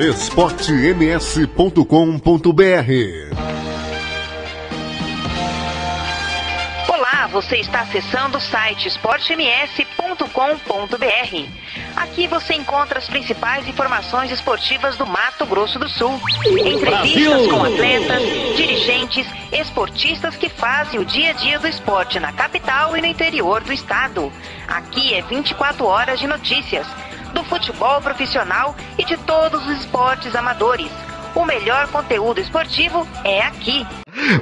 esportems.com.br Olá, você está acessando o site esportems.com.br. Aqui você encontra as principais informações esportivas do Mato Grosso do Sul. Entrevistas com atletas, dirigentes, esportistas que fazem o dia a dia do esporte na capital e no interior do estado. Aqui é 24 horas de notícias do futebol profissional e de todos os esportes amadores. O melhor conteúdo esportivo é aqui.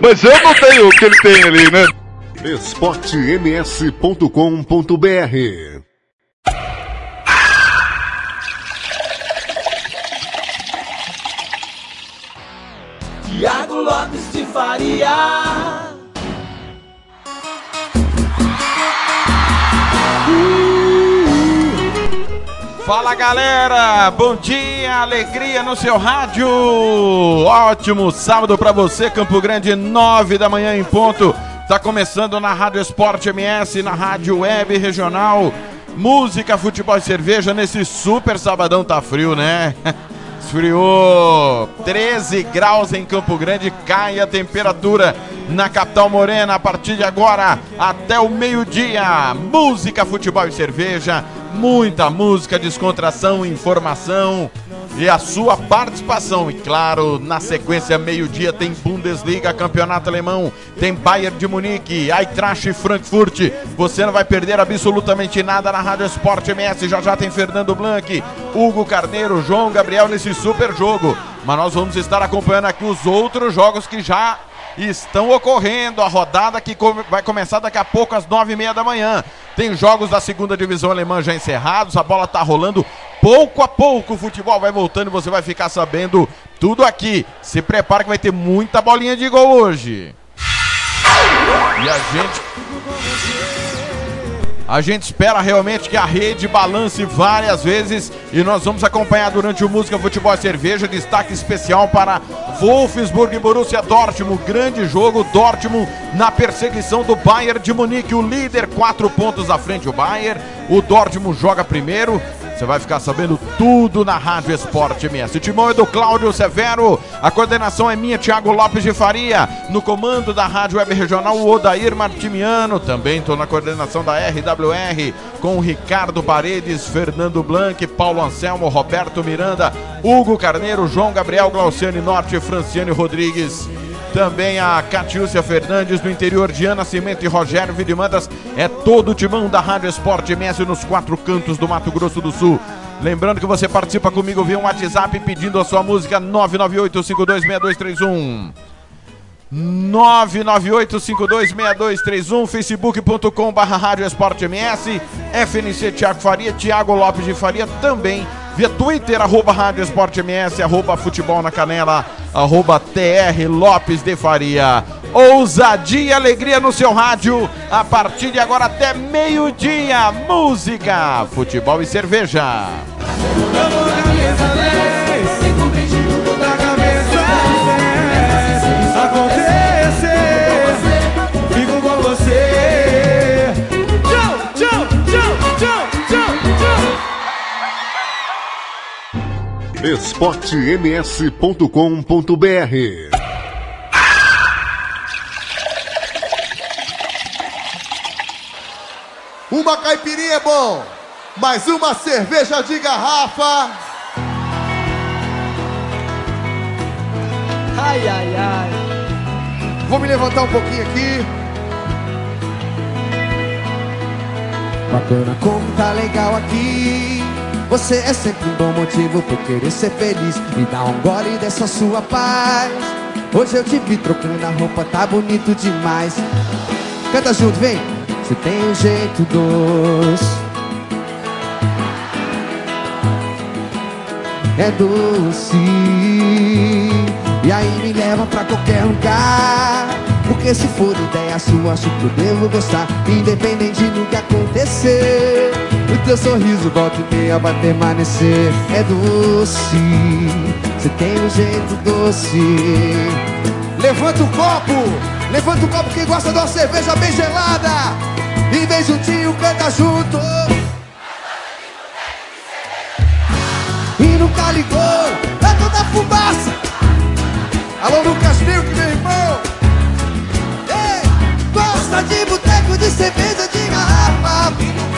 Mas eu não tenho o que ele tem ali, né? esportems.com.br Tiago Lopes de Faria. Fala galera, bom dia, alegria no seu rádio. Ótimo sábado para você, Campo Grande, nove da manhã em ponto. Tá começando na Rádio Esporte MS, na Rádio Web Regional. Música, futebol e cerveja nesse super sabadão tá frio, né? Esfriou 13 graus em Campo Grande, cai a temperatura na capital morena a partir de agora até o meio-dia. Música, futebol e cerveja, muita música, descontração, informação e a sua participação. E claro, na sequência, meio-dia tem Bundesliga, Campeonato Alemão, tem Bayern de Munique, Eintracht Frankfurt. Você não vai perder absolutamente nada na Rádio Esporte MS. Já já tem Fernando Blanc, Hugo Carneiro, João Gabriel nesse super jogo. Mas nós vamos estar acompanhando aqui os outros jogos que já estão ocorrendo. A rodada que vai começar daqui a pouco às nove e meia da manhã. Tem jogos da segunda divisão alemã já encerrados. A bola tá rolando pouco a pouco. O futebol vai voltando e você vai ficar sabendo tudo aqui. Se prepara que vai ter muita bolinha de gol hoje. E a gente a gente espera realmente que a rede balance várias vezes e nós vamos acompanhar durante o Música Futebol e Cerveja. Destaque especial para Wolfsburg e Borussia Dortmund. Grande jogo, Dortmund na perseguição do Bayern de Munique. O líder, quatro pontos à frente, o Bayern. O Dortmund joga primeiro. Você vai ficar sabendo tudo na Rádio Esporte MS. O timão é do Cláudio Severo. A coordenação é minha, Thiago Lopes de Faria. No comando da Rádio Web Regional, o Odair Martimiano. Também estou na coordenação da RWR com Ricardo Paredes, Fernando Blanc, Paulo Anselmo, Roberto Miranda, Hugo Carneiro, João Gabriel, Glauciane Norte, Franciane Rodrigues. Também a Catiúcia Fernandes do interior de Ana Cimento e Rogério Vidimandas. É todo o timão da Rádio Esporte MS nos quatro cantos do Mato Grosso do Sul. Lembrando que você participa comigo via um WhatsApp pedindo a sua música 998-526231. 998-526231, facebook.com barra Rádio Esporte MS, FNC Tiago Faria, Tiago Lopes de Faria também via Twitter, arroba Rádio Esporte MS, arroba Futebol na Canela, arroba TR Lopes de Faria. Ousadia e alegria no seu rádio, a partir de agora até meio-dia. Música, futebol e cerveja. esportems.com.br Uma caipirinha é bom, mas uma cerveja de garrafa. Ai, ai, ai. Vou me levantar um pouquinho aqui. Bacana como tá legal aqui Você é sempre um bom motivo por querer ser feliz Me dá um gole dessa sua paz. Hoje eu te vi trocando a roupa, tá bonito demais. Canta junto, vem. Você tem um jeito doce. É doce. E aí me leva pra qualquer lugar. Porque se for ideia sua, acho que eu devo gostar Independente do que acontecer teu sorriso volta e meia vai permanecer É doce, você tem um jeito doce. Levanta o copo, levanta o copo quem gosta de uma cerveja bem gelada. E vem juntinho, canta junto. E nunca ligou, é toda fumaça. Alô Lucas Milk, meu irmão. Ei, Gosta de boteco, de cerveja, de garrafa.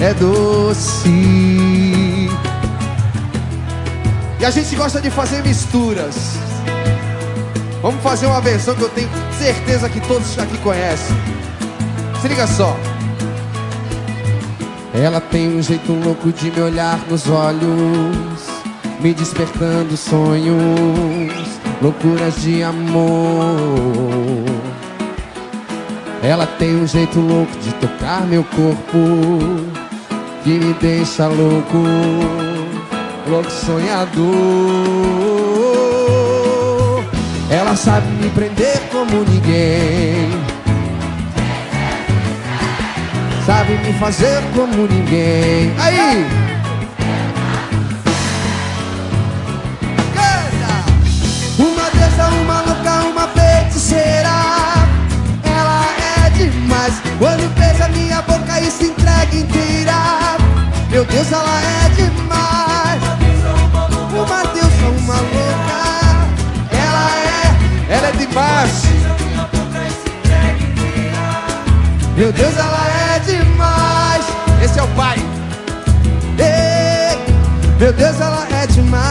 É doce. E a gente gosta de fazer misturas. Vamos fazer uma versão que eu tenho certeza que todos aqui conhecem. Se liga só. Ela tem um jeito louco de me olhar nos olhos, me despertando sonhos, loucuras de amor. Ela tem um jeito louco de tocar meu corpo, que me deixa louco, louco sonhador. Ela sabe me prender como ninguém. Sabe me fazer como ninguém. Aí! Canta! Uma deusa, uma louca, uma feiticeira. É demais. Quando beija minha boca e se entrega inteira. Meu Deus, ela é demais. Uma deusa, uma louca. Ela é, Ela é demais! meu Deus, ela é demais. Esse é o pai! Meu Deus, ela é demais.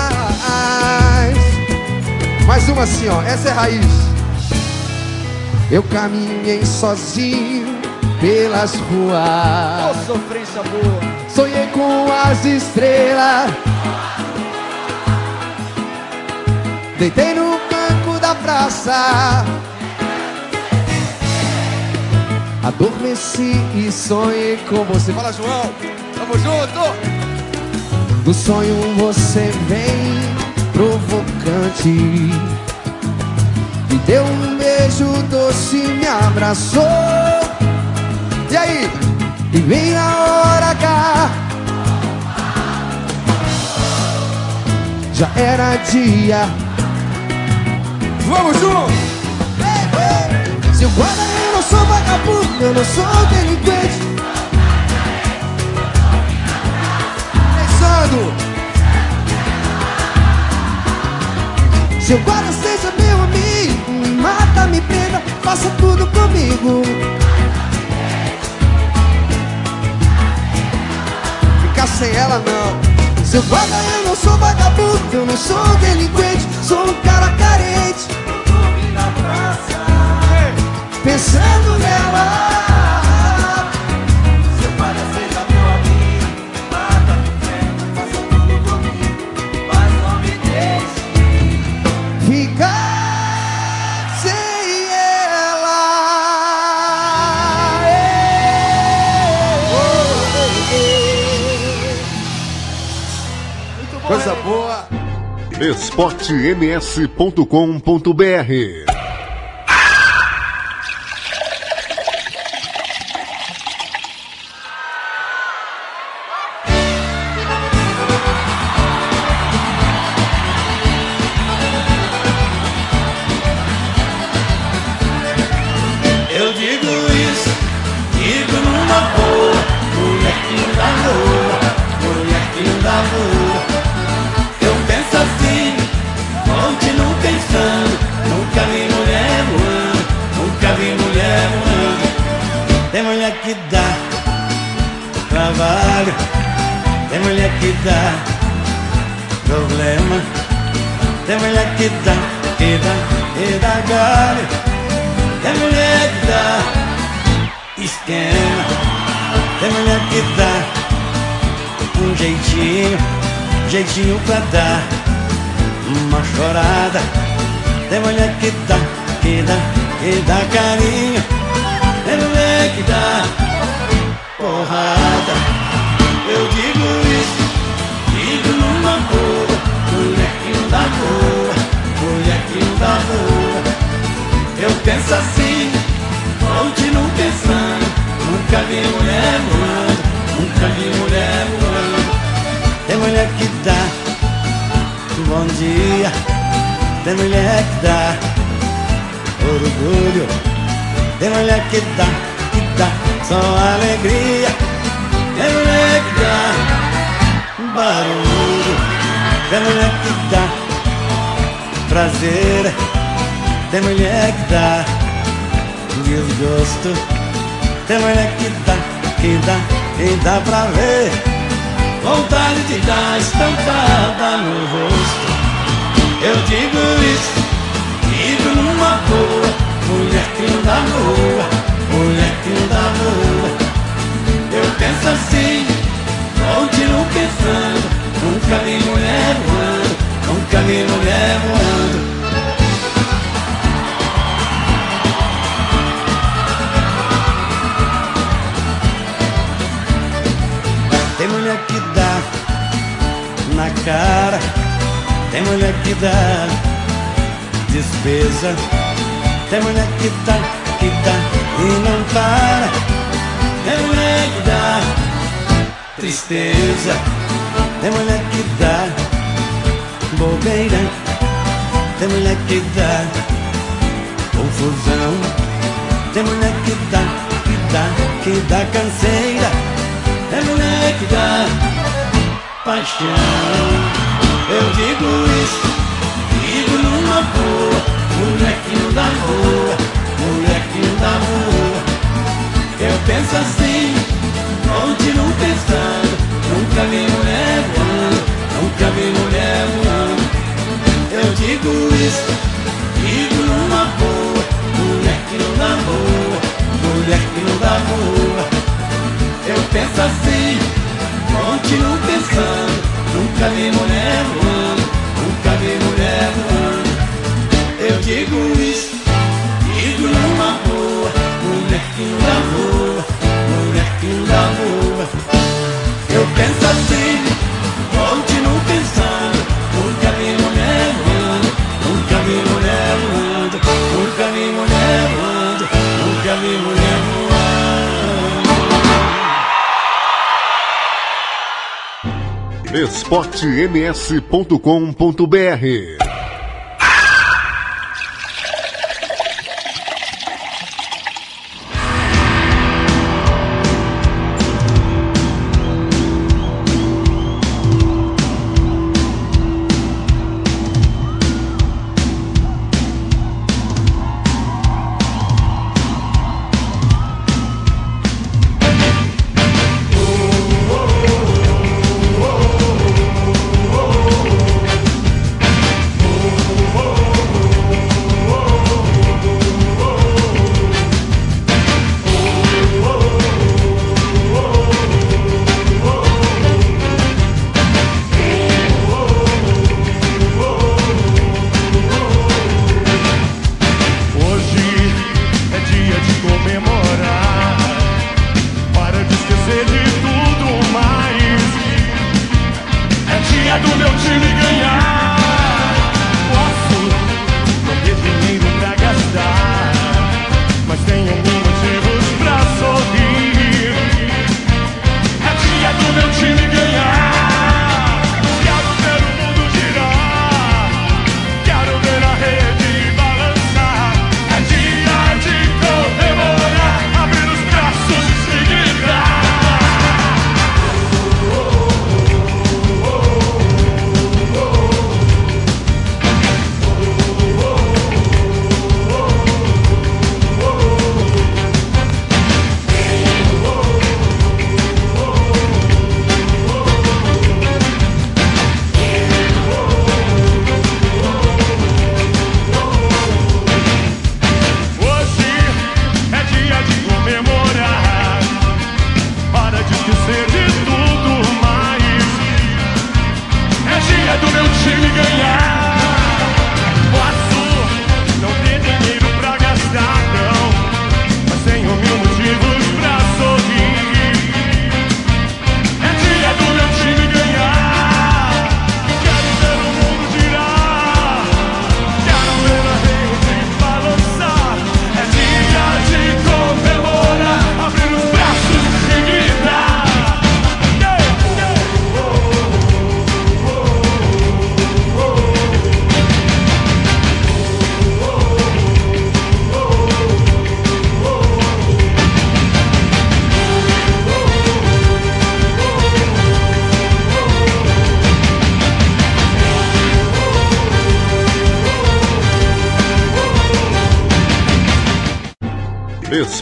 Mais uma assim, ó. Essa é raiz. Eu caminhei sozinho pelas ruas. sofrência boa! Sonhei com as estrelas. Deitei no banco da praça. Adormeci e sonhei com você. Fala, João! Tamo junto! Do sonho você vem provocante. Deu um beijo doce, me abraçou. E aí? E vem a hora H Já era dia Vamos junto! Seu guarda eu não sou vagabundo Eu não sou delinquente Pensando! Seu guarda seja me prenda, faça tudo comigo. Ficar sem ela não! Seu guarda eu não sou vagabundo Eu não sou delinquente Sou um cara carente. Pensando nela Coisa boa! esportems.com.br mulher que dá, dá e não para, tem mulher que dá tristeza, tem mulher que dá bobeira, tem mulher que dá confusão, tem mulher que dá, que dá, que dá canseira. É mulher que dá paixão Eu digo isso, digo numa boa Mulher que não dá boa, mulher que boa Eu penso assim, continuo pensando Nunca vi mulher voando, nunca vi mulher voando Eu digo isso, digo numa boa Mulher que não dá boa, mulher que não dá boa eu penso assim, continuo pensando Nunca vi mulher voando, nunca vi mulher voando Eu digo isso, não dá boa, mulher que boa Eu penso assim, continuo pensando nunca vi mulher voando Nunca vi mulher voando, nunca vi mulher voando esportems.com.br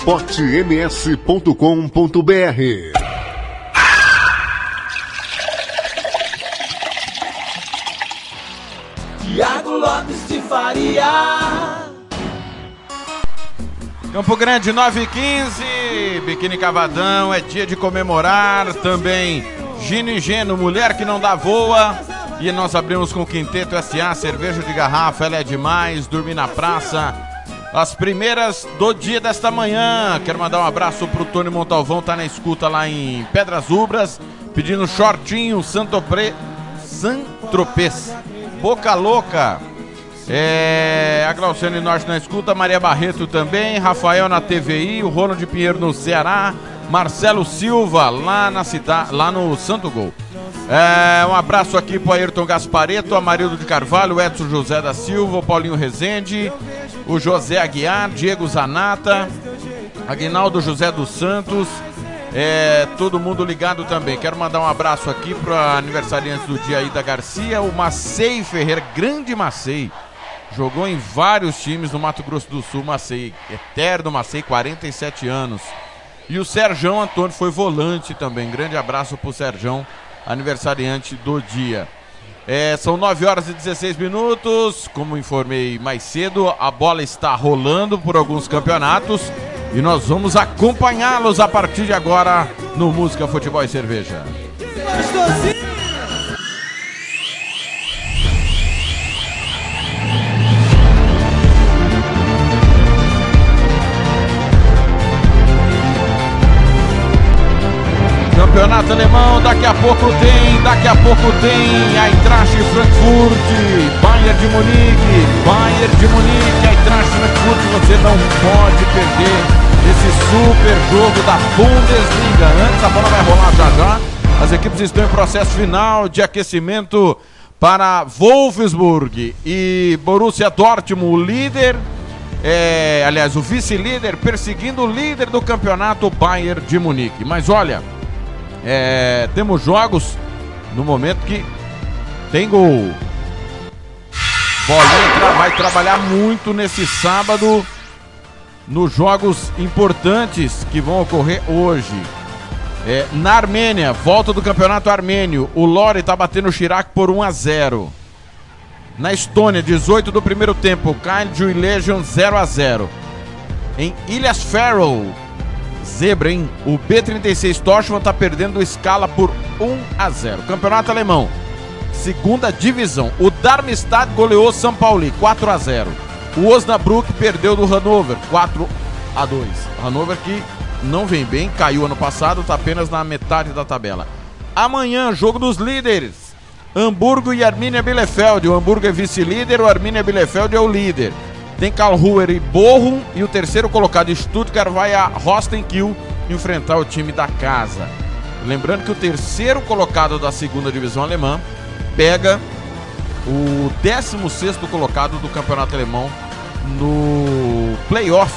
esportems.com.br Tiago Lopes de Faria. Campo Grande 9 e 15, Biquíni Cavadão, é dia de comemorar também Gino e Geno, mulher que não dá voa. E nós abrimos com o Quinteto SA, cerveja de garrafa, ela é demais, dormir na praça. As primeiras do dia desta manhã. Quero mandar um abraço pro Tony Montalvão, tá na escuta lá em Pedras Ubras, pedindo shortinho, Santo Pre... Santropês. Boca Louca. É, a Glauciane Norte na escuta, Maria Barreto também, Rafael na TVI, o Ronald Pinheiro no Ceará, Marcelo Silva lá na cidade, lá no Santo Gol. É, um abraço aqui pro Ayrton Gaspareto, Amarildo de Carvalho, Edson José da Silva, Paulinho Rezende, o José Aguiar, Diego Zanata, Aguinaldo José dos Santos, é, todo mundo ligado também. Quero mandar um abraço aqui para aniversariantes do dia aí da Garcia, o Macei Ferreira, grande Macei. Jogou em vários times no Mato Grosso do Sul, Macei, eterno Macei, 47 anos. E o Serjão Antônio foi volante também. Grande abraço pro Serjão, aniversariante do dia. É, são 9 horas e 16 minutos. Como informei mais cedo, a bola está rolando por alguns campeonatos e nós vamos acompanhá-los a partir de agora no Música, Futebol e Cerveja. Campeonato Alemão, daqui a pouco tem, daqui a pouco tem Eintracht Frankfurt, Bayern de Munique, Bayern de Munique, Eintracht Frankfurt, você não pode perder esse super jogo da Bundesliga. Antes a bola vai rolar já já. As equipes estão em processo final de aquecimento para Wolfsburg e Borussia Dortmund, o líder, é, aliás, o vice-líder, perseguindo o líder do campeonato Bayern de Munique. Mas olha, é, temos jogos no momento que tem gol. Bolinha vai trabalhar muito nesse sábado nos jogos importantes que vão ocorrer hoje. É, na Armênia, volta do campeonato armênio. O Lore está batendo o Chirac por 1 a 0. Na Estônia, 18 do primeiro tempo, e Legion 0 a 0. Em Ilhas Faroe, Zebra, hein? O B36 Toshman tá perdendo escala por 1 a 0. Campeonato alemão. Segunda divisão. O Darmstadt goleou São Paulo 4 a 0. O Osnabrück perdeu do Hannover 4 a 2. Hannover que não vem bem, caiu ano passado, tá apenas na metade da tabela. Amanhã, jogo dos líderes. Hamburgo e Arminia Bielefeld. O Hamburgo é vice-líder, o Arminia Bielefeld é o líder. Tem Karlsruher e Bochum e o terceiro colocado Stuttgart vai a Rostenkiel enfrentar o time da casa. Lembrando que o terceiro colocado da segunda divisão alemã pega o 16º colocado do campeonato alemão no playoff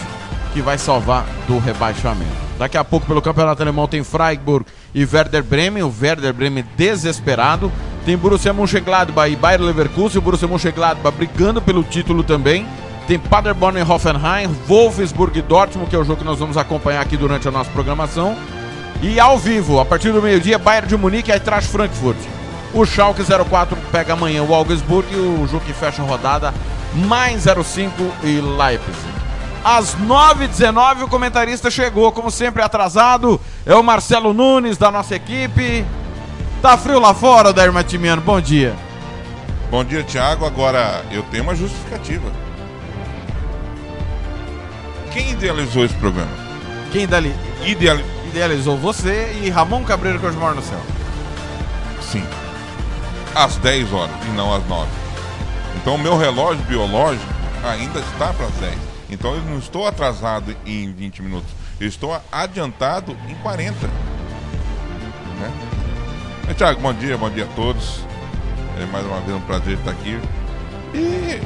que vai salvar do rebaixamento. Daqui a pouco pelo campeonato alemão tem Freiburg e Werder Bremen, o Werder Bremen desesperado. Tem Borussia Mönchengladbach e Bayer Leverkusen, o Borussia Mönchengladbach brigando pelo título também. Tem Paderborn e Hoffenheim, Wolfsburg e Dortmund, que é o jogo que nós vamos acompanhar aqui durante a nossa programação. E ao vivo, a partir do meio-dia, Bayern de Munique e Eintracht Frankfurt. O Schalke 04 pega amanhã o Augsburg e o jogo que fecha a rodada, mais 05 e Leipzig. Às 9h19 o comentarista chegou, como sempre atrasado, é o Marcelo Nunes da nossa equipe. Tá frio lá fora, Dair Matimiano, bom dia. Bom dia, Thiago. Agora, eu tenho uma justificativa. Quem idealizou esse programa? Quem dali Ideal... idealizou você e Ramon Cabreiro que hoje mora no céu. Sim. Às 10 horas e não às 9. Então, o meu relógio biológico ainda está para as 10. Então, eu não estou atrasado em 20 minutos. Eu estou adiantado em 40. Né? Mas, Thiago, bom dia, bom dia a todos. É mais uma vez um prazer estar aqui. E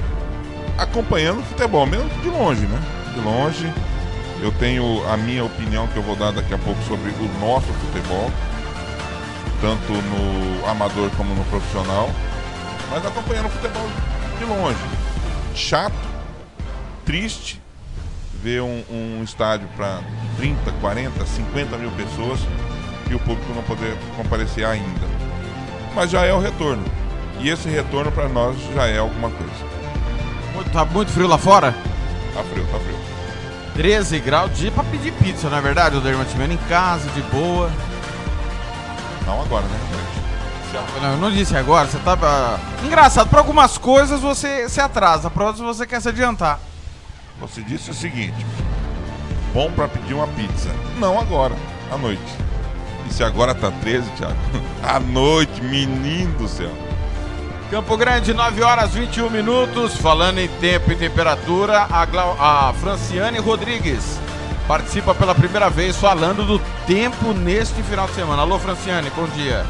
acompanhando o futebol, mesmo de longe, né? De longe. Eu tenho a minha opinião que eu vou dar daqui a pouco sobre o nosso futebol, tanto no amador como no profissional, mas acompanhando o futebol de longe. Chato, triste, ver um, um estádio para 30, 40, 50 mil pessoas e o público não poder comparecer ainda. Mas já é o retorno. E esse retorno para nós já é alguma coisa. Tá muito frio lá fora? Tá frio, tá frio. 13 graus, dia pra pedir pizza, não é verdade, Odair Mantimeno? Em casa, de boa. Não agora, né? Não, eu não disse agora, você tá. ah, Engraçado, pra algumas coisas você se atrasa, pra outras você quer se adiantar. Você disse o seguinte: bom para pedir uma pizza. Não agora, à noite. E se agora tá 13, Thiago? À noite, menino do céu. Campo Grande, 9 horas 21 minutos. Falando em tempo e temperatura, a, Glau- a Franciane Rodrigues participa pela primeira vez falando do tempo neste final de semana. Alô, Franciane, bom dia.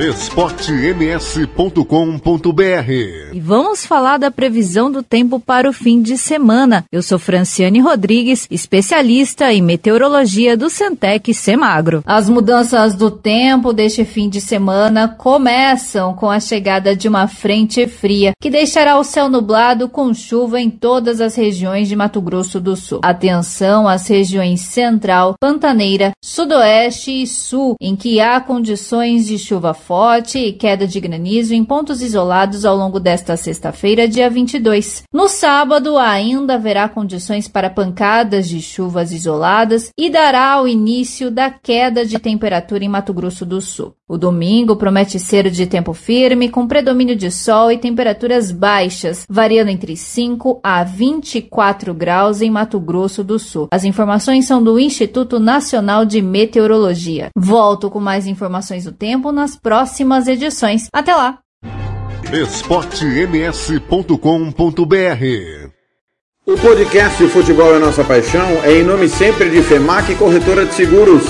esportems.com.br E vamos falar da previsão do tempo para o fim de semana. Eu sou Franciane Rodrigues, especialista em meteorologia do Centec Semagro. As mudanças do tempo deste fim de semana começam com a chegada de uma frente fria, que deixará o céu nublado com chuva em todas as regiões de Mato Grosso do Sul. Atenção às regiões central, pantaneira, sudoeste e sul, em que há condições de chuva forte e queda de granizo em pontos isolados ao longo desta sexta-feira, dia 22. No sábado, ainda haverá condições para pancadas de chuvas isoladas e dará o início da queda de temperatura em Mato Grosso do Sul. O domingo promete ser de tempo firme, com predomínio de sol e temperaturas baixas, variando entre 5 a 24 graus em Mato Grosso do Sul. As informações são do Instituto Nacional de Meteorologia. Volto com mais informações do tempo nas próximas edições. Até lá! esportems.com.br O podcast Futebol é Nossa Paixão é em nome sempre de FEMAC Corretora de Seguros.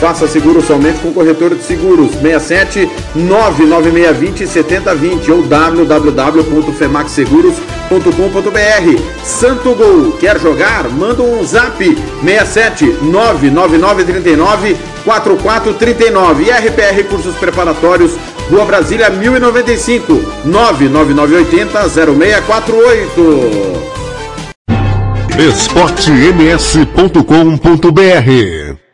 Faça seguro somente com corretora de seguros 67 99620 7020 ou www.femacseguros.com.br. Santo Gol, quer jogar? Manda um zap 67 99939 4439 e RPR Cursos Preparatórios, Rua Brasília 1095 99980 0648. esportems.com.br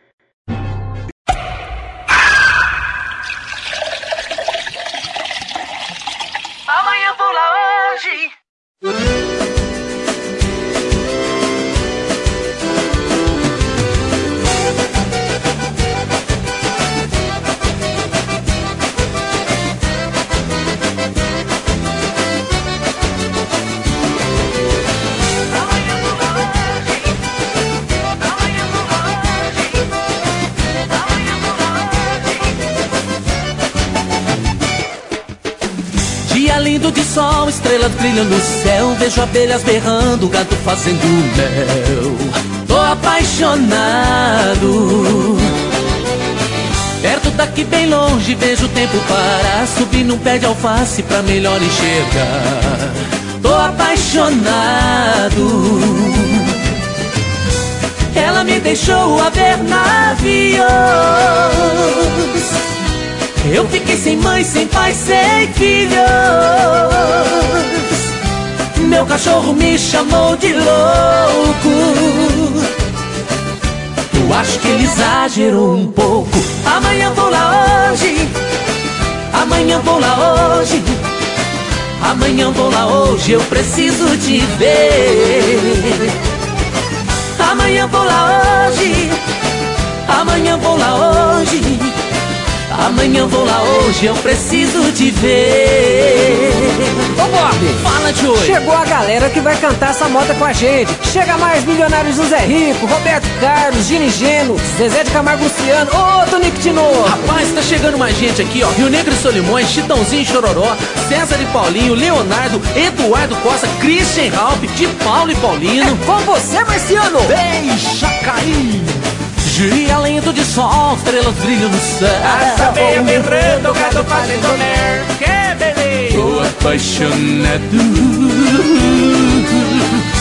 abelhas berrando, gato fazendo mel. Tô apaixonado. Perto daqui bem longe, vejo o tempo parar. Subir num pé de alface pra melhor enxergar. Tô apaixonado. Ela me deixou a ver navios. Eu fiquei sem mãe, sem pai, sem filhos. Meu cachorro me chamou de louco. Eu acho que ele exagerou um pouco. Amanhã vou lá hoje. Amanhã vou lá hoje. Amanhã vou lá hoje. Eu preciso te ver. Amanhã vou lá hoje. Amanhã vou lá hoje. Amanhã vou lá hoje, eu preciso te ver. Bob, Fala de hoje. chegou a galera que vai cantar essa moda com a gente. Chega mais milionários do Zé Rico, Roberto Carlos, Gini Geno, Zezé de Camargo Luciano, ô Tonico Tinoco. Rapaz, tá chegando mais gente aqui, ó. Rio Negro e Solimões, Chitãozinho e Chororó, César e Paulinho, Leonardo, Eduardo Costa, Christian Ralph, de Paulo e Paulino. Com você, Marciano. Deixa cair. Dia lindo de sol, estrelas brilham no céu. berrando, gado fazendo ler. Que beleza sou apaixonado.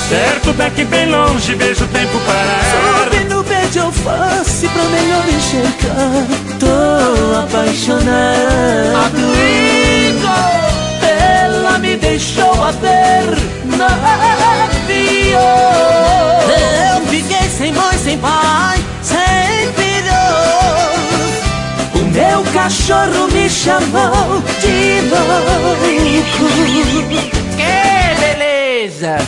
Certo, daqui bem longe vejo o tempo parar. Sobe no pé de alface pra melhor enxergar. Tô apaixonado. Amigo, ela me deixou a ver na avião. Eu fiquei sem mãe, sem pai Meu cachorro me chamou de louco. Que beleza!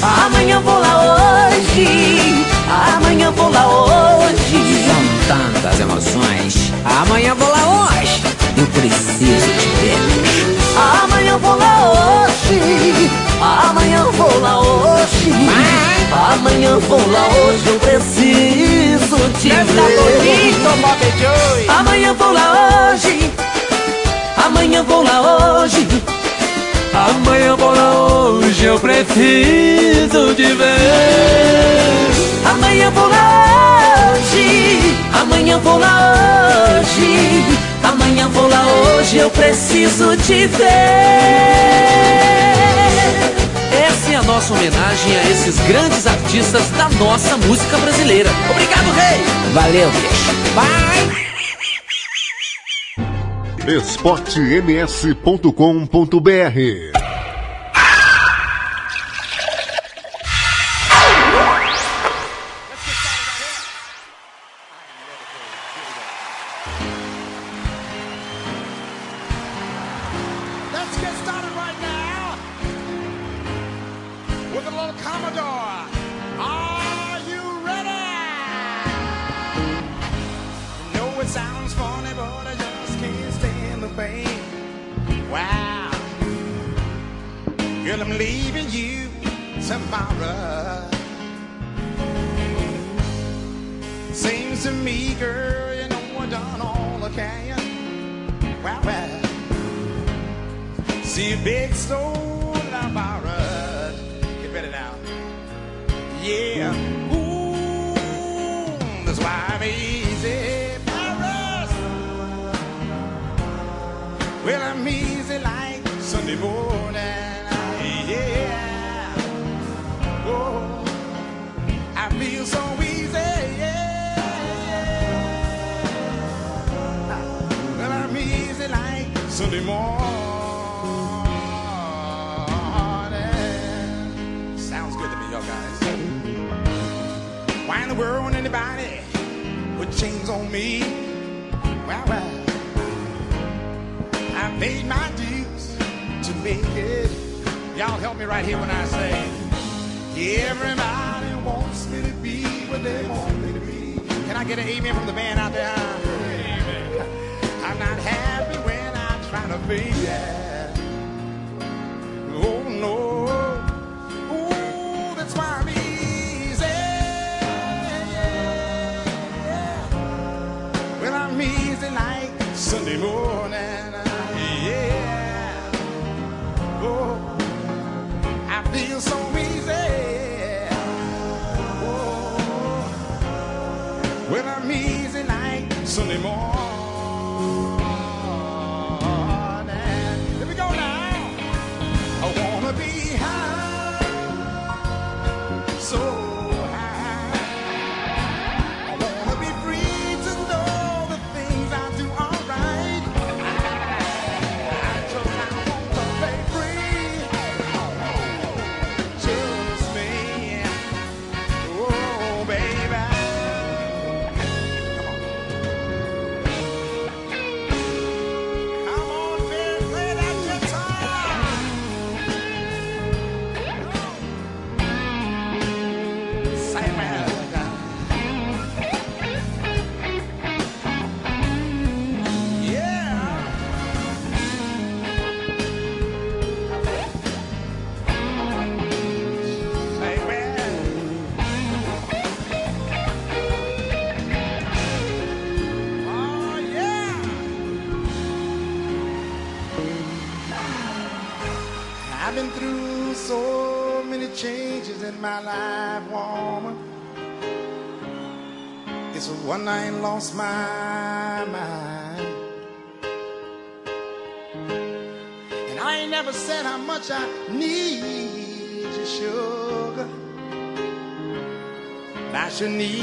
Amanhã vou lá hoje. Amanhã vou lá hoje. São tantas emoções. Amanhã vou lá hoje. Eu preciso de ver. Amanhã eu vou lá hoje. Amanhã eu vou lá hoje. Amanhã eu vou lá hoje. Eu preciso te ver. Amanhã eu vou lá hoje. Amanhã eu vou lá hoje. Amanhã eu vou lá hoje. Eu preciso te ver. Amanhã eu vou lá hoje. Amanhã eu vou lá hoje. Amanhã vou lá, hoje eu preciso te ver. Essa é a nossa homenagem a esses grandes artistas da nossa música brasileira. Obrigado, Rei! Valeu, bicho. Bye! esportems.com.br much I need your sugar. I should need.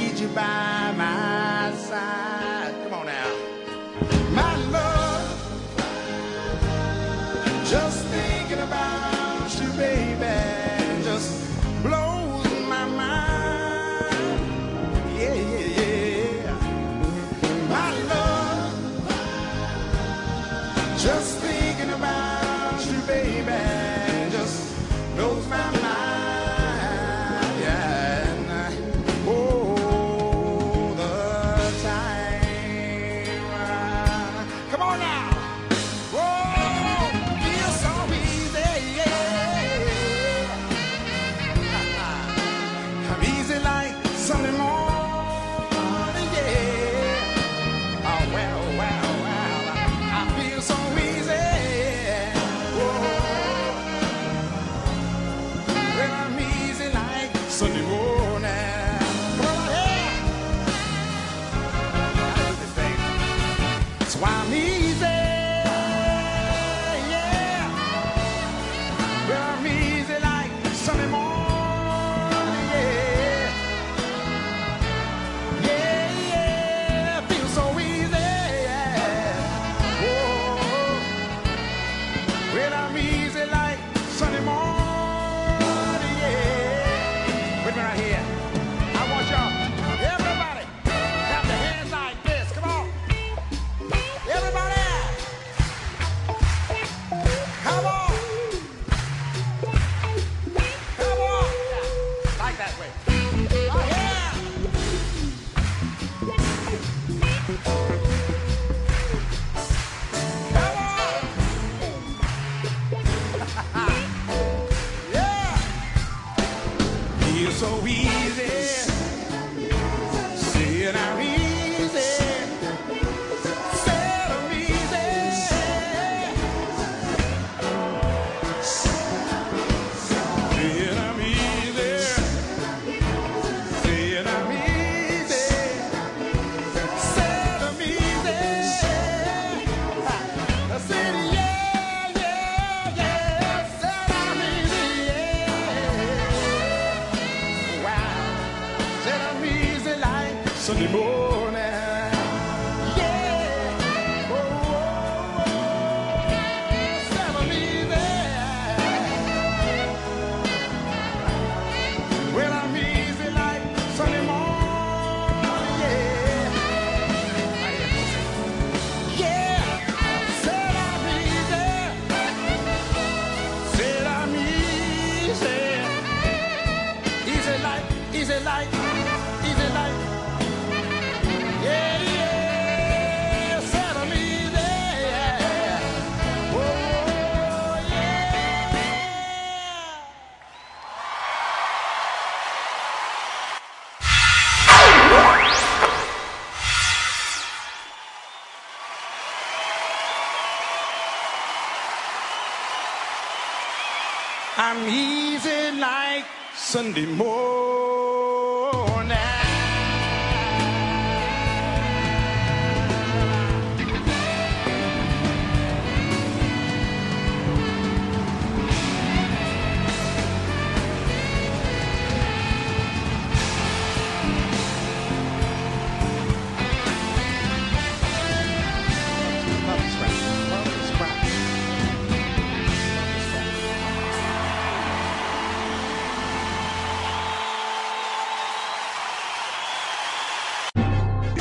I'm easy like Sunday morning.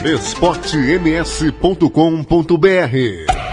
esportems.com.br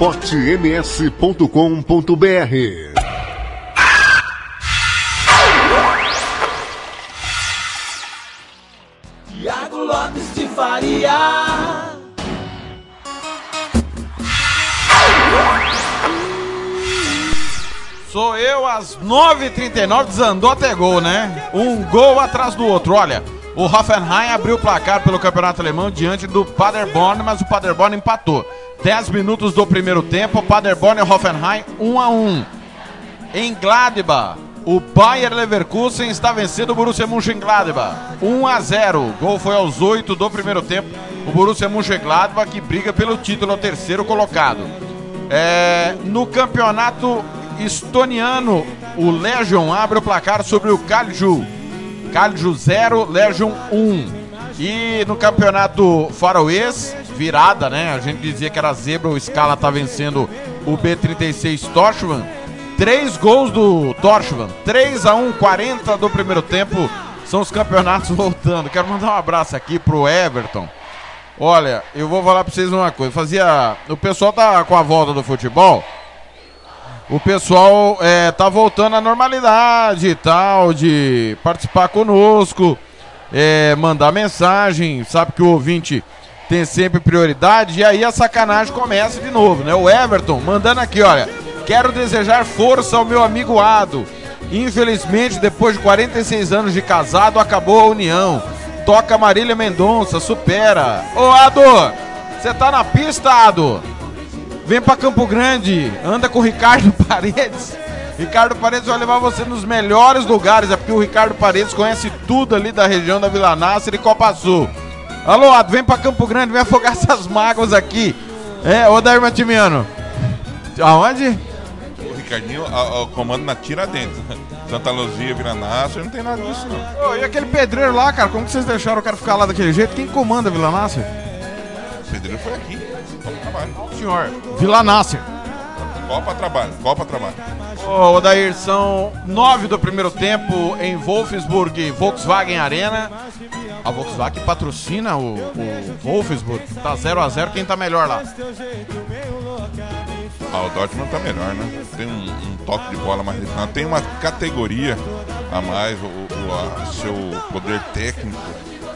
esportems.com.br Tiago Lopes de Faria. Sou eu às 9h39, desandou até gol, né? Um gol atrás do outro. Olha, o Hoffenheim abriu o placar pelo Campeonato Alemão diante do Paderborn, mas o Paderborn empatou. 10 minutos do primeiro tempo, Paderborn e Hoffenheim 1 a 1. Em Gladbach, o Bayer Leverkusen está vencendo o Borussia Mönchengladbach 1 a 0. O gol foi aos 8 do primeiro tempo. O Borussia Mönchengladbach que briga pelo título, o terceiro colocado. É, no campeonato estoniano, o Legion abre o placar sobre o Kalju. Kalju 0, Legion 1. E no campeonato faroês, virada, né? A gente dizia que era zebra, o Scala tá vencendo o B36 Torchman. Três gols do Torchman, 3 a 1 40 do primeiro tempo. São os campeonatos voltando. Quero mandar um abraço aqui pro Everton. Olha, eu vou falar pra vocês uma coisa. Fazia. O pessoal tá com a volta do futebol. O pessoal é, tá voltando à normalidade e tal, de participar conosco, é, mandar mensagem. Sabe que o ouvinte tem sempre prioridade. E aí a sacanagem começa de novo, né? O Everton mandando aqui, olha. Quero desejar força ao meu amigo Ado. Infelizmente, depois de 46 anos de casado, acabou a união. Toca Marília Mendonça, supera. Ô Ado, você tá na pista, Ado? Vem pra Campo Grande, anda com o Ricardo Paredes. Ricardo Paredes vai levar você nos melhores lugares, é porque o Ricardo Paredes conhece tudo ali da região da Vila Nácer e Copa Sul. Alô, Ado, vem pra Campo Grande, vem afogar essas mágoas aqui. É, ô Dair Matimiano. Aonde? O Ricardinho a- comando na Tiradentes. Santa Luzia, Vila Nácer, não tem nada disso não. Ô, e aquele pedreiro lá, cara, como que vocês deixaram o cara ficar lá daquele jeito? Quem comanda Vila Nácer? O pedreiro foi aqui. Copa trabalho. Senhor. Vila Nácer. Copa trabalho, Copa trabalho. Ô, Odair, são nove do primeiro tempo em Wolfsburg, Volkswagen Arena. A Volkswagen patrocina o, o Wolfsburg. Tá 0 a 0 quem tá melhor lá? Ah, o Dortmund tá melhor, né? Tem um, um toque de bola mais refinado, tem uma categoria a mais, o, o a- seu poder técnico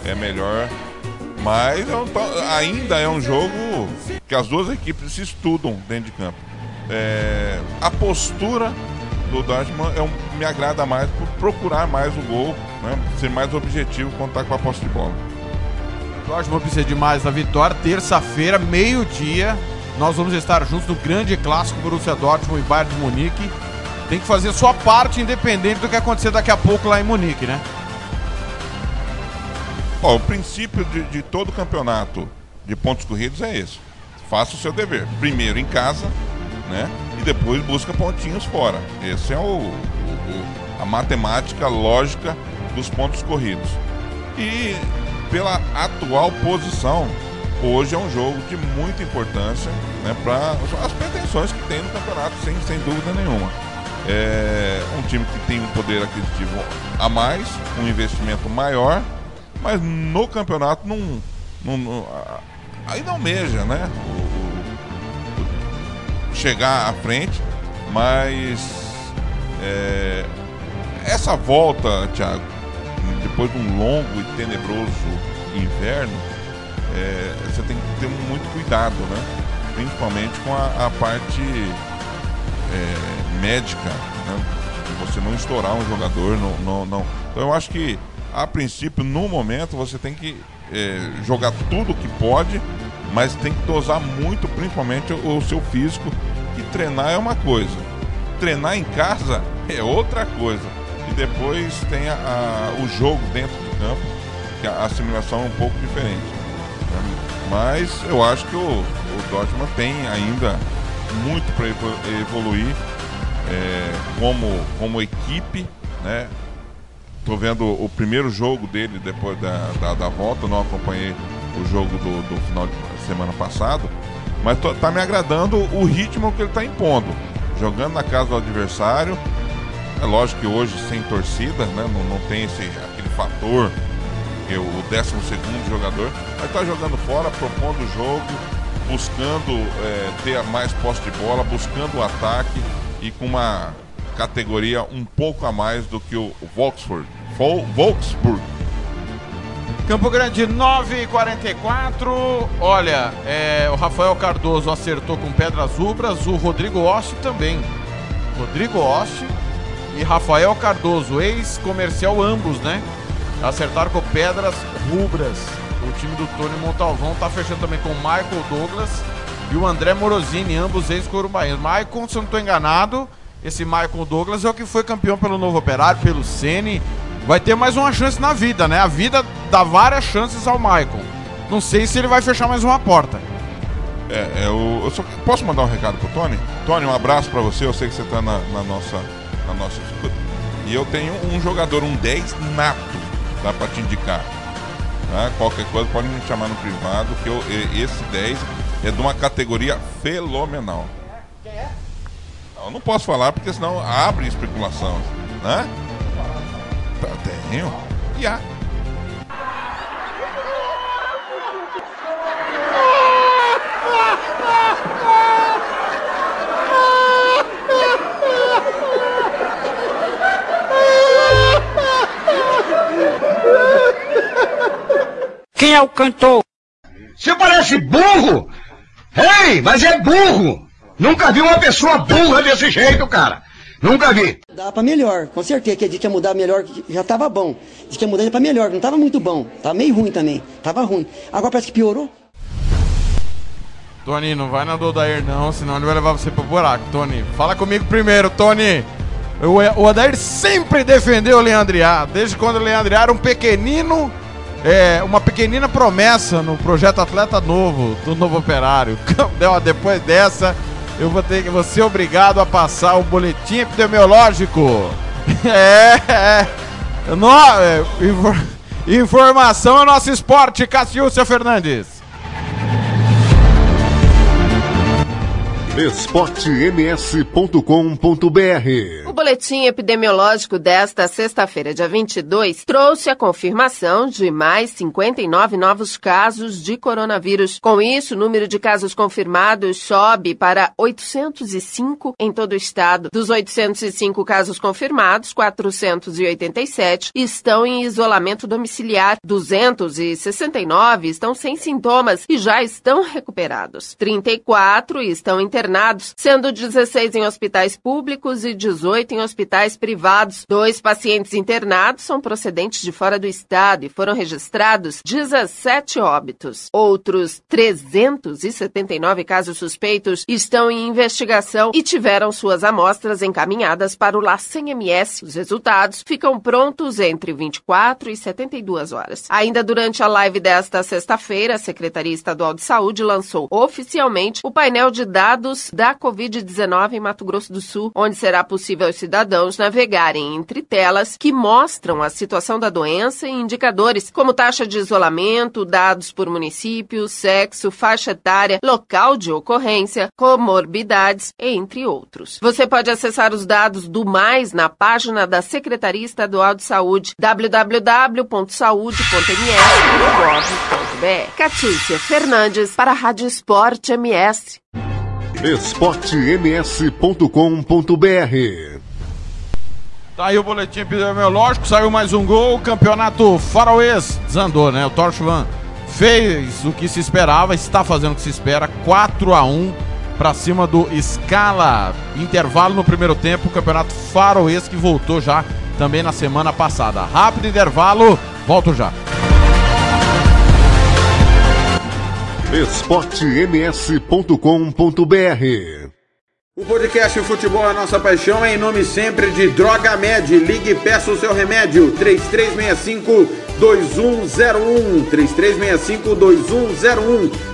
é melhor. Mas é um ainda é um jogo que as duas equipes se estudam dentro de campo. É, a postura do Dortmund é um- me agrada mais por procurar mais o gol, né? ser mais objetivo quando tá com a posse de bola. Dortmund precisa de mais a vitória. Terça-feira, meio-dia, nós vamos estar juntos no grande clássico Borussia Dortmund e Bayern de Munique. Tem que fazer sua parte independente do que acontecer daqui a pouco lá em Munique, né? Ó, o princípio de, de todo campeonato de pontos corridos é esse. Faça o seu dever. Primeiro em casa, né? E depois busca pontinhos fora. Esse é o, o- a matemática lógica dos pontos corridos. E pela atual posição, hoje é um jogo de muita importância né, para as pretensões que tem no campeonato, sem, sem dúvida nenhuma. É um time que tem um poder aquisitivo a mais, um investimento maior, mas no campeonato não, não, não- ainda almeja, né? Chegar à frente, mas é, essa volta, Thiago, depois de um longo e tenebroso inverno, é, você tem que ter muito cuidado, né? Principalmente com a, a parte é, médica, né? De Você não estourar um jogador, não, não, não. Então eu acho que, a princípio, no momento, você tem que é, jogar tudo que pode, mas tem que dosar muito, principalmente o, seu físico, que treinar é uma coisa, treinar em casa é outra coisa. E depois tem a- a- o jogo dentro do campo, que a assimilação é um pouco diferente. né? Mas eu acho que o, o tem ainda muito para evoluir é, como, como equipe, né? Tô vendo o primeiro jogo dele depois da, da, da volta, não acompanhei o jogo do, do final de semana passado, mas tô- tá me agradando o ritmo que ele tá impondo. Jogando na casa do adversário, é lógico que hoje sem torcida, né? Não, não tem esse, aquele fator, que o 12 segundo jogador, mas tá jogando fora, propondo o jogo, buscando é, ter mais posse de bola, buscando o ataque e com uma categoria um pouco a mais do que o Volkswagen. Vol- Wolfsburg. Campo Grande 9h44. Olha, é, o Rafael Cardoso acertou com pedras rubras, o Rodrigo Ossi também. Rodrigo Ossi e Rafael Cardoso, ex-comercial ambos, né? Acertaram com pedras rubras. O time do Tony Montalvão tá fechando também com o Michael Douglas e o André Morosini, ambos ex-corumbaenses. Michael, se eu não tô enganado, esse Michael Douglas é o que foi campeão pelo Novo Operário, pelo Sene. Vai ter mais uma chance na vida, né? A vida dá várias chances ao Michael. Não sei se ele vai fechar mais uma porta. É, eu, eu só posso mandar um recado pro Tony? Tony, um abraço pra você. Eu sei que você tá na, na nossa, na nossa escuta. E eu tenho um jogador, um 10 nato, dá pra te indicar. Tá? Qualquer coisa pode me chamar no privado, que eu, esse 10 é de uma categoria fenomenal. Eu não posso falar porque senão abre especulação, né? Tá, Tenho. E há. Quem é o cantor? Você parece burro! Ei, mas é burro! Nunca vi uma pessoa burra desse jeito, cara! Nunca vi! Dá pra melhor, com certeza. Que a gente ia mudar melhor, já tava bom. Diz que ia mudar pra melhor, não tava muito bom. Tava meio ruim também. Tava ruim. Agora parece que piorou. Tony, não vai na Dodair não, senão ele vai levar você pro buraco. Tony, fala comigo primeiro, Tony. O, o Adair sempre defendeu o Leandriá, desde quando o Leandriá era um pequenino, é, uma pequenina promessa no projeto Atleta Novo, do Novo Operário. Deu- Depois dessa, eu vou ter que vou ser obrigado a passar o boletim epidemiológico. É, é. No, é, infor- informação é nosso esporte, Cassiúcia Fernandes. esportems.com.br boletim epidemiológico desta sexta-feira, dia 22, trouxe a confirmação de mais 59 novos casos de coronavírus. Com isso, o número de casos confirmados sobe para 805 em todo o estado. Dos 805 casos confirmados, 487 estão em isolamento domiciliar, 269 estão sem sintomas e já estão recuperados. 34 estão internados, sendo 16 em hospitais públicos e 18 em hospitais privados. Dois pacientes internados são procedentes de fora do estado e foram registrados 17 óbitos. Outros 379 casos suspeitos estão em investigação e tiveram suas amostras encaminhadas para o LACEN-MS. Os resultados ficam prontos entre 24 e 72 horas. Ainda durante a live desta sexta-feira, a Secretaria Estadual de Saúde lançou oficialmente o painel de dados da Covid-19 em Mato Grosso do Sul, onde será possível cidadãos navegarem entre telas que mostram a situação da doença e indicadores como taxa de isolamento, dados por município, sexo, faixa etária, local de ocorrência, comorbidades, entre outros. Você pode acessar os dados do Mais na página da Secretaria Estadual de Saúde, www.saude.ms.gov.br. Catúcia Fernandes para a Rádio Esporte MS. esportems.com.br Tá aí o boletim epidemiológico, saiu mais um gol, campeonato faroês desandou, né? O Torchvan fez o que se esperava, está fazendo o que se espera, 4 a 1 para cima do Scala. Intervalo no primeiro tempo, campeonato faroês que voltou já também na semana passada. Rápido intervalo, volto já. esportems.com.br O podcast Futebol é Nossa Paixão é em nome sempre de Droga Med. Ligue e peça o seu remédio. 3365-2101. 3365-2101.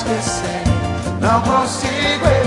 esquecer, não consigo evitar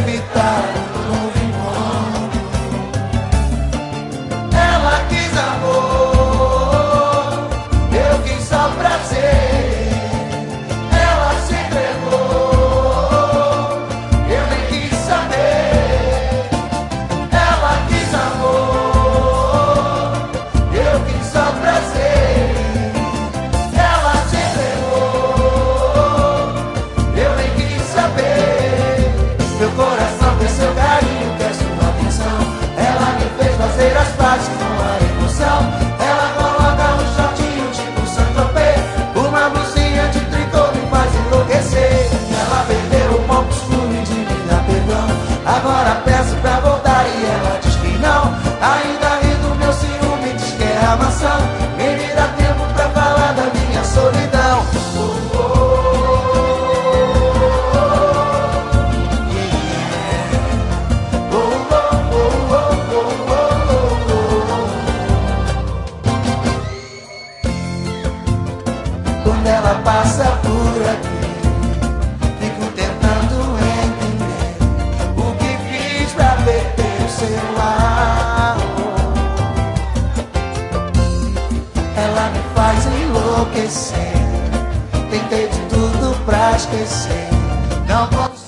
esquecer, não consigo.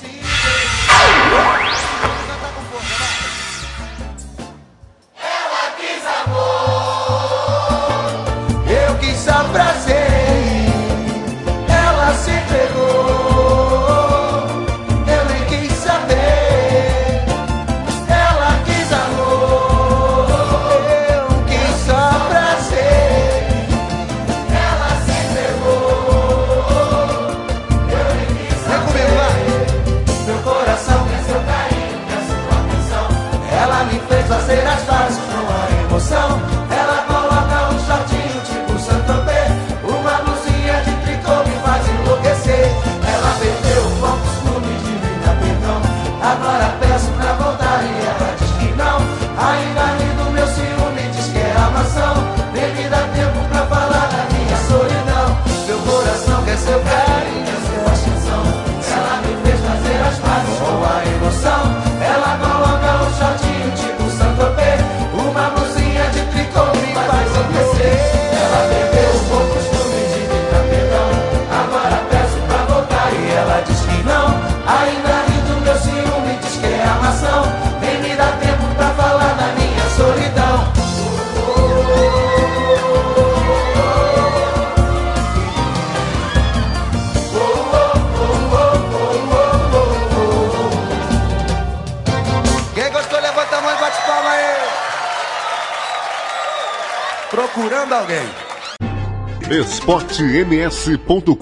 esportems.com.br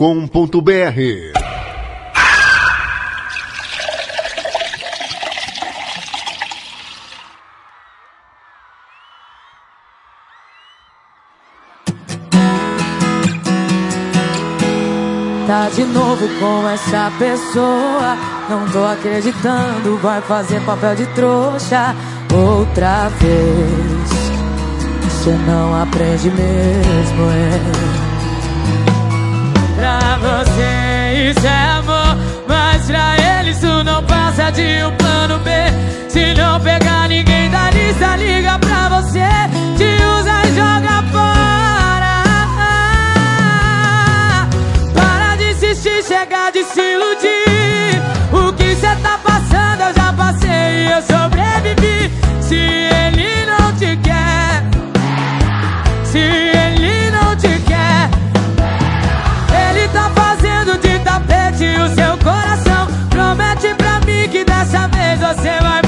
Tá de novo com essa pessoa. Não tô acreditando, vai fazer papel de trouxa outra vez. Você não aprende mesmo, é. Você isso é amor, mas pra ele isso não passa de um plano B. Se não pegar ninguém da lista, liga pra você, te usa e joga fora. Para de insistir, chega de se iludir. O que cê tá passando eu já passei e eu sobrevivi. Se ele não te quer, se você vai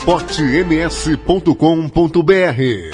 esportems.com.br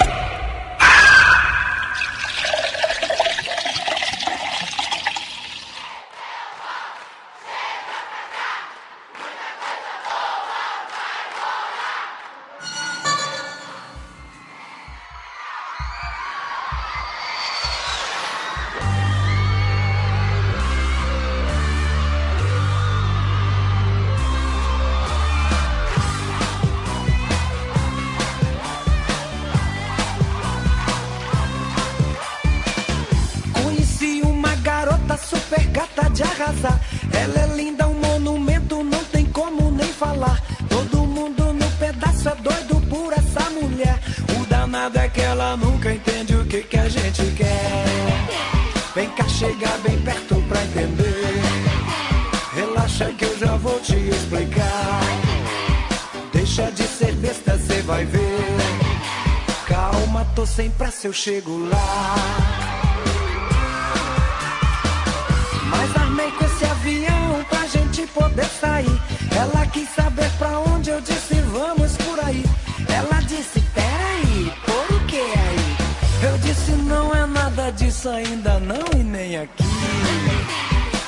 sair. Ela quis saber pra onde eu disse vamos por aí. Ela disse, peraí, por que aí? Eu disse, não é nada disso ainda não e nem aqui.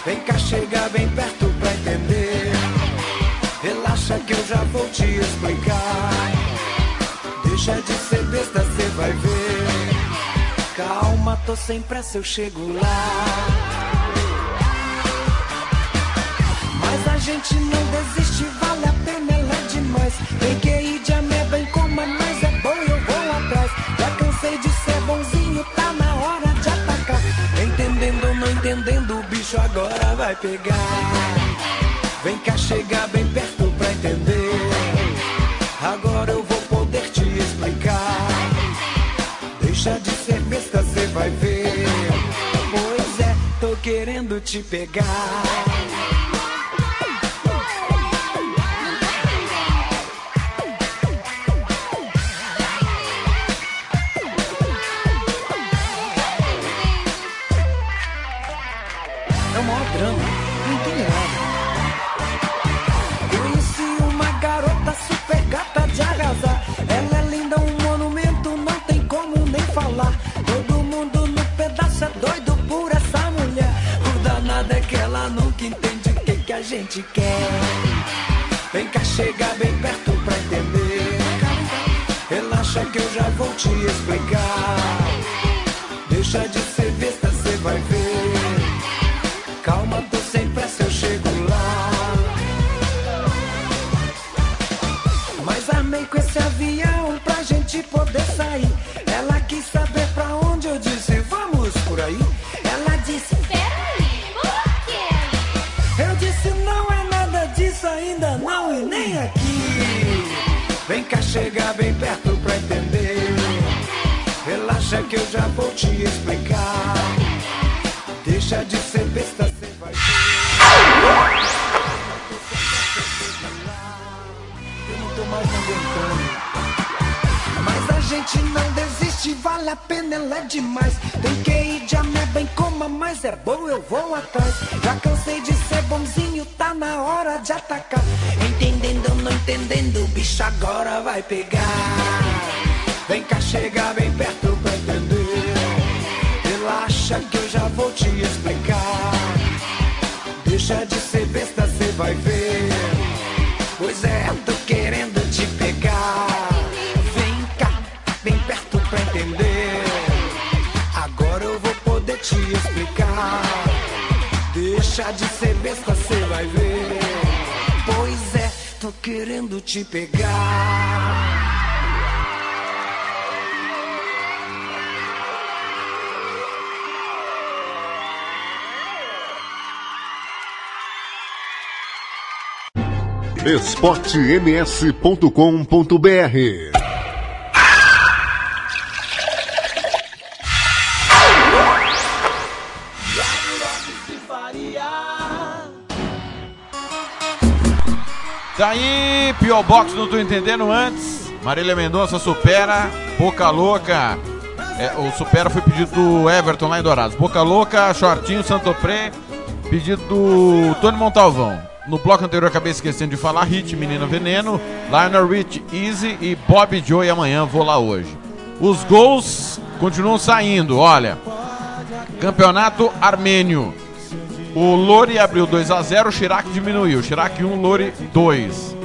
Vem cá chegar bem perto pra entender. Relaxa que eu já vou te explicar. Deixa de ser besta, cê vai ver. Calma, tô sem pressa, eu chego lá. Mas a gente não desiste, vale a pena, ela é demais. Tem que ir de ameba em coma, mas é bom, eu vou atrás. Já cansei de ser bonzinho, tá na hora de atacar. Entendendo ou não entendendo, o bicho agora vai pegar. Vem cá chegar bem perto pra entender. Agora eu vou poder te explicar. Deixa de ser besta, cê vai ver. Pois é, tô querendo te pegar. Chega bem perto pra entender. Relaxa que eu já vou te explicar. esportems.com.br Tá aí, Pio Box, não tô entendendo antes. Marília Mendonça supera, Boca Louca. É, o supera foi pedido do Everton lá em Dourados. Boca Louca, Shortinho, Santopré, pedido do Tony Montalvão. No bloco anterior acabei esquecendo de falar Hit, Menina Veneno, Lionel Rich, Easy e Bob Joe amanhã vou lá hoje. Os gols continuam saindo, olha. Campeonato Armênio. O Lori abriu 2 a 0 o Chirac diminuiu. Chirac 1, Lori 2.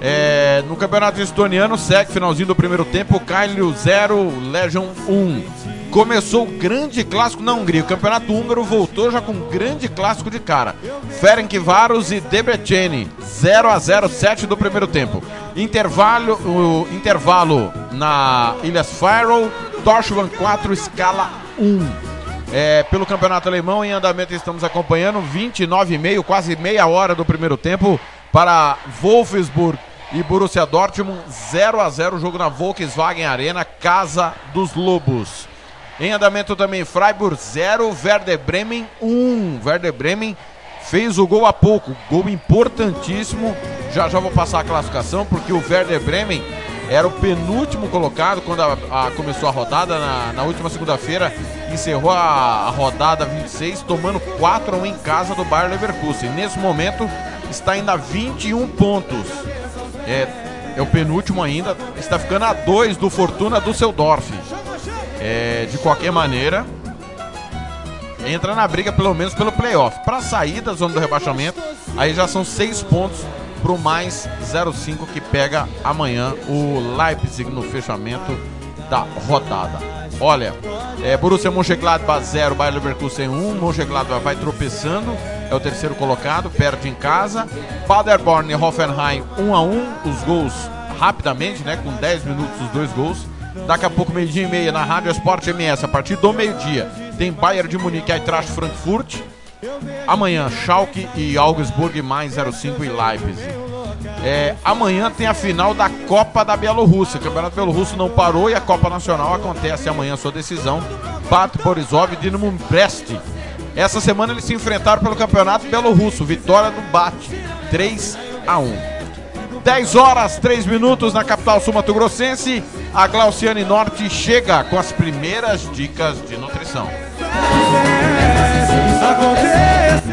É, no campeonato estoniano, segue finalzinho do primeiro tempo, Kailio 0, Legion 1. Começou o grande clássico na Hungria. O campeonato húngaro voltou já com um grande clássico de cara. Ferencváros e Debreceni, 0 a 0 7 do primeiro tempo. Intervalo, o intervalo na Ilhas Faroe, Torchvan 4, Scala 1. É, pelo campeonato alemão em andamento estamos acompanhando 29,5, quase meia hora do primeiro tempo para Wolfsburg e Borussia Dortmund 0 a 0 jogo na Volkswagen Arena, Casa dos Lobos. Em andamento também Freiburg 0, Werder Bremen 1. Werder Bremen fez o gol há pouco, gol importantíssimo. Já já vou passar a classificação porque o Werder Bremen era o penúltimo colocado quando a, a- começou a rodada na, na última segunda-feira. Encerrou a, a rodada 26, tomando 4 a 1 em casa do Bayer Leverkusen. Nesse momento está ainda a 21 pontos. É, é o penúltimo ainda. Está ficando a 2 do Fortuna Düsseldorf. É, de qualquer maneira, entra na briga pelo menos pelo playoff. Para sair da zona do rebaixamento, aí já são 6 pontos pro mais 0,5 que pega amanhã o Leipzig no fechamento da rodada. Olha, é, Borussia Mönchengladbach 0, Bayer Leverkusen 1, Mönchengladbach vai tropeçando, é o terceiro colocado, perde em casa. Paderborn e Hoffenheim 1 a 1, os gols rapidamente, né, com 10 minutos os dois gols. Daqui a pouco, meio-dia e meia, na Rádio Esporte MS, a partir do meio-dia, tem Bayern de Munique, Eintracht Frankfurt. Amanhã, Schalke e Augsburg, mais 05 e Leipzig. É, amanhã tem a final da Copa da Bielorrússia. O Campeonato Bielorrusso não parou e a Copa Nacional acontece amanhã, sua decisão. Bat Borisov e Dinamo Brest. Essa semana eles se enfrentaram pelo Campeonato Bielorrusso. Vitória do Bat, 3 a 1. 10 horas, 3 minutos na capital sul-mato-grossense. A Glauciane Norte chega com as primeiras dicas de nutrição. Acontece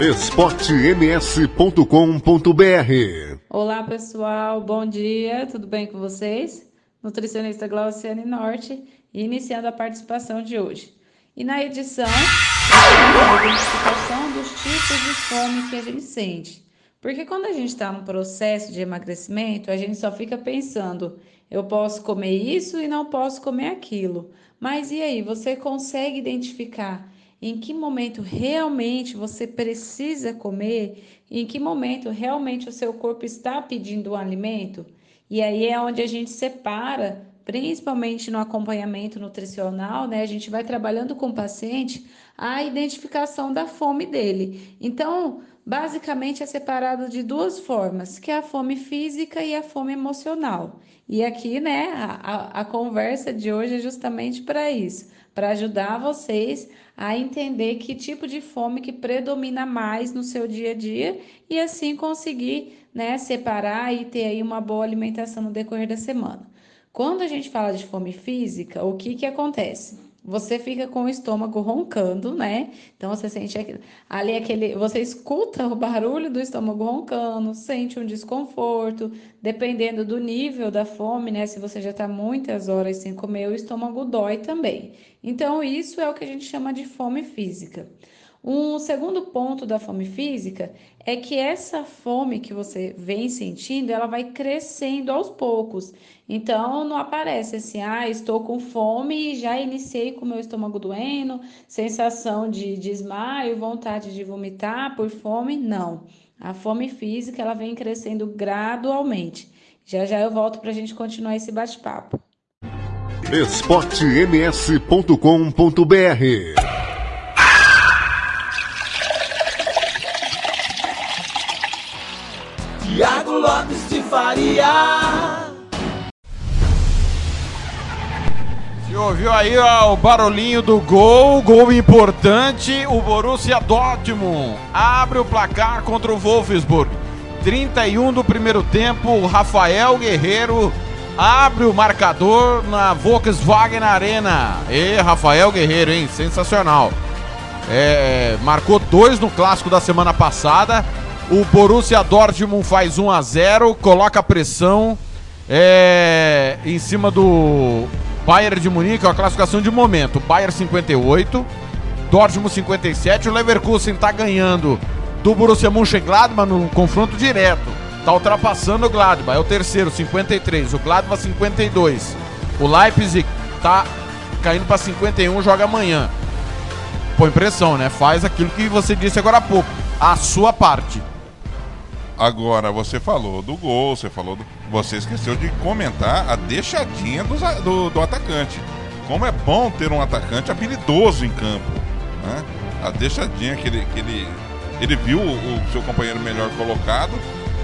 esportems.com.br Olá pessoal, bom dia, tudo bem com vocês? Nutricionista Glauciane Norte, iniciando a participação de hoje. E na edição, a identificação dos tipos de fome que a gente sente. Porque quando a gente está no processo de emagrecimento, a gente só fica pensando, eu posso comer isso e não posso comer aquilo. Mas e aí, você consegue identificar em que momento realmente você precisa comer, em que momento realmente o seu corpo está pedindo um alimento. E aí é onde a gente separa, principalmente no acompanhamento nutricional, né? A gente vai trabalhando com o paciente a identificação da fome dele. Então, basicamente é separado de duas formas, que é a fome física e a fome emocional. E aqui, né, a, a, conversa de hoje é justamente para isso, para ajudar vocês a entender que tipo de fome que predomina mais no seu dia a dia e assim conseguir, né, separar e ter aí uma boa alimentação no decorrer da semana. Quando a gente fala de fome física, o que que acontece? Você fica com o estômago roncando, né? Então você sente aquele, ali aquele, você escuta o barulho do estômago roncando, sente um desconforto, dependendo do nível da fome, né? Se você já está muitas horas sem comer, o estômago dói também. Então isso é o que a gente chama de fome física. Um segundo ponto da fome física é que essa fome que você vem sentindo, ela vai crescendo aos poucos. Então não aparece assim, ah, estou com fome e já iniciei com meu estômago doendo, sensação de desmaio, vontade de vomitar por fome, não. A fome física, ela vem crescendo gradualmente. Já já eu volto para a gente continuar esse bate-papo. esportems.com.br Faria. Você ouviu aí ó, o barulhinho do gol, gol importante. O Borussia Dortmund abre o placar contra o Wolfsburg. 31 do primeiro tempo, o Rafael Guerreiro abre o marcador na Volkswagen Arena. E Rafael Guerreiro, hein? Sensacional. É, marcou dois no clássico da semana passada. O Borussia Dortmund faz 1 a 0, coloca pressão é, em cima do Bayern de Munique, é a classificação de momento. Bayern 58, Dortmund 57, o Leverkusen tá ganhando do Borussia Mönchengladbach no confronto direto. Tá ultrapassando o Gladbach, é o terceiro, 53, o Gladbach 52. O Leipzig tá caindo para 51, joga amanhã. Põe pressão, né? Faz aquilo que você disse agora há pouco, a sua parte. Agora, você falou do gol, você falou do... Você esqueceu de comentar a deixadinha do, do, do atacante. Como é bom ter um atacante habilidoso em campo. Né? A deixadinha que ele, que ele, ele viu o, seu companheiro melhor colocado,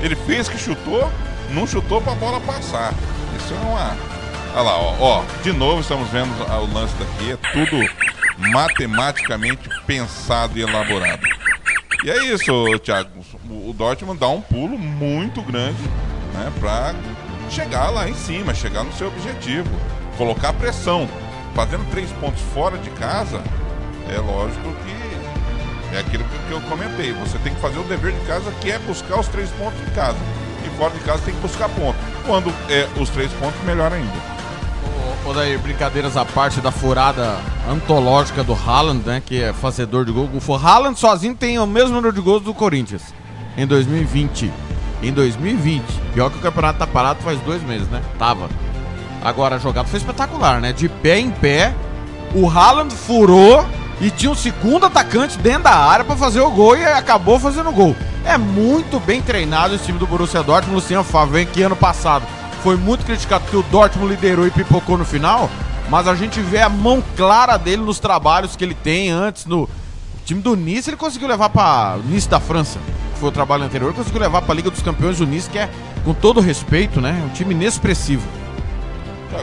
ele fez que chutou, não chutou para a bola passar. Isso é uma. Olha lá, ó, ó, de novo estamos vendo o lance daqui, é tudo matematicamente pensado e elaborado. E é isso, Thiago. O Dortmund dá um pulo muito grande né, para chegar lá em cima, chegar no seu objetivo, colocar pressão. Fazendo três pontos fora de casa, é lógico que é aquilo que eu comentei. Você tem que fazer o dever de casa, que é buscar os três pontos em casa. E fora de casa tem que buscar ponto. Quando é os três pontos, melhor ainda. Ô daí, brincadeiras à parte da furada antológica do Haaland, né? Que é fazedor de gol. O Haaland sozinho tem o mesmo número de gols do Corinthians em 2020. Em 2020. Pior que o campeonato tá parado faz dois meses, né? Tava. Agora a jogada foi espetacular, né? De pé em pé. O Haaland furou e tinha um segundo atacante dentro da área para fazer o gol e acabou fazendo o gol. É muito bem treinado esse time do Borussia Dortmund. Luciano Favre, que ano passado foi muito criticado porque o Dortmund liderou e pipocou no final, mas a gente vê a mão clara dele nos trabalhos que ele tem antes no time do Nice, ele conseguiu levar para Nice da França, foi o trabalho anterior, conseguiu levar para a Liga dos Campeões do Nice, que é com todo respeito, né, um time inexpressivo.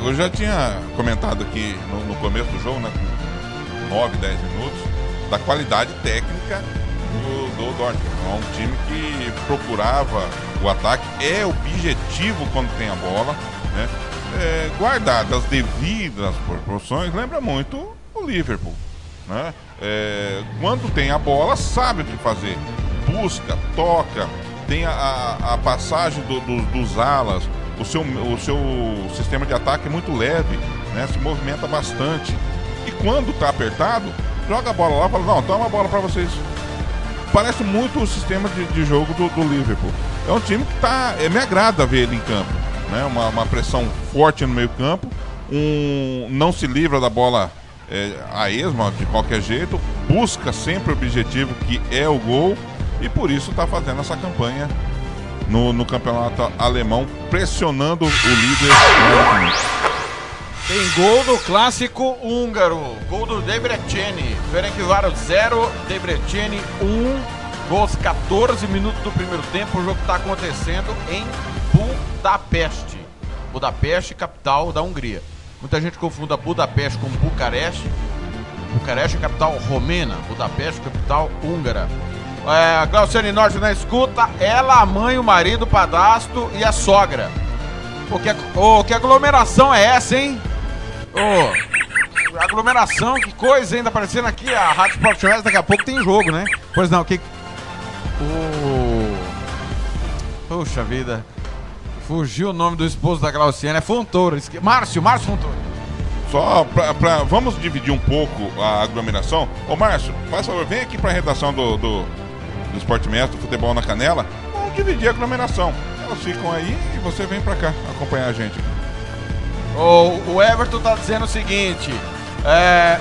Eu já tinha comentado aqui no, no começo do jogo, né, 9, 10 minutos, da qualidade técnica do, do Dortmund. É um time que procurava o ataque, é objetivo quando tem a bola, né? É, guardadas as devidas proporções, lembra muito o Liverpool. Né? É, quando tem a bola, sabe o que fazer. Busca, toca, tem a, a- passagem do- do- dos alas, o seu, o seu sistema de ataque é muito leve, né? Se movimenta bastante. E quando tá apertado, joga a bola lá e fala, não, toma a bola para vocês. Parece muito o sistema de, de jogo do, do Liverpool. É um time que tá. é, me agrada ver ele em campo. Né? Uma, uma pressão forte no meio campo. Um, não se livra da bola é, a esma de qualquer jeito. Busca sempre o objetivo que é o gol. E por isso está fazendo essa campanha no, no campeonato alemão, pressionando o líder. Tem gol do clássico húngaro. Gol do Debreceni. Ferencváros 0, Debreceni 1. Gols 14 minutos do primeiro tempo. O jogo está acontecendo em Budapeste. Budapeste, capital da Hungria. Muita gente confunde a Budapeste com Bucareste. Bucareste é capital romena. Budapeste, capital húngara. É, Glauciane Norte na escuta. Ela, a mãe, o marido, o padastro e a sogra. Pô, que, ô, que aglomeração é essa, hein? Ô, aglomeração, que coisa ainda aparecendo aqui. A Rádio Sport West, daqui a pouco tem jogo, né? Pois não, que. Ô. Puxa vida. Fugiu o nome do esposo da Glauciane. É Fontoura. esque- Márcio, Márcio Fontoura. Só pra, pra- Vamos dividir um pouco a aglomeração. Ô Márcio, faz favor, vem aqui pra redação do, do, do Esporte Mestre, Futebol na Canela. Vamos dividir a aglomeração. Elas ficam aí e você vem pra cá acompanhar a gente. O, o Everton tá dizendo o seguinte. É.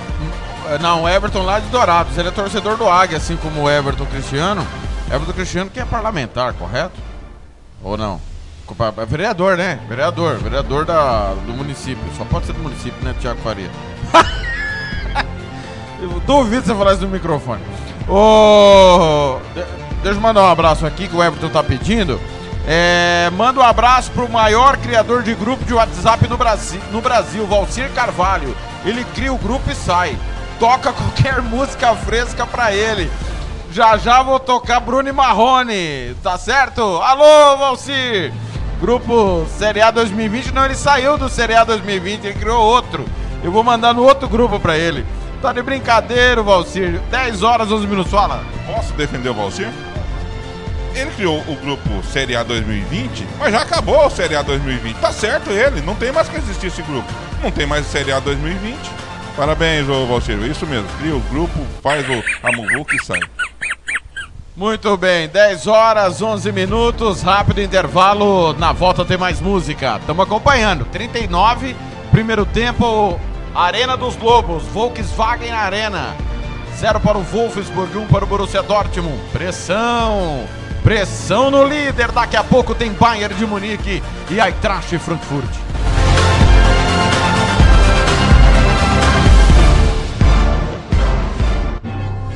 Não, o Everton lá de Dourados. Ele é torcedor do Águia, assim como o Everton Cristiano. Everton Cristiano que é parlamentar, correto? Ou não? É vereador, né? Vereador, vereador da, do município. Só pode ser do município, né, Tiago Faria? eu duvido você falar isso no microfone. Ô. de- deixa eu mandar um abraço aqui que o Everton tá pedindo. É, manda um abraço pro maior criador de grupo de WhatsApp no Brasil, no Brasil, Valcir Carvalho. Ele cria o grupo e sai. Toca qualquer música fresca pra ele. Já já vou tocar Bruno Marrone, tá certo? Alô, Valcir! Grupo Série A 2020, não, ele saiu do Série A 2020, ele criou outro. Eu vou mandar no outro grupo pra ele. Tá de brincadeira, Valcir. 10 horas, 11 minutos, fala. Posso defender o Valcir? Ele criou o grupo Série A 2020, mas já acabou o Série A 2020. Tá certo ele, não tem mais que existir esse grupo. Não tem mais Série A 2020. Parabéns, ô Valcir. Isso mesmo, cria o grupo, faz o, a muvuca e sai. Muito bem, 10 horas, 11 minutos, rápido intervalo, na volta tem mais música. Estamos acompanhando, 39, primeiro tempo, Arena dos Lobos, Volkswagen Arena. 0 para o Wolfsburg, 1 um para o Borussia Dortmund. Pressão, pressão no líder, daqui a pouco tem Bayern de Munique e Eintracht Frankfurt.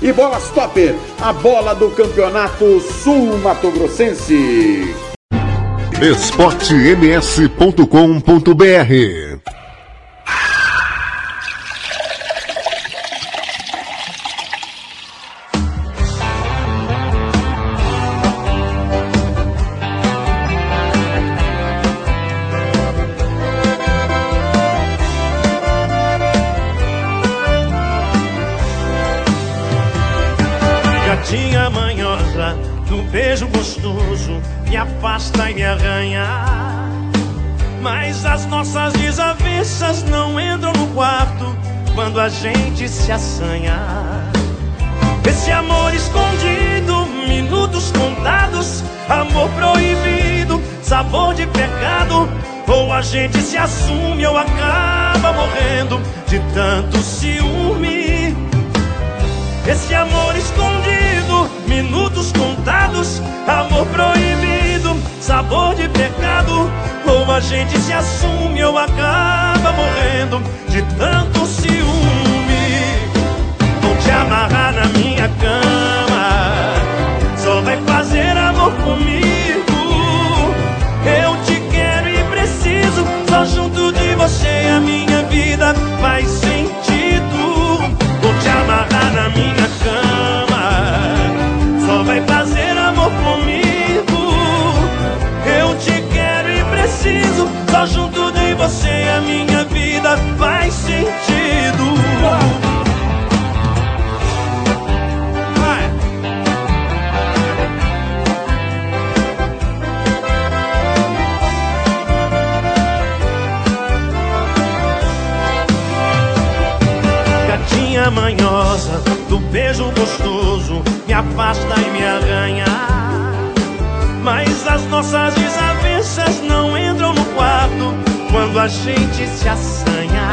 E Bola Stopper, a bola do Campeonato Sul Mato Grossense. esportems.com.br a gente se assanha. Esse amor escondido, minutos contados, amor proibido, sabor de pecado. Ou a gente se assume ou acaba morrendo de tanto ciúme. Esse amor escondido, minutos contados, amor proibido, sabor de pecado. Ou a gente se assume ou acaba morrendo de tanto ciúme amarrar na minha cama. Só vai fazer amor comigo. Eu te quero e preciso. Só junto de você a minha vida faz sentido. Vou te amarrar na minha cama. Só vai fazer amor comigo. Eu te quero e preciso. Só junto de você a minha vida faz sentido. Gostoso me afasta e me arranha. Mas as nossas desavenças não entram no quarto quando a gente se assanha.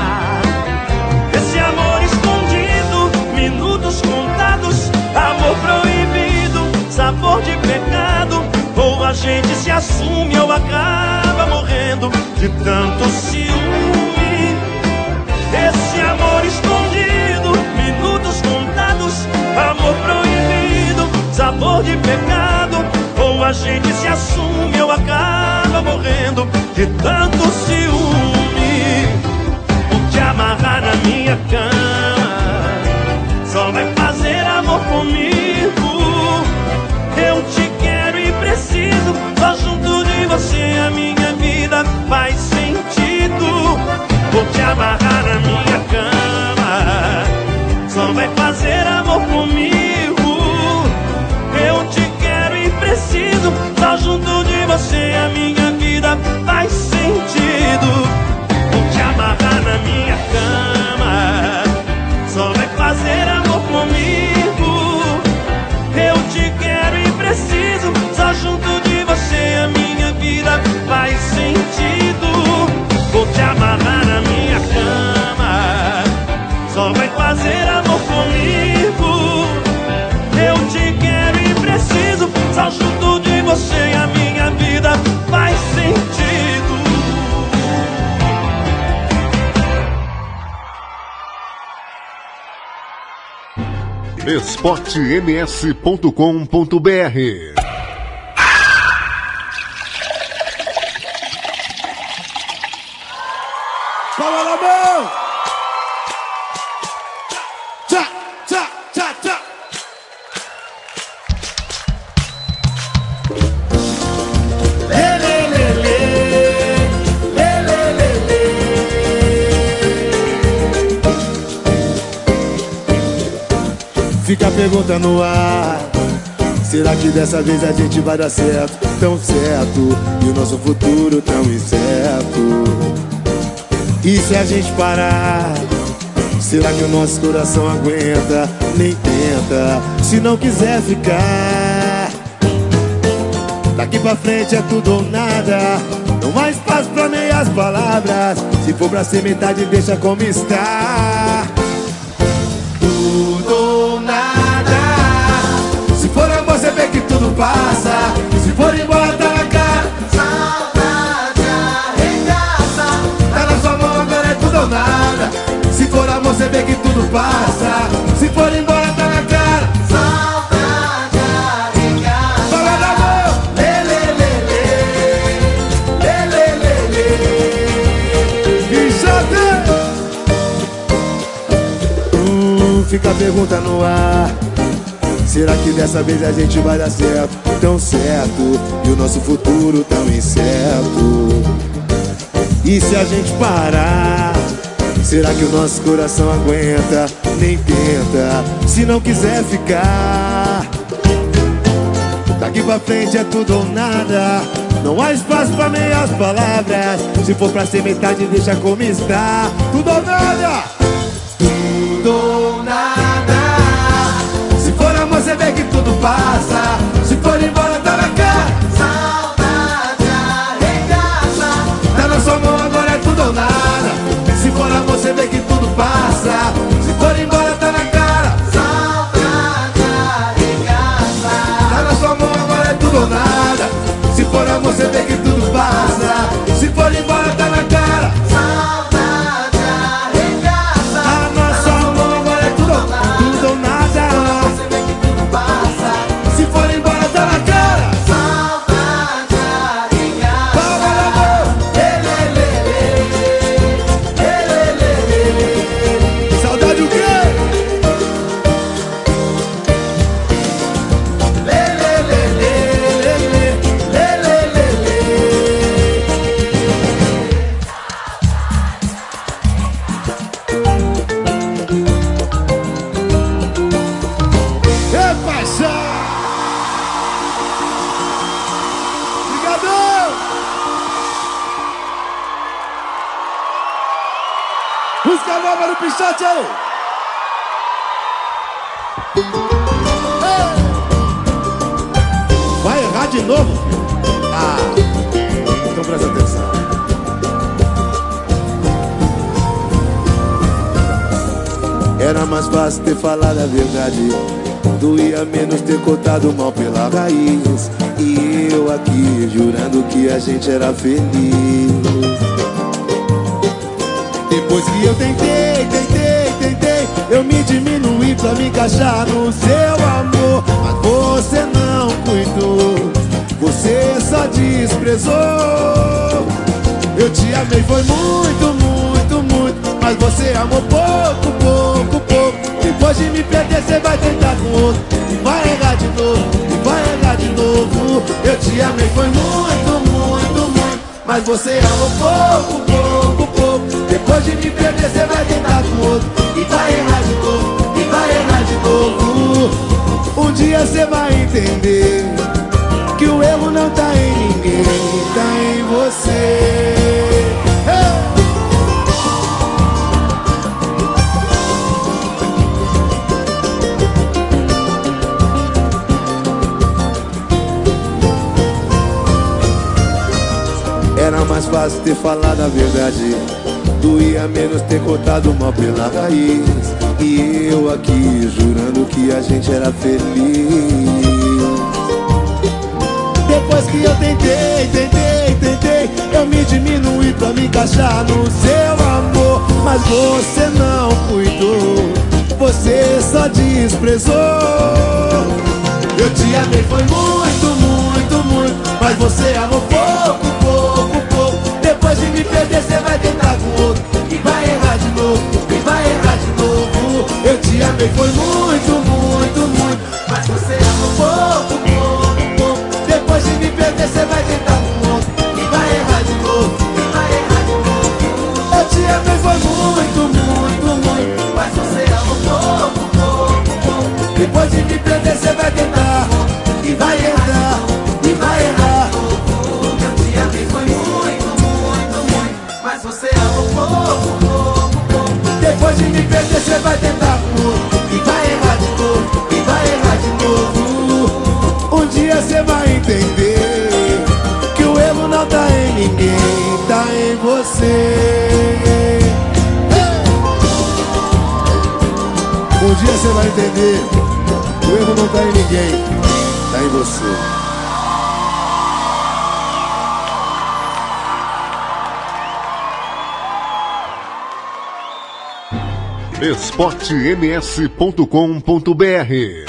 Esse amor escondido, minutos contados, amor proibido, sabor de pecado. Ou a gente se assume ou acaba morrendo de tanto ciúme. Esse amor sabor de pecado. Ou a gente se assume ou acaba morrendo de tanto ciúme. O te amarrar na minha cama só vai fazer amor comigo. Eu te quero e preciso, só junto de você a minha vida faz sentido. Vou te amarrar na minha cama, só vai fazer amor comigo. esportems.com.br pergunta no ar. Será que dessa vez a gente vai dar certo? Tão certo. E o nosso futuro tão incerto. E se a gente parar? Será que o nosso coração aguenta? Nem tenta, se não quiser ficar. Daqui pra frente é tudo ou nada. Não há espaço pra meias palavras. Se for pra ser metade, deixa como está. Se for embora, tá na cara. Saudade arregaça. Tá na sua mão, agora é tudo ou nada. Se for amor, você vê que tudo passa. Se for embora, tá na cara. Saudade arregaça. Fala da mão. Lê, lê, lê, lê. Lê, lê, lê. Hum, fica a pergunta no ar. Será que dessa vez a gente vai dar certo? Tão certo, e o nosso futuro tão incerto. E se a gente parar? Será que o nosso coração aguenta? Nem tenta, se não quiser ficar. Daqui pra frente é tudo ou nada. Não há espaço pra meias palavras. Se for pra ser metade, deixa como está. Tudo ou nada. Tudo passa. Se for embora, tá na cara. Saudade arregaça. Tá na sua mão, agora é tudo ou nada. Se for amor, você vê que tudo passa. Se for embora, tá na cara. Saudade arregaça. Tá na sua mão, agora é tudo ou nada. Se for amor, você vê que tudo cortado mal pela raiz. E eu aqui jurando que a gente era feliz. Depois que eu tentei, tentei, tentei, eu me diminuí pra me encaixar no seu amor. Mas você não cuidou, você só desprezou. Eu te amei, foi muito, muito, muito. Mas você amou pouco, pouco, pouco. De me perder, você vai tentar com outro. E vai errar de novo, e vai errar de novo. Eu te amei, foi muito, muito, muito. Mas você amou pouco, pouco, pouco. Depois de me perder, você vai tentar com outro. E vai errar de novo, e vai errar de novo. Um dia você vai entender que o erro não tá em ninguém, tá em você. Ter falado a verdade. Doía menos ter cortado mal pela raiz. E eu aqui jurando que a gente era feliz. Depois que eu tentei, tentei, tentei Eu me diminuí pra me encaixar no seu amor. Mas você não cuidou Você só desprezou. Eu te amei, foi muito, muito, muito Mas você amou pouco, pouco, Depois de me perder, você vai tentar com outro. E vai errar de novo, e vai errar de novo. Eu te amei, foi muito, muito, muito. Mas você amou pouco, pouco, pouco. Depois de me perder, você vai tentar com outro. E vai errar de novo, e vai errar de novo. Eu te amei, foi muito, muito, muito. Mas você amou pouco, pouco, pouco. Depois de me perder, você vai tentar E vai errar, você vai tentar E vai errar de novo, e vai errar de novo. Um dia você vai entender Que o erro não tá em ninguém, tá em você. Um dia você vai entender que o erro não tá em ninguém, tá em você. esportems.com.br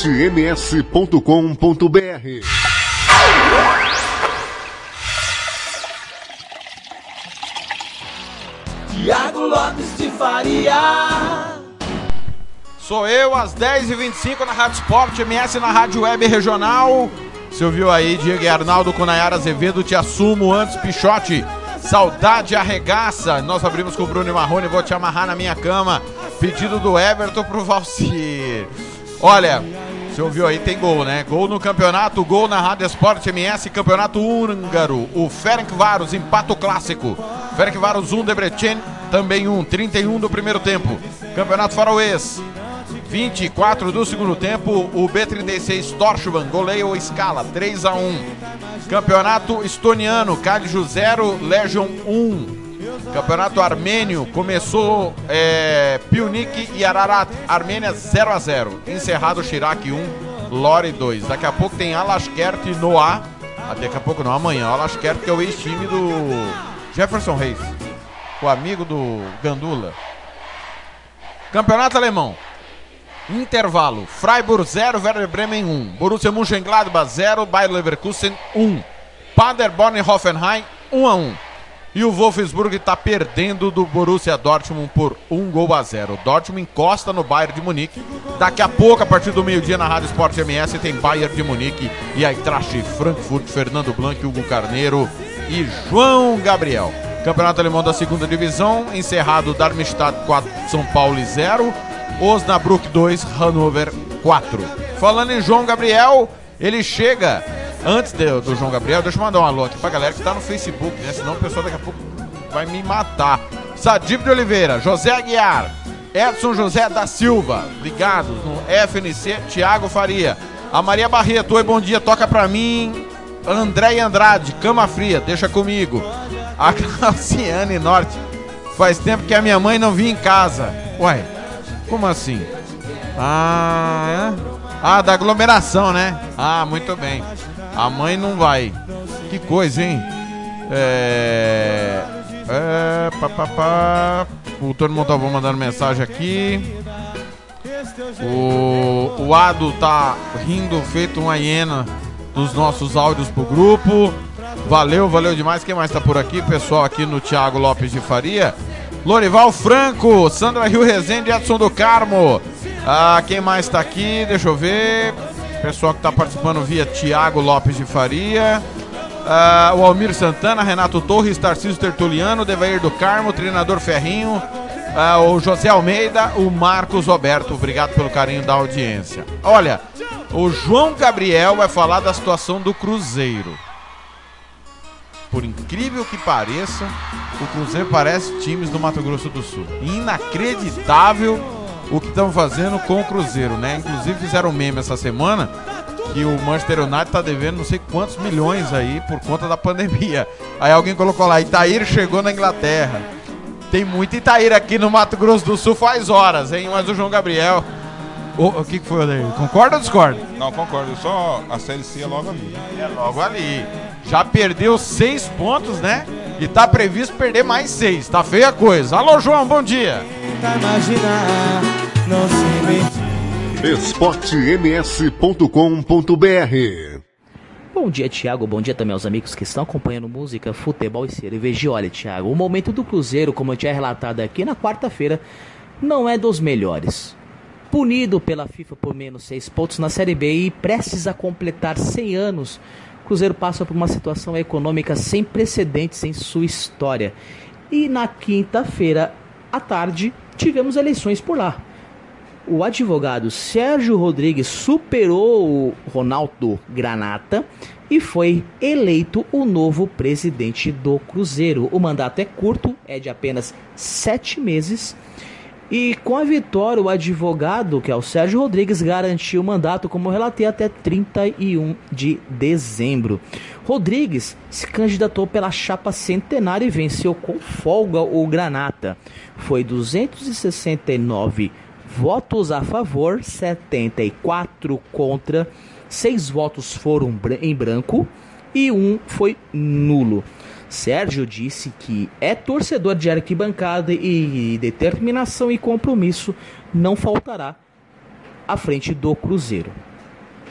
esportems.com.br Tiago Lopes de Faria. Sou eu, às 10h25 na Rádio Sport, MS na Rádio Web Regional. Você ouviu aí, Diego e Arnaldo com Nayara Azevedo, te assumo antes, Pichote. Saudade arregaça. Nós abrimos com o Bruno Marrone, vou te amarrar na minha cama. Pedido do Everton pro Valcir. Olha, você ouviu aí, tem gol, né? Gol no campeonato, gol na Rádio Sport MS, campeonato húngaro. O Ferencváros, empata o clássico. Ferencváros 1, Debrecen também 1, 31 do primeiro tempo. Campeonato faroês, 24 do segundo tempo, o B36 Torchman goleia o Scala 3 a 1. Campeonato estoniano, Calju 0, Legion 1. Campeonato armênio começou é, Piunik e Ararat, Armênia 0 a 0. Encerrado Shirak 1, Lore 2. Daqui a pouco tem Alashkert e Noah. Ah, Daqui a pouco não, amanhã. Alashkert que é o ex-time do Jefferson Reis, o amigo do Gandula. Campeonato alemão. Intervalo. Freiburg 0, Werder Bremen 1. Borussia Mönchengladbach 0, Bayer Leverkusen 1. Paderborn e Hoffenheim 1 a 1. E o Wolfsburg está perdendo do Borussia Dortmund por 1 gol a 0. Dortmund encosta no Bayern de Munique. Daqui a pouco, a partir do meio-dia, na Rádio Sport MS, tem Bayern de Munique e Eintracht Frankfurt, Fernando Blanc, Hugo Carneiro e João Gabriel. Campeonato Alemão da segunda divisão, encerrado Darmstadt 4, São Paulo 0, Osnabrück 2, Hannover 4. Falando em João Gabriel, ele chega antes de- do João Gabriel, deixa eu mandar um alô aqui pra galera que tá no Facebook, né? Senão o pessoal daqui a pouco vai me matar. Sadib de Oliveira, José Aguiar, Edson José da Silva, ligados no FNC, Thiago Faria. A Maria Barreto, oi, bom dia, toca pra mim. André Andrade, Cama Fria, deixa comigo. A Clauciane Norte, faz tempo que a minha mãe não vinha em casa. Ué, como assim? Ah, é? Ah, da aglomeração, né? Ah, muito bem. A mãe não vai. Que coisa, hein? É. É. Pá, pá, pá. O Tony Montalvão mandando mensagem aqui. O, o Ado tá rindo, feito uma hiena dos nossos áudios pro grupo. Valeu, valeu demais. Quem mais tá por aqui? Pessoal aqui no Thiago Lopes de Faria. Lorival Franco, Sandra Rio Rezende, Edson do Carmo. Ah, quem mais tá aqui? Deixa eu ver. Pessoal que tá participando via Thiago Lopes de Faria. Ah, o Almir Santana, Renato Torres, Tarcísio Tertuliano, Devair do Carmo, treinador Ferrinho, ah, o José Almeida, o Marcos Roberto. Obrigado pelo carinho da audiência. Olha, o João Gabriel vai falar da situação do Cruzeiro. Por incrível que pareça, o Cruzeiro parece times do Mato Grosso do Sul. Inacreditável o que estão fazendo com o Cruzeiro, né? Inclusive fizeram um meme essa semana que o Manchester United tá devendo não sei quantos milhões aí por conta da pandemia. Aí alguém colocou lá, Itaíra chegou na Inglaterra. Tem muito Itaíra aqui no Mato Grosso do Sul faz horas, hein? Mas o João Gabriel. O, o que, que foi, Odair? Concorda ou discorda? Não, concordo. Só a Série C é logo ali. É logo ali. Já perdeu seis pontos, né? E tá previsto perder mais seis. Tá feia a coisa. Alô, João, bom dia. Imaginar, não se mentir. esportems.com.br Bom dia, Thiago. Bom dia também aos amigos que estão acompanhando música, futebol e cerveja. Olha, Thiago, o momento do Cruzeiro, como eu tinha relatado aqui na quarta-feira, não é dos melhores. Punido pela FIFA por menos seis pontos na Série B e prestes a completar 100 anos, o Cruzeiro passa por uma situação econômica sem precedentes em sua história. E na quinta-feira à tarde tivemos eleições por lá. O advogado Sérgio Rodrigues superou o Ronaldo Granata e foi eleito o novo presidente do Cruzeiro. O mandato é curto, é de apenas sete meses. E com a vitória, o advogado, que é o Sérgio Rodrigues, garantiu o mandato, como relatei, até 31 de dezembro. Rodrigues se candidatou pela chapa centenária e venceu com folga o Granata. Foi 269 votos a favor, 74 contra, 6 votos foram em branco e um foi nulo. Sérgio disse que é torcedor de arquibancada e determinação e compromisso não faltará à frente do Cruzeiro.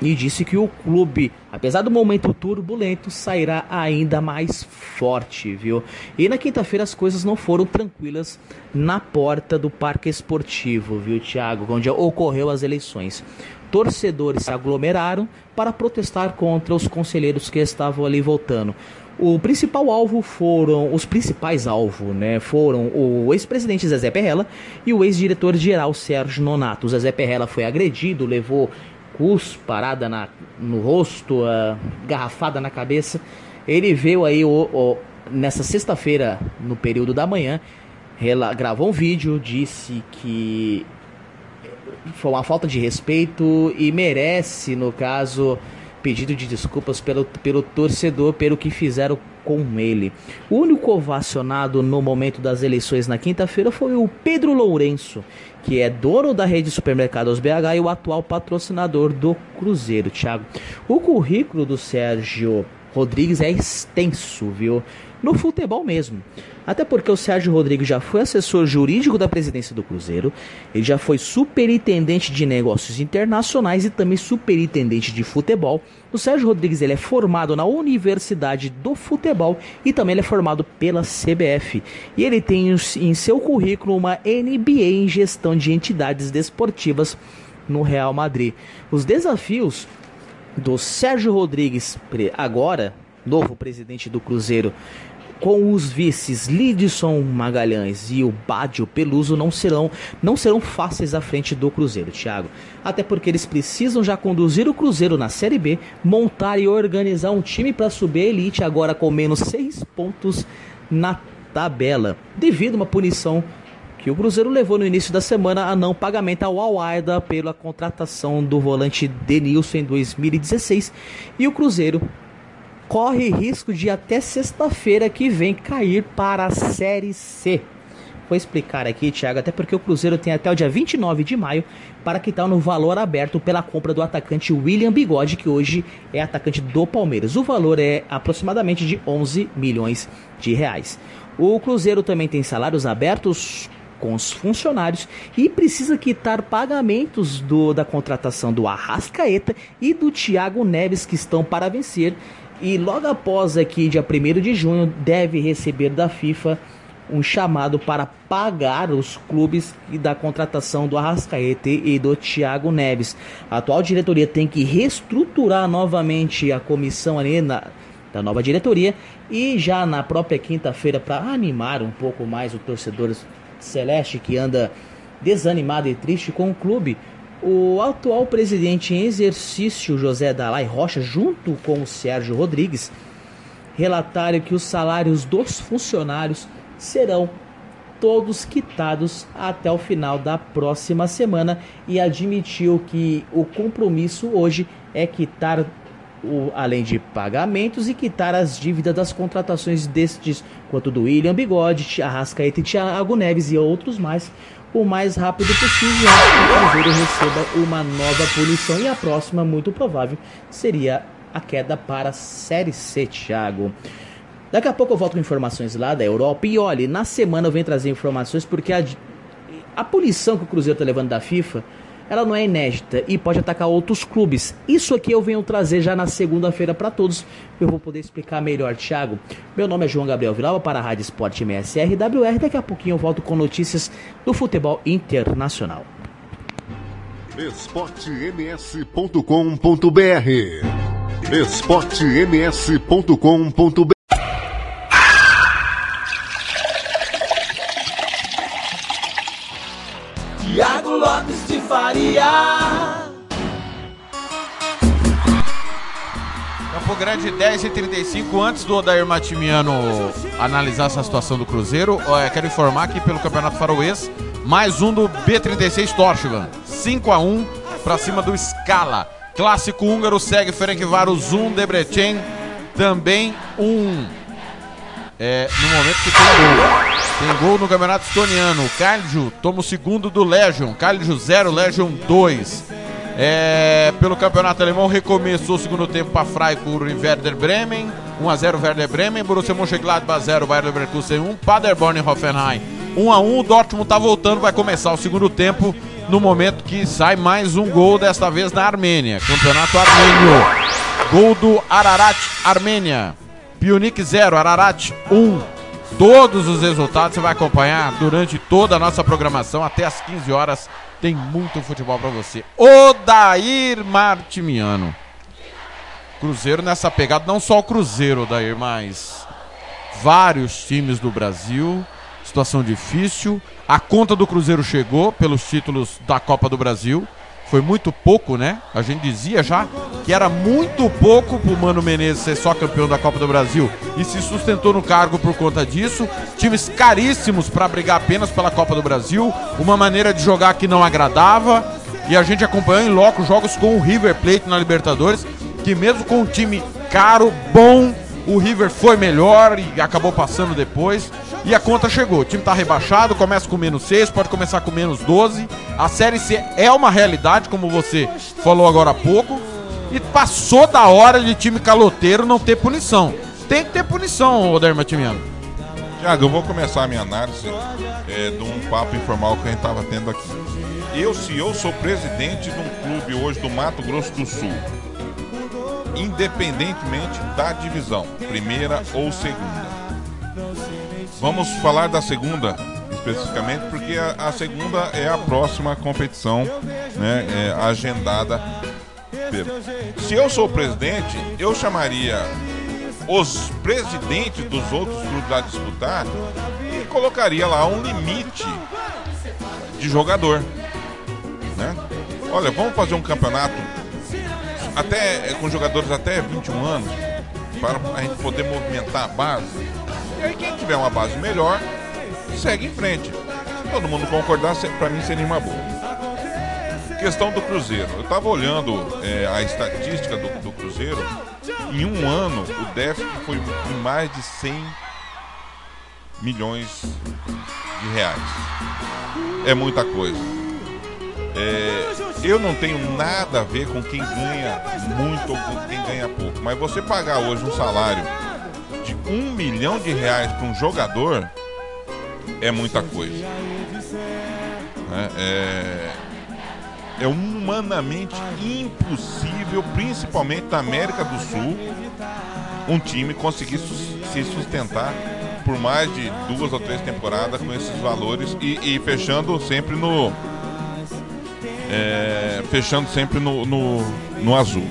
E disse que o clube, apesar do momento turbulento, sairá ainda mais forte, viu? E na quinta-feira as coisas não foram tranquilas na porta do Parque Esportivo, viu, Thiago? Onde ocorreu as eleições. Torcedores se aglomeraram para protestar contra os conselheiros que estavam ali votando. O principal alvo foram, os principais alvos, né, foram o ex-presidente Zezé Perrella e o ex-diretor-geral Sérgio Nonato. O Zezé Perrella foi agredido, levou cusparada na, no rosto, ah, garrafada na cabeça. Ele veio aí o, o- nessa sexta-feira, no período da manhã, rela- gravou um vídeo, disse que foi uma falta de respeito e merece, no caso, pedido de desculpas pelo, pelo torcedor pelo que fizeram com ele. O único ovacionado no momento das eleições na quinta-feira foi o Pedro Lourenço, que é dono da rede de supermercados BH e o atual patrocinador do Cruzeiro, Thiago. O currículo do Sérgio Rodrigues é extenso, viu? No futebol mesmo. Até porque o Sérgio Rodrigues já foi assessor jurídico da presidência do Cruzeiro, ele já foi superintendente de negócios internacionais e também superintendente de futebol. O Sérgio Rodrigues ele é formado na Universidade do Futebol e também ele é formado pela CBF. E ele tem em seu currículo uma MBA em gestão de entidades desportivas no Real Madrid. Os desafios do Sérgio Rodrigues, agora novo presidente do Cruzeiro, com os vices Lidson Magalhães e o Bádio Peluso não serão não serão fáceis à frente do Cruzeiro, Thiago. Até porque eles precisam já conduzir o Cruzeiro na Série B, montar e organizar um time para subir a elite agora com menos seis pontos na tabela, devido a uma punição que o Cruzeiro levou no início da semana a não pagamento ao Alwaida pela contratação do volante Denilson em 2016 e o Cruzeiro corre risco de até sexta-feira que vem cair para a Série C. Vou explicar aqui, Thiago, até porque o Cruzeiro tem até o dia 29 de maio para quitar no valor aberto pela compra do atacante William Bigode, que hoje é atacante do Palmeiras. O valor é aproximadamente de 11 milhões de reais. O Cruzeiro também tem salários abertos com os funcionários e precisa quitar pagamentos do, da contratação do Arrascaeta e do Thiago Neves que estão para vencer e logo após aqui, dia 1 de junho, deve receber da FIFA um chamado para pagar os clubes da contratação do Arrascaeta e do Thiago Neves. A atual diretoria tem que reestruturar novamente a comissão ali na, da nova diretoria e já na própria quinta-feira para animar um pouco mais o torcedor celeste que anda desanimado e triste com o clube. O atual presidente em exercício, José Dalai Rocha, junto com o Sérgio Rodrigues, relataram que os salários dos funcionários serão todos quitados até o final da próxima semana e admitiu que o compromisso hoje é quitar o, além de pagamentos e quitar as dívidas das contratações destes, quanto do William Bigode, Arrascaeta e Thiago Neves e outros mais, o mais rápido possível antes que o Cruzeiro receba uma nova punição e a próxima, muito provável, seria a queda para a Série C, Thiago. Daqui a pouco eu volto com informações lá da Europa. E olha, na semana eu venho trazer informações porque a, a punição que o Cruzeiro está levando da FIFA, ela não é inédita e pode atacar outros clubes. Isso aqui eu venho trazer já na segunda-feira para todos. Eu vou poder explicar melhor, Thiago. Meu nome é João Gabriel Vilava para a Rádio Esporte MSR WR. Daqui a pouquinho eu volto com notícias do futebol internacional. esportems.com.br esportems.com.br Faria. Campo Grande 10 e 35 antes do Odair Matimiano analisar essa situação do Cruzeiro, quero informar que pelo Campeonato Faroês, mais um do B36 Torchvan, 5 a 1 para cima do Scala. Clássico húngaro segue Ferencváros 1, Debrecen também 1. É, no momento que tem. Tem gol no Campeonato Estoniano. Kalju toma o segundo do Legion. Kalju 0, Legion 2. É, pelo Campeonato Alemão, recomeçou o segundo tempo para Freiburg e Werder Bremen. 1 a 0 Werder Bremen. Borussia Mönchengladbach 0, Bayer Leverkusen 1. Paderborn e Hoffenheim 1 a 1 O Dortmund tá voltando, vai começar o segundo tempo no momento que sai mais um gol, desta vez na Armênia. Campeonato Armênio. Gol do Ararat, Armênia. Pionik 0, Ararat 1. Todos os resultados você vai acompanhar durante toda a nossa programação até às 15 horas. Tem muito futebol para você. Odair Martimiano. Cruzeiro nessa pegada, não só o Cruzeiro, Odair, mas vários times do Brasil. Situação difícil. A conta do Cruzeiro chegou pelos títulos da Copa do Brasil. Foi muito pouco, né? A gente dizia já que era muito pouco pro Mano Menezes ser só campeão da Copa do Brasil e se sustentou no cargo por conta disso. Times caríssimos para brigar apenas pela Copa do Brasil, uma maneira de jogar que não agradava. E a gente acompanhou em loco jogos com o River Plate na Libertadores, que mesmo com um time caro, bom, o River foi melhor e acabou passando depois. E a conta chegou. O time tá rebaixado, começa com menos 6, pode começar com menos 12. A Série C é uma realidade, como você falou agora há pouco. E passou da hora de time caloteiro não ter punição. Tem que ter punição, Odair Matimiano. Tiago, eu vou começar a minha análise é, de um papo informal que a gente estava tendo aqui. Eu, se eu sou presidente de um clube hoje do Mato Grosso do Sul, independentemente da divisão, primeira ou segunda. Vamos falar da segunda especificamente, porque a, a segunda é a próxima competição né, é, agendada. Se eu sou presidente, eu chamaria os presidentes dos outros clubes a disputar e colocaria lá um limite de jogador. Né? Olha, vamos fazer um campeonato até com jogadores até 21 anos para a gente poder movimentar a base. E aí quem tiver uma base melhor segue em frente. Se todo mundo concordar, para mim seria uma boa. Questão do Cruzeiro. Eu estava olhando é, a estatística do, do Cruzeiro. Em um ano, o déficit foi de mais de 100 milhões de reais. É muita coisa. É, eu não tenho nada a ver com quem ganha muito ou com quem ganha pouco. Mas você pagar hoje um salário de um milhão de reais para um jogador é muita coisa. É, é, é humanamente impossível, principalmente na América do Sul, um time conseguir se sustentar por mais de duas ou três temporadas com esses valores e, e fechando sempre no. É, fechando sempre no, no, no azul.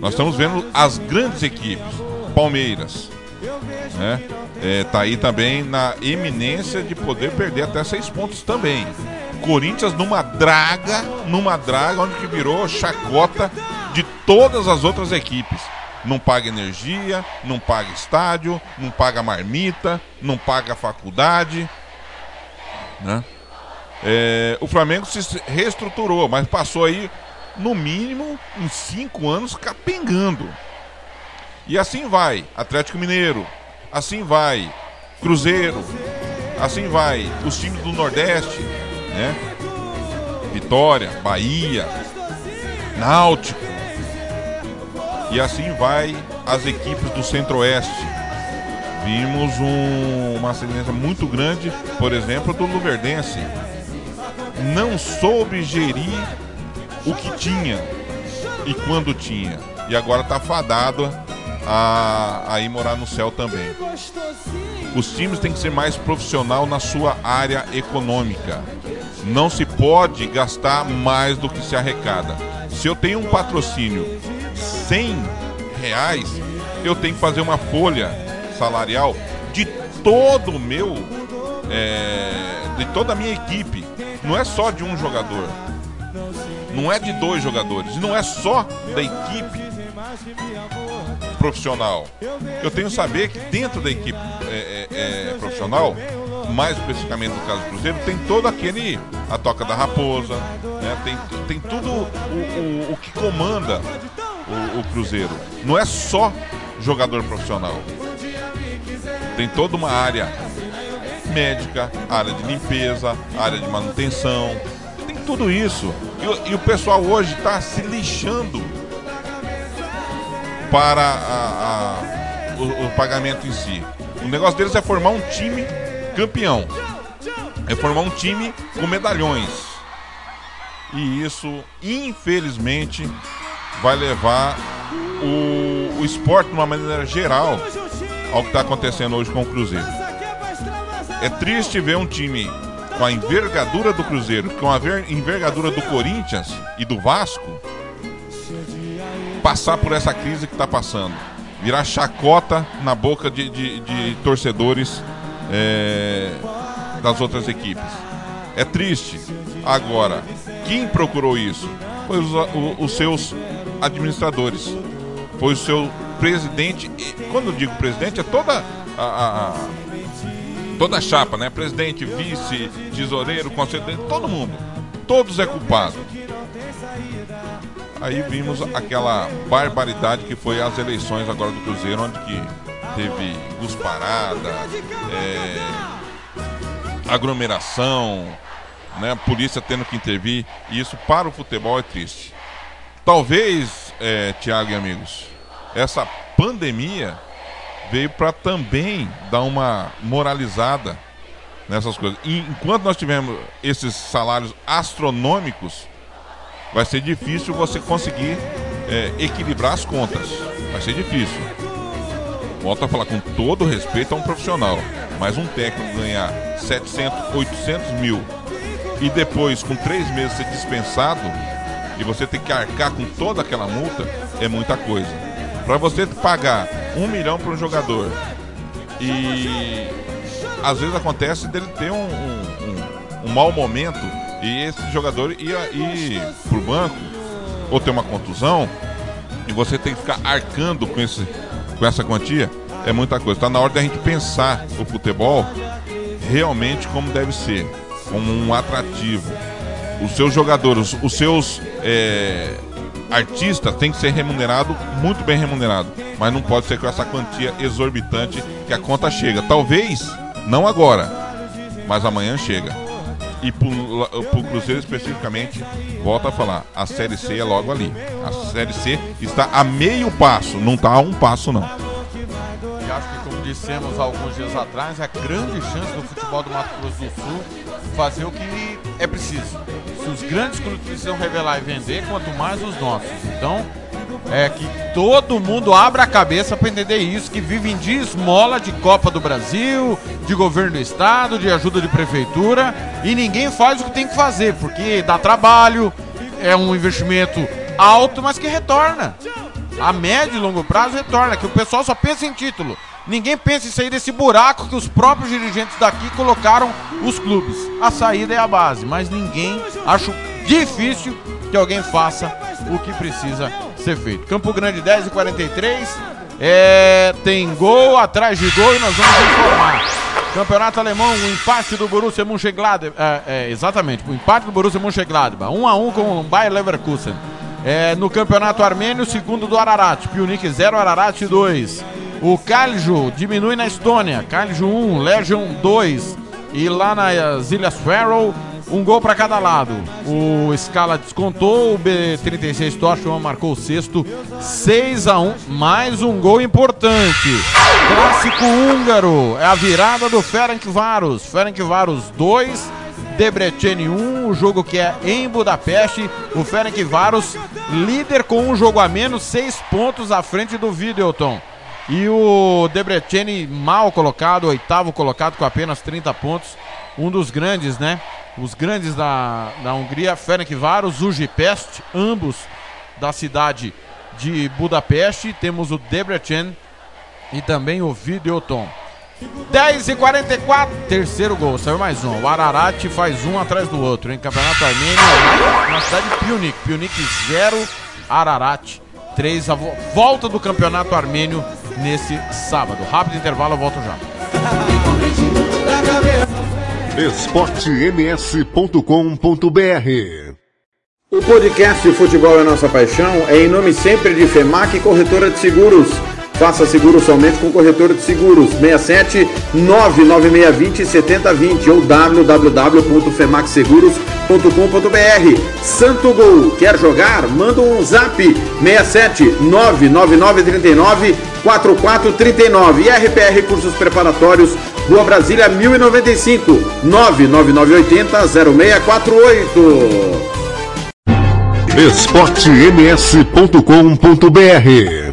Nós estamos vendo as grandes equipes, Palmeiras, né? É, tá aí também na eminência de poder perder até seis pontos também. Corinthians numa draga, numa draga onde que virou chacota de todas as outras equipes. Não paga energia, não paga estádio, não paga marmita, não paga faculdade, né? É, o Flamengo se reestruturou, mas passou aí no mínimo uns cinco anos capengando. E assim vai, Atlético Mineiro, assim vai, Cruzeiro, assim vai, os times do Nordeste, né? Vitória, Bahia, Náutico. E assim vai as equipes do Centro-Oeste. Vimos um- uma semelhança muito grande, por exemplo, do Luverdense. Não soube gerir o que tinha e quando tinha. E agora está fadado a, a ir morar no céu também. Os times têm que ser mais profissional na sua área econômica. Não se pode gastar mais do que se arrecada. Se eu tenho um patrocínio 100 reais, eu tenho que fazer uma folha salarial de todo o meu, é, de toda a minha equipe. Não é só de um jogador. Não é de dois jogadores. Não é só da equipe profissional. Eu tenho que saber que dentro da equipe é, é, é, profissional, mais especificamente no caso do Cruzeiro, tem todo aquele. A toca da raposa, né? tem, tem tudo o, o, o que comanda o, o Cruzeiro. Não é só jogador profissional. Tem toda uma área médica, área de limpeza, área de manutenção. Tem tudo isso. E, o- e o pessoal hoje está se lixando para a- a- o, o pagamento em si. O negócio deles é formar um time campeão. É formar um time com medalhões. E isso, infelizmente, vai levar o, o esporte de uma maneira geral ao que está acontecendo hoje com o Cruzeiro. É triste ver um time com a envergadura do Cruzeiro, com a ver- envergadura do Corinthians e do Vasco, passar por essa crise que está passando. Virar chacota na boca de, de- de torcedores é, das outras equipes. É triste. Agora, quem procurou isso? Foi os, o- os seus administradores. Foi o seu presidente. E quando eu digo presidente, é toda a- a- toda a chapa, né? Presidente, vice, tesoureiro, conselheiro, todo mundo. Todos é culpado. Aí vimos aquela barbaridade que foi as eleições agora do Cruzeiro, onde que teve cusparada, é, aglomeração, né? Polícia tendo que intervir. E isso para o futebol é triste. Talvez, é, Tiago e amigos, essa pandemia veio para também dar uma moralizada nessas coisas. E enquanto nós tivermos esses salários astronômicos, vai ser difícil você conseguir é, equilibrar as contas. Vai ser difícil. Volto a falar com todo respeito a um profissional, mas um técnico ganhar 700, 800 mil e depois, com três meses, ser dispensado e você ter que arcar com toda aquela multa, é muita coisa. Para você pagar um milhão para um jogador e às vezes acontece dele ter um, um, um- um mau momento e esse jogador ir, ir pro banco ou ter uma contusão e você tem que ficar arcando com, esse, com essa quantia, é muita coisa. Está na hora da gente pensar o futebol realmente como deve ser, como um atrativo. Os seus jogadores, os seus é, artistas têm que ser remunerados, muito bem remunerados, mas não pode ser com essa quantia exorbitante que a conta chega. Talvez não agora, mas amanhã chega. E pro, pro Cruzeiro especificamente, volta a falar, a Série C é logo ali. A Série C está a meio passo, não está a um passo não. Acho que, dissemos alguns dias atrás, é a grande chance do futebol do Mato Grosso do Sul fazer o que é preciso. Se os grandes clubes precisam revelar e vender, quanto mais os nossos. Então, é que todo mundo abra a cabeça para entender isso, que vivem de esmola de Copa do Brasil, de governo do estado, de ajuda de prefeitura, e ninguém faz o que tem que fazer, porque dá trabalho, é um investimento alto, mas que retorna. A médio e longo prazo retorna, que o pessoal só pensa em título. Ninguém pensa em sair desse buraco que os próprios dirigentes daqui colocaram os clubes. A saída é a base, mas ninguém acho difícil que alguém faça o que precisa ser feito. Campo Grande 10 e 43. É, tem gol atrás de gol e nós vamos informar. Campeonato Alemão, o empate do Borussia Mönchengladbach. É, é, exatamente, o empate do Borussia Mönchengladbach. 1 a 1 com o Bayer Leverkusen. É, no Campeonato Armênio, segundo do Ararat. Pionic 0, Ararat 2. O Kalju diminui na Estônia. Kalju 1, Legion 2. E lá nas Ilhas Faroe, Um gol para cada lado. O Scala descontou, o B36 Toshman marcou o sexto. 6 a 1 mais um gol importante. Clássico húngaro. É a virada do Ferencváros. Ferencváros 2, Debrecen 1. O jogo que é em Budapeste. O Ferencváros líder com um jogo a menos, 6 pontos à frente do Videoton. E o Debrecen mal colocado, oitavo colocado com apenas 30 pontos. Um dos grandes, né? Os grandes da, da Hungria, Ferencváros, Ujipest, ambos da cidade de Budapeste. Temos o Debrecen e também o Videoton. 10 e 44, terceiro gol, saiu mais um. O Ararat faz um atrás do outro, em Campeonato Armênio, na cidade de Punic. Punic 0, Ararat 3. A vo- volta do Campeonato Armênio nesse sábado. Rápido intervalo, eu volto já. esportems.com.br O podcast Futebol é Nossa Paixão é em nome sempre de FEMAC Corretora de Seguros. Faça seguro somente com corretora de seguros 67 99620 7020 ou www.femacseguros.com.br. Santo Gol, quer jogar? Manda um zap 67 99939 4439 e RPR Cursos Preparatórios, Rua Brasília 1095 99980 0648. esportems.com.br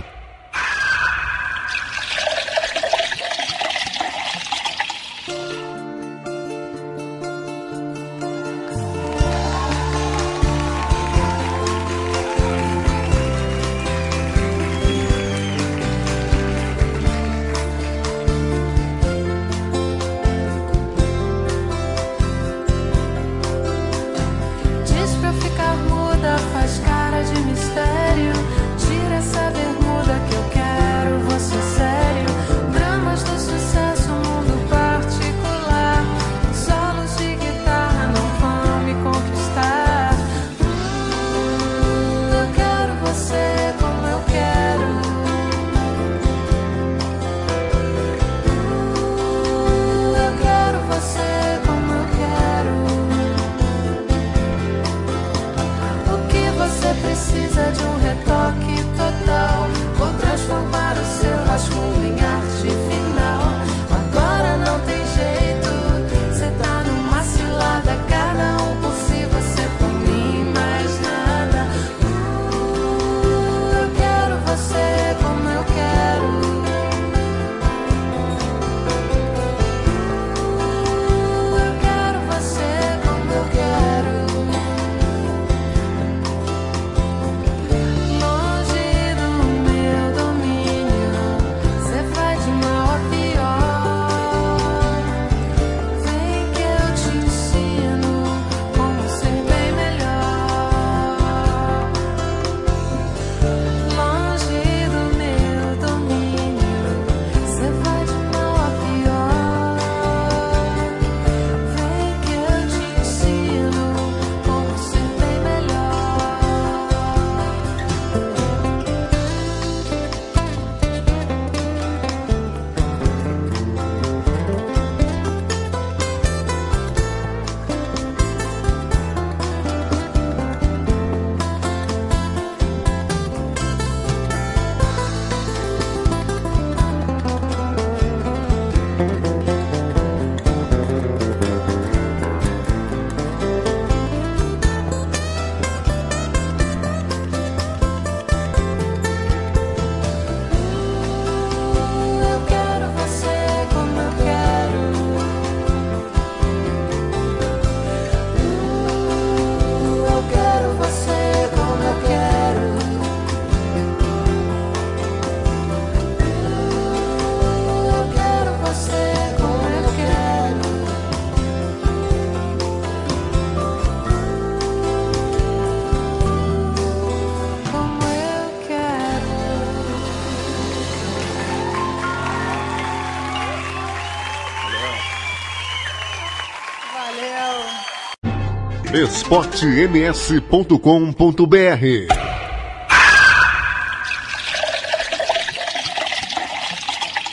esportems.com.br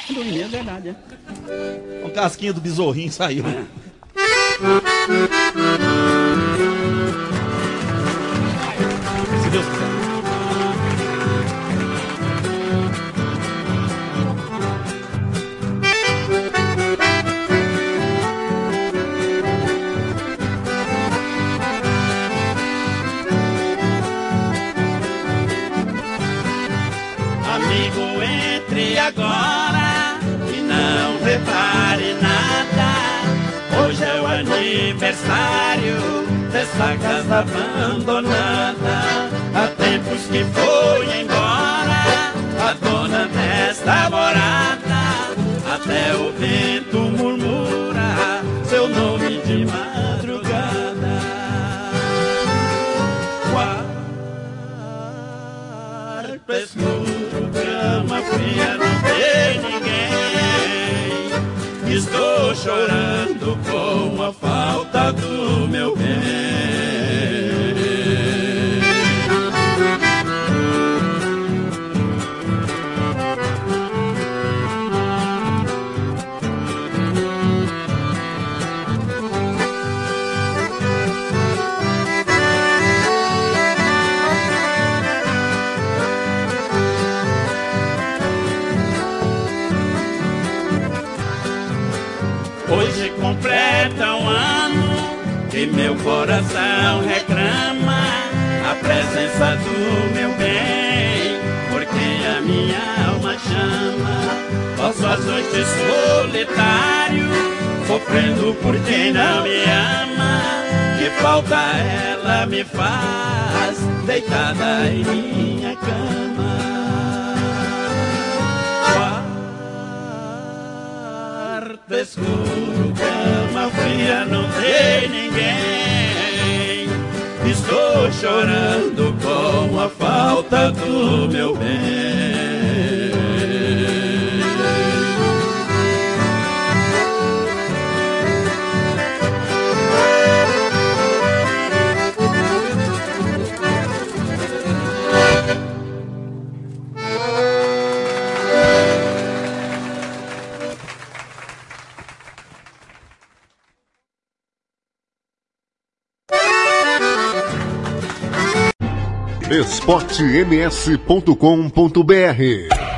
Dormir é verdade, é. Um casquinho do besorrinho saiu. Música esportems.com.br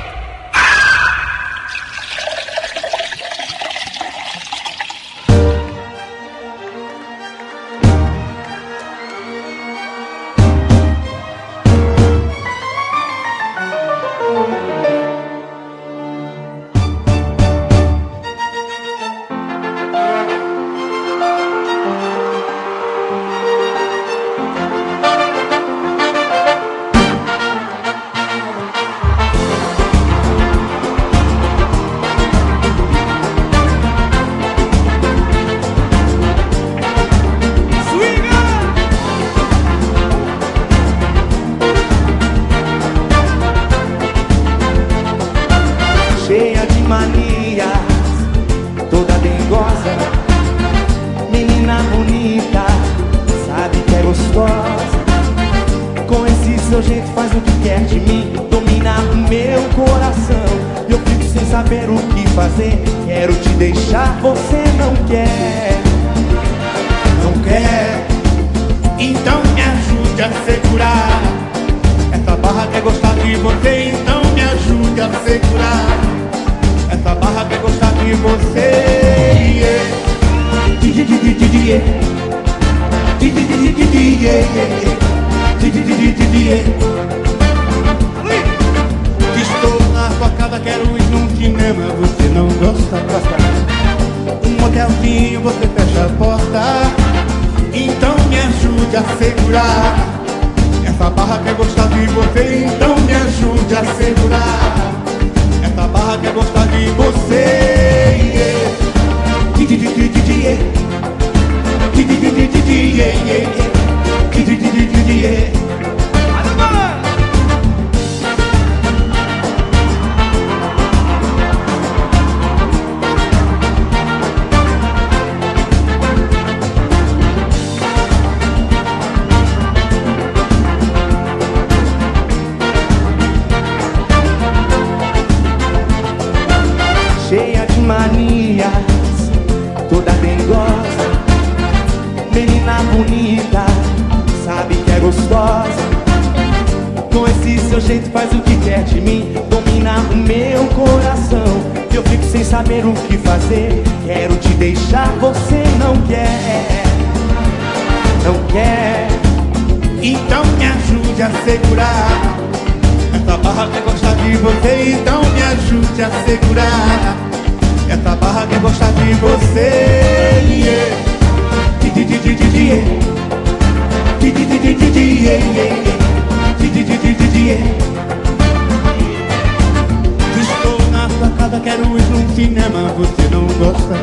cinema você não gosta.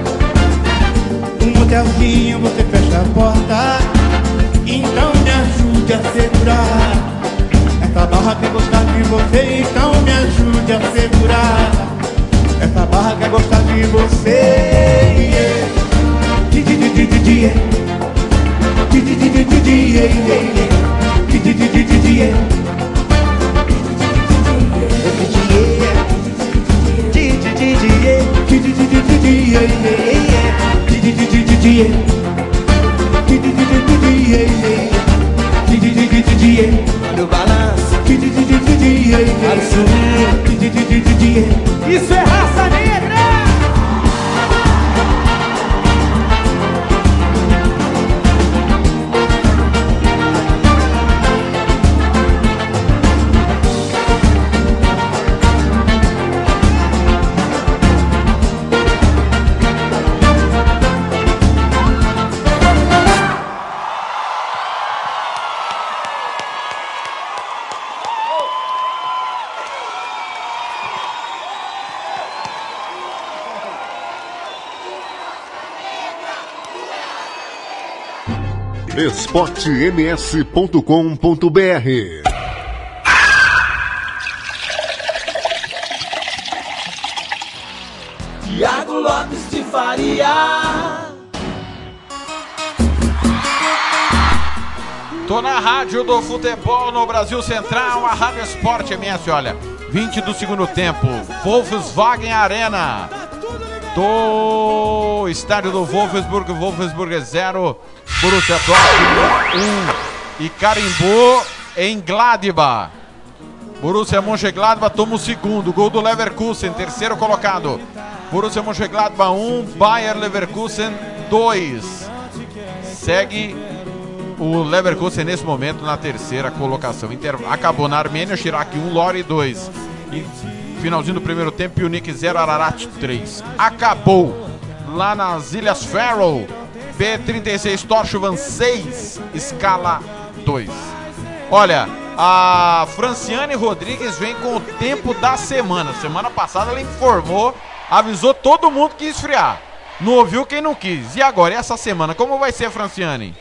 Um motelzinho você fecha a porta. Então me ajude a segurar. Essa barra quer gostar de você Então me ajude a segurar. Essa barra quer gostar de você yeah. Olha o balanço. Olha o swing. Isso é raça negra! esportems.com.br Tiago Lopes de Faria. Tô na rádio do futebol no Brasil Central, a Rádio Esporte MS, olha. 20 do segundo tempo, Volkswagen Arena. Do estádio do Wolfsburg, Wolfsburg 0, Borussia Dortmund 1 e carimbou em Gladbach. Borussia Mönchengladbach toma o segundo, gol do Leverkusen, terceiro colocado. Borussia Mönchengladbach 1, Bayer Leverkusen 2. Segue o Leverkusen nesse momento na terceira colocação. Inter... Acabou na Armênia, Chirac 1, Lori 2. E finalzinho do primeiro tempo, Punic 0, Ararat 3. Acabou lá nas Ilhas Faroe. P36 Torchuvan 6, escala 2. Olha, a Franciane Rodrigues vem com o tempo da semana. Semana passada ela informou, avisou todo mundo que ia esfriar. Não ouviu quem não quis. E agora, e essa semana, como vai ser, Franciane?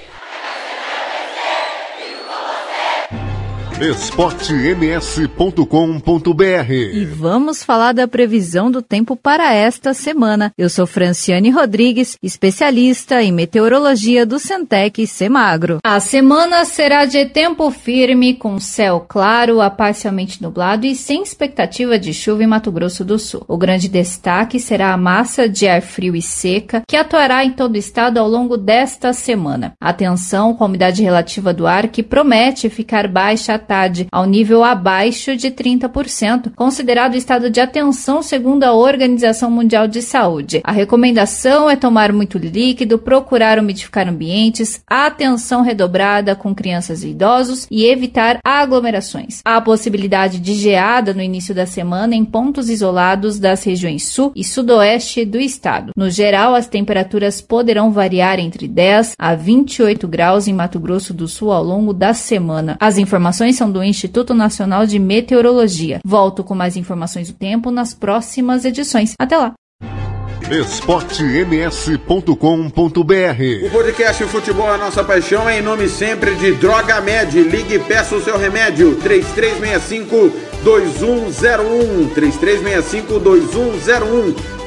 esportems.com.br E vamos falar da previsão do tempo para esta semana. Eu sou Franciane Rodrigues, especialista em meteorologia do Centec Semagro. A semana será de tempo firme, com céu claro a parcialmente nublado e sem expectativa de chuva em Mato Grosso do Sul. O grande destaque será a massa de ar frio e seca que atuará em todo o estado ao longo desta semana. Atenção com a umidade relativa do ar que promete ficar baixa tarde, ao nível abaixo de 30%, considerado estado de atenção segundo a Organização Mundial de Saúde. A recomendação é tomar muito líquido, procurar umidificar ambientes, atenção redobrada com crianças e idosos e evitar aglomerações. Há a possibilidade de geada no início da semana em pontos isolados das regiões sul e sudoeste do estado. No geral, as temperaturas poderão variar entre 10 a 28 graus em Mato Grosso do Sul ao longo da semana. As informações são do Instituto Nacional de Meteorologia. Volto com mais informações do tempo nas próximas edições. Até lá! esportems.com.br O podcast Futebol é Nossa Paixão é em nome sempre de Droga Med. Ligue e peça o seu remédio. 3365 2101 3365 2101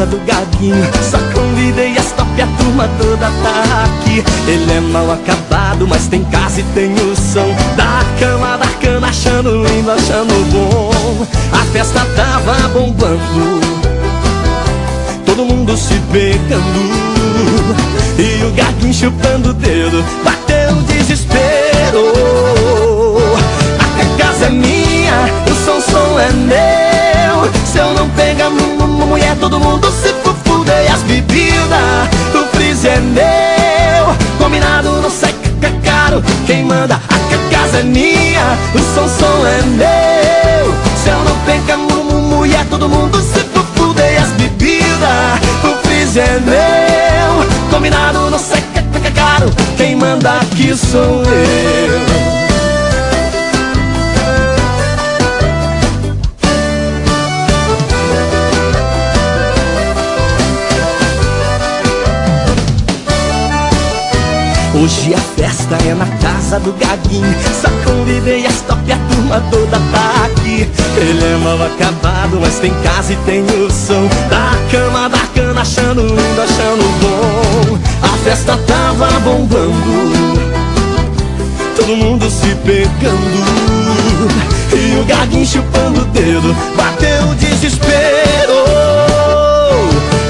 casa do Gabinho Só convidei as top e a turma toda tá aqui. Ele é mal acabado, mas tem casa e tem o som. Da cama, da cana, achando lindo, achando bom. A festa tava bombando. Todo todo mundo se pegando. E o gaguinho chupando o dedo Bateu o desespero. A casa é minha, o som som é meu Se eu não pegar mu- mu- mulher todo mundo se fufuda E as bebidas, o freezer é meu. Combinado não sai ca- caro. Quem manda, a casa é minha. O som som é meu. Se eu não pegar mu- mu- mulher todo mundo se fufuda E as bebidas, o freezer é meu. Combinado não sai ca- ca- caro. Quem manda aqui sou eu Hoje a festa é na casa do Gaguinho. Só convidei as top a turma toda tá aqui. Ele é mal acabado, mas tem casa e tem o som. Da cama, da cana, achando lindo, achando bom. A festa tava bombando. Todo mundo se pegando. E o Gaguinho chupando o dedo Bateu o desespero.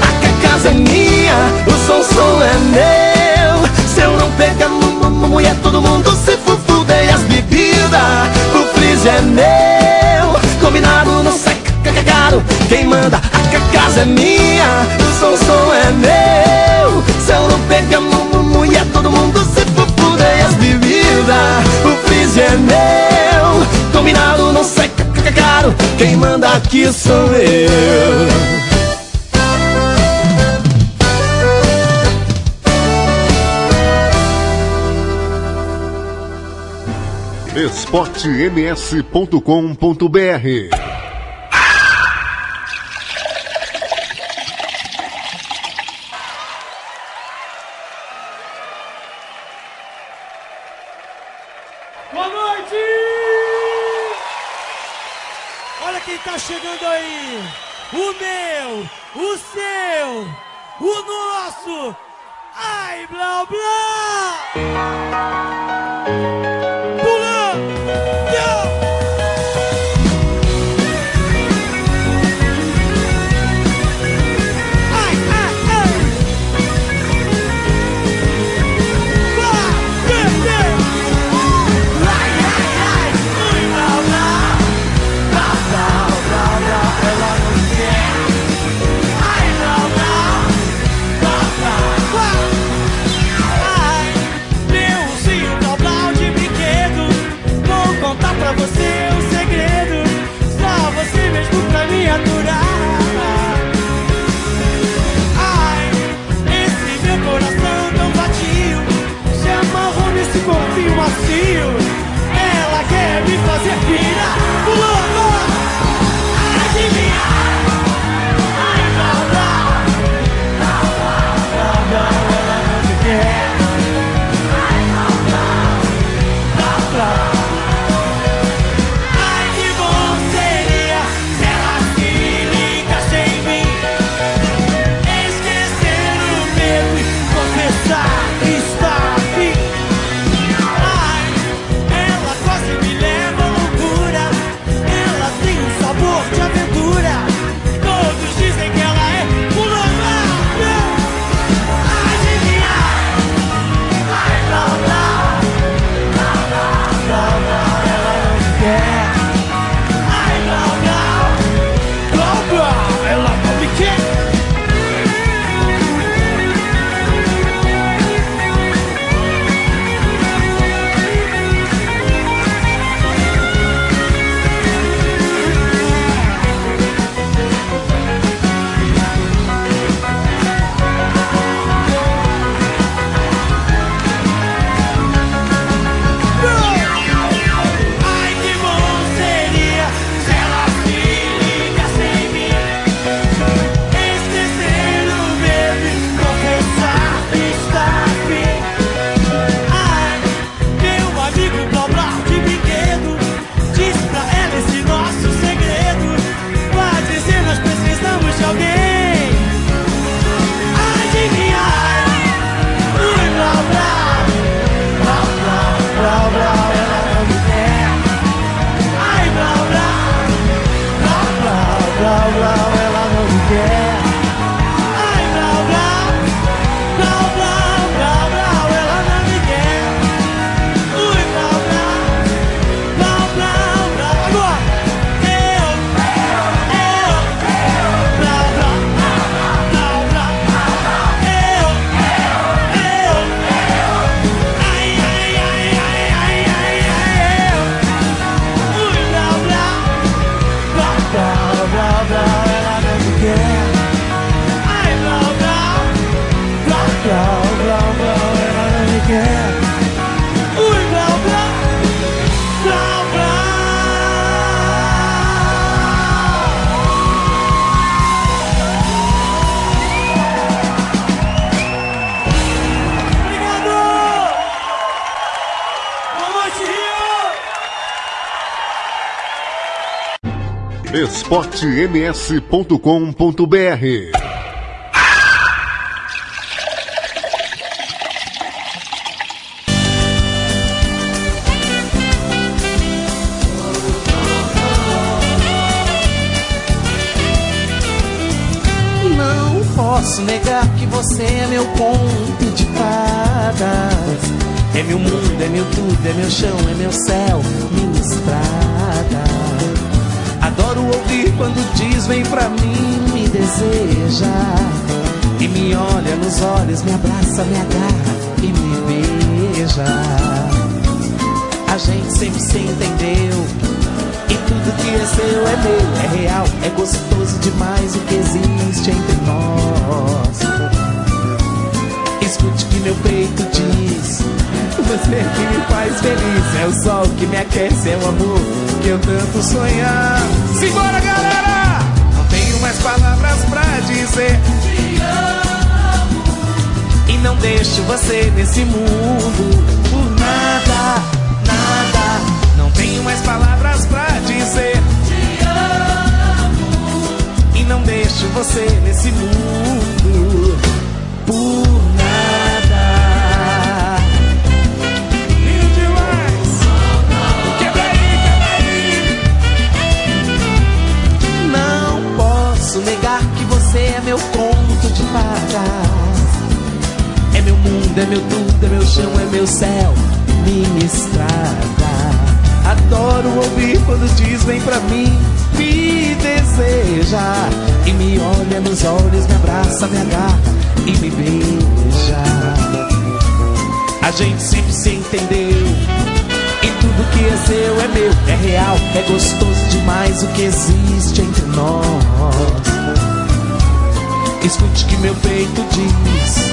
A casa é minha, o som som é meu mu- mulher, todo mundo se fufuda E as bebidas, o freezer é meu. Combinado não ca- ca- caro Quem manda, a ca- casa é minha. O som som é meu. Se eu não pegar mu- mu- mulher, todo mundo se fufuda E as bebidas, o freezer é meu. Combinado não ca- ca- caro Quem manda aqui sou eu esportems.com.br esportems.com.br Não posso negar que você é meu conto de fadas. É meu mundo, é meu tudo, é meu chão, é meu céu, minha estrada. Adoro ouvir quando diz vem pra mim, me deseja. E me olha nos olhos, me abraça, me agarra e me beija. A gente sempre se entendeu. E tudo que é seu é meu, é real, é gostoso demais o que existe entre nós. Escute que meu peito diz. Você que me faz feliz, é o sol que me aquece, é o amor que eu tanto sonhar. Simbora, galera! Não tenho mais palavras pra dizer. Te amo. E não deixo você nesse mundo por nada, nada. Não tenho mais palavras pra dizer. Te amo. E não deixo você nesse mundo negar que você é meu conto de fadas. É meu mundo, é meu tudo, é meu chão, é meu céu, minha estrada. Adoro ouvir quando diz vem pra mim, me deseja. E me olha nos olhos, me abraça, me agarra e me beija. A gente sempre se entendeu. E tudo que é seu é meu, é real, é gostoso demais o que existe entre nós. Escute que meu peito diz.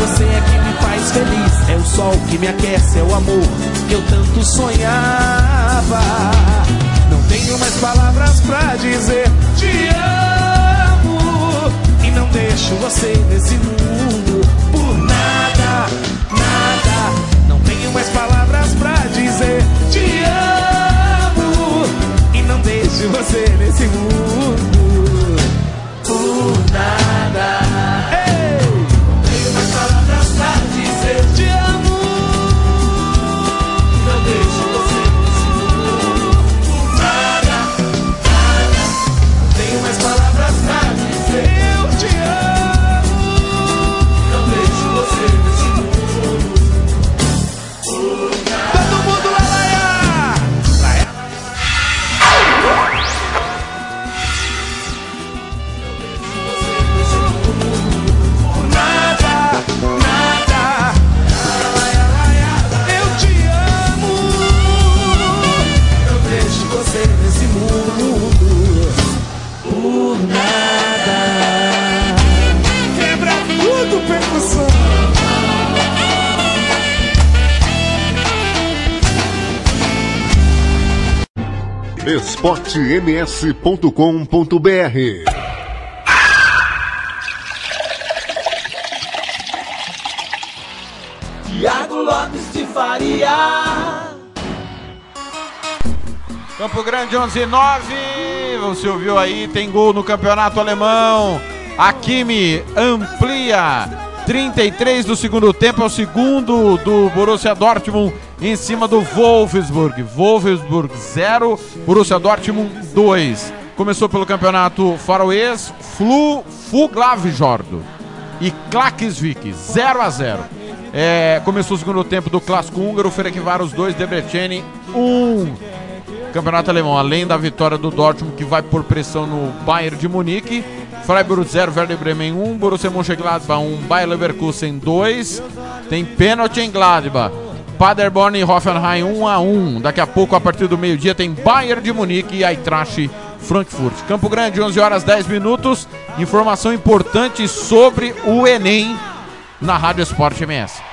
Você é que me faz feliz, é o sol que me aquece, é o amor que eu tanto sonhava. Não tenho mais palavras pra dizer te amo e não deixo você nesse mundo por nada, nada. Não tenho mais palavras pra dizer te amo e não deixo você nesse mundo por nada. esportems.com.br Tiago Lopes de Faria. Campo Grande 11 9. Você ouviu aí, tem gol no campeonato alemão. A Kimi amplia 33 do segundo tempo, é o segundo do Borussia Dortmund em cima do Wolfsburg. Wolfsburg 0, Borussia Dortmund 2. Começou pelo campeonato faroês, Flu Fuglavjord e Klaksvik 0 a 0. É, começou o segundo tempo do clássico húngaro, Ferencváros 2, Debreceni 1. Campeonato alemão, além da vitória do Dortmund, que vai por pressão no Bayern de Munique. Freiburg 0, Werder Bremen 1, Borussia Mönchengladbach 1, Bayer Leverkusen 2. Tem pênalti em Gladbach. Paderborn e Hoffenheim 1 a 1. Daqui a pouco, a partir do meio-dia, tem Bayern de Munique e Eintracht Frankfurt. Campo Grande, 11 horas 10 minutos. Informação importante sobre o Enem na Rádio Esporte MS.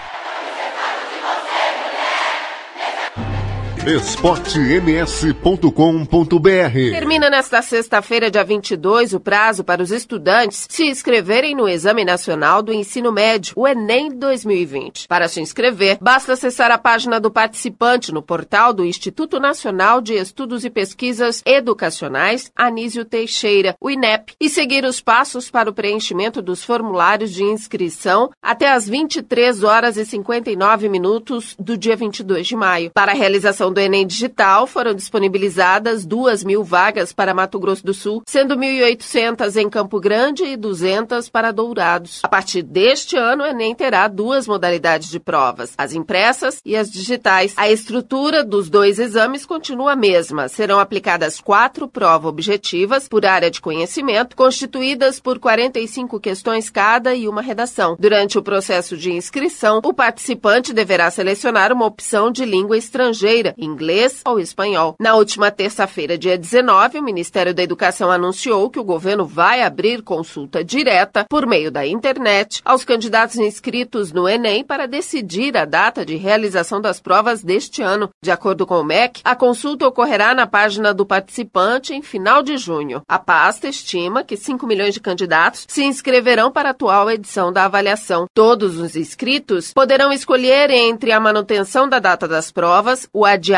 esportems.com.br Termina nesta sexta-feira, dia 22, o prazo para os estudantes se inscreverem no Exame Nacional do Ensino Médio, o Enem 2020. Para se inscrever, basta acessar a página do participante no portal do Instituto Nacional de Estudos e Pesquisas Educacionais, Anísio Teixeira, o INEP, e seguir os passos para o preenchimento dos formulários de inscrição até às 23 horas e 59 minutos do dia 22 de maio. Para a realização do Enem Digital, foram disponibilizadas 2 mil vagas para Mato Grosso do Sul, sendo 1.800 em Campo Grande e 200 para Dourados. A partir deste ano, o Enem terá duas modalidades de provas, as impressas e as digitais. A estrutura dos dois exames continua a mesma. Serão aplicadas quatro provas objetivas por área de conhecimento, constituídas por 45 questões cada e uma redação. Durante o processo de inscrição, o participante deverá selecionar uma opção de língua estrangeira, inglês ou espanhol. Na última terça-feira, dia 19, o Ministério da Educação anunciou que o governo vai abrir consulta direta por meio da internet aos candidatos inscritos no Enem para decidir a data de realização das provas deste ano. De acordo com o MEC, a consulta ocorrerá na página do participante em final de junho. A pasta estima que 5 milhões de candidatos se inscreverão para a atual edição da avaliação. Todos os inscritos poderão escolher entre a manutenção da data das provas, o adiamento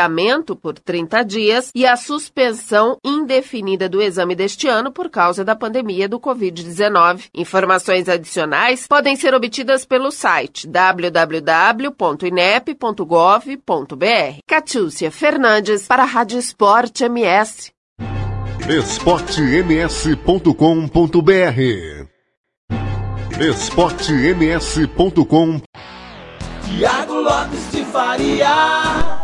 por 30 dias e a suspensão indefinida do exame deste ano por causa da pandemia do Covid-19. Informações adicionais podem ser obtidas pelo site www.inep.gov.br. Catiúcia Fernandes para a Rádio Esporte MS. esportems.com.br esportems.com Tiago Lopes de Faria.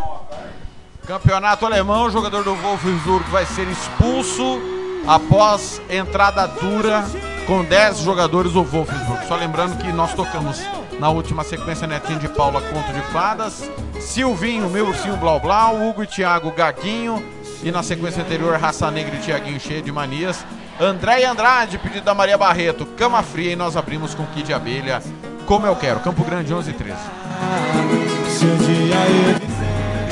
Campeonato alemão, jogador do Wolfsburg vai ser expulso após entrada dura com 10 jogadores do Wolfsburg. Só lembrando que nós tocamos na última sequência Netinho de Paula Conto de Fadas, Silvinho, meu ursinho Blau Blau, Hugo e Thiago Gaguinho e na sequência anterior Raça Negra e Tiaguinho cheio de manias. André e Andrade, pedido da Maria Barreto, Cama Fria e nós abrimos com Kid Abelha, como eu quero. Campo Grande 11 e 13.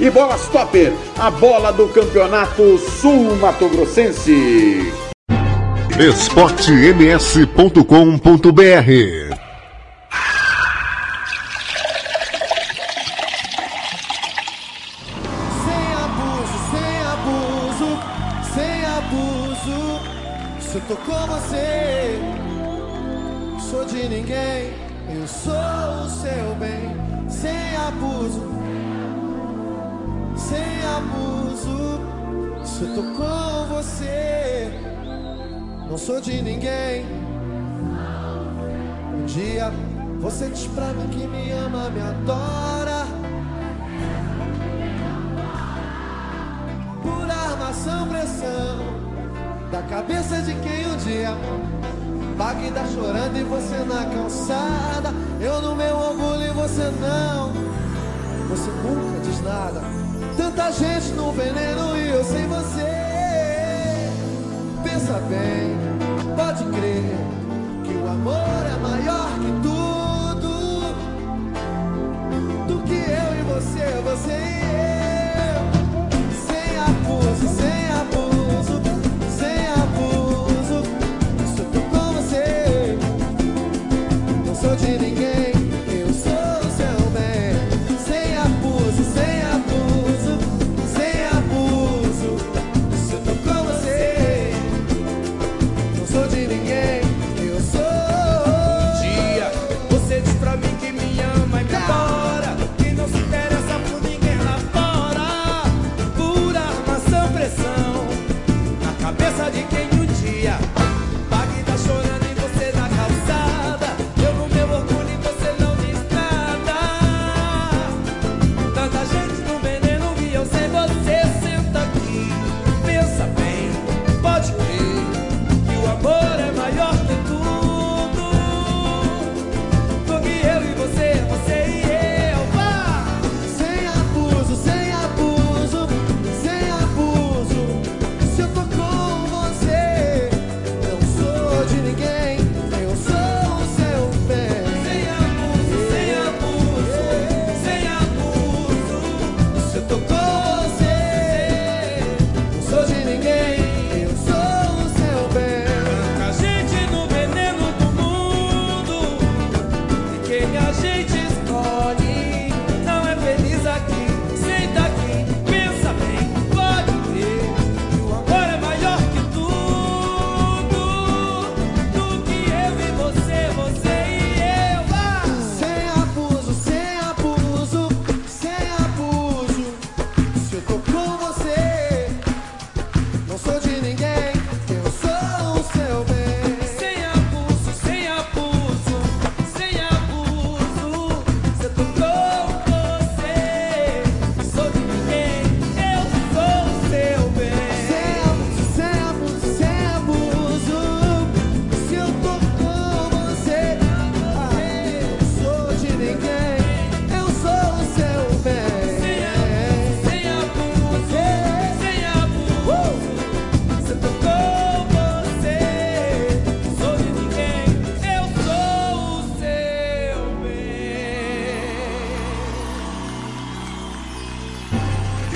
E Bola Stopper, a bola do Campeonato Sul Mato Grossense. esportems.com.br Sem abuso, sem abuso, sem abuso. Se eu tô com você, sou de ninguém. Eu sou o seu bem. Sem abuso, sem abuso. Se eu tô com você, não sou de ninguém. Um dia você diz pra mim que me ama, me adora. por armação, pressão da cabeça de quem um dia paga tá chorando e você na calçada. Eu no meu orgulho e você não. Você nunca diz nada. Tanta gente no veneno e eu sem você. Pensa bem, pode crer que o amor é maior que tudo. Do que eu e você,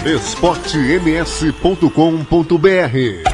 esportems.com.br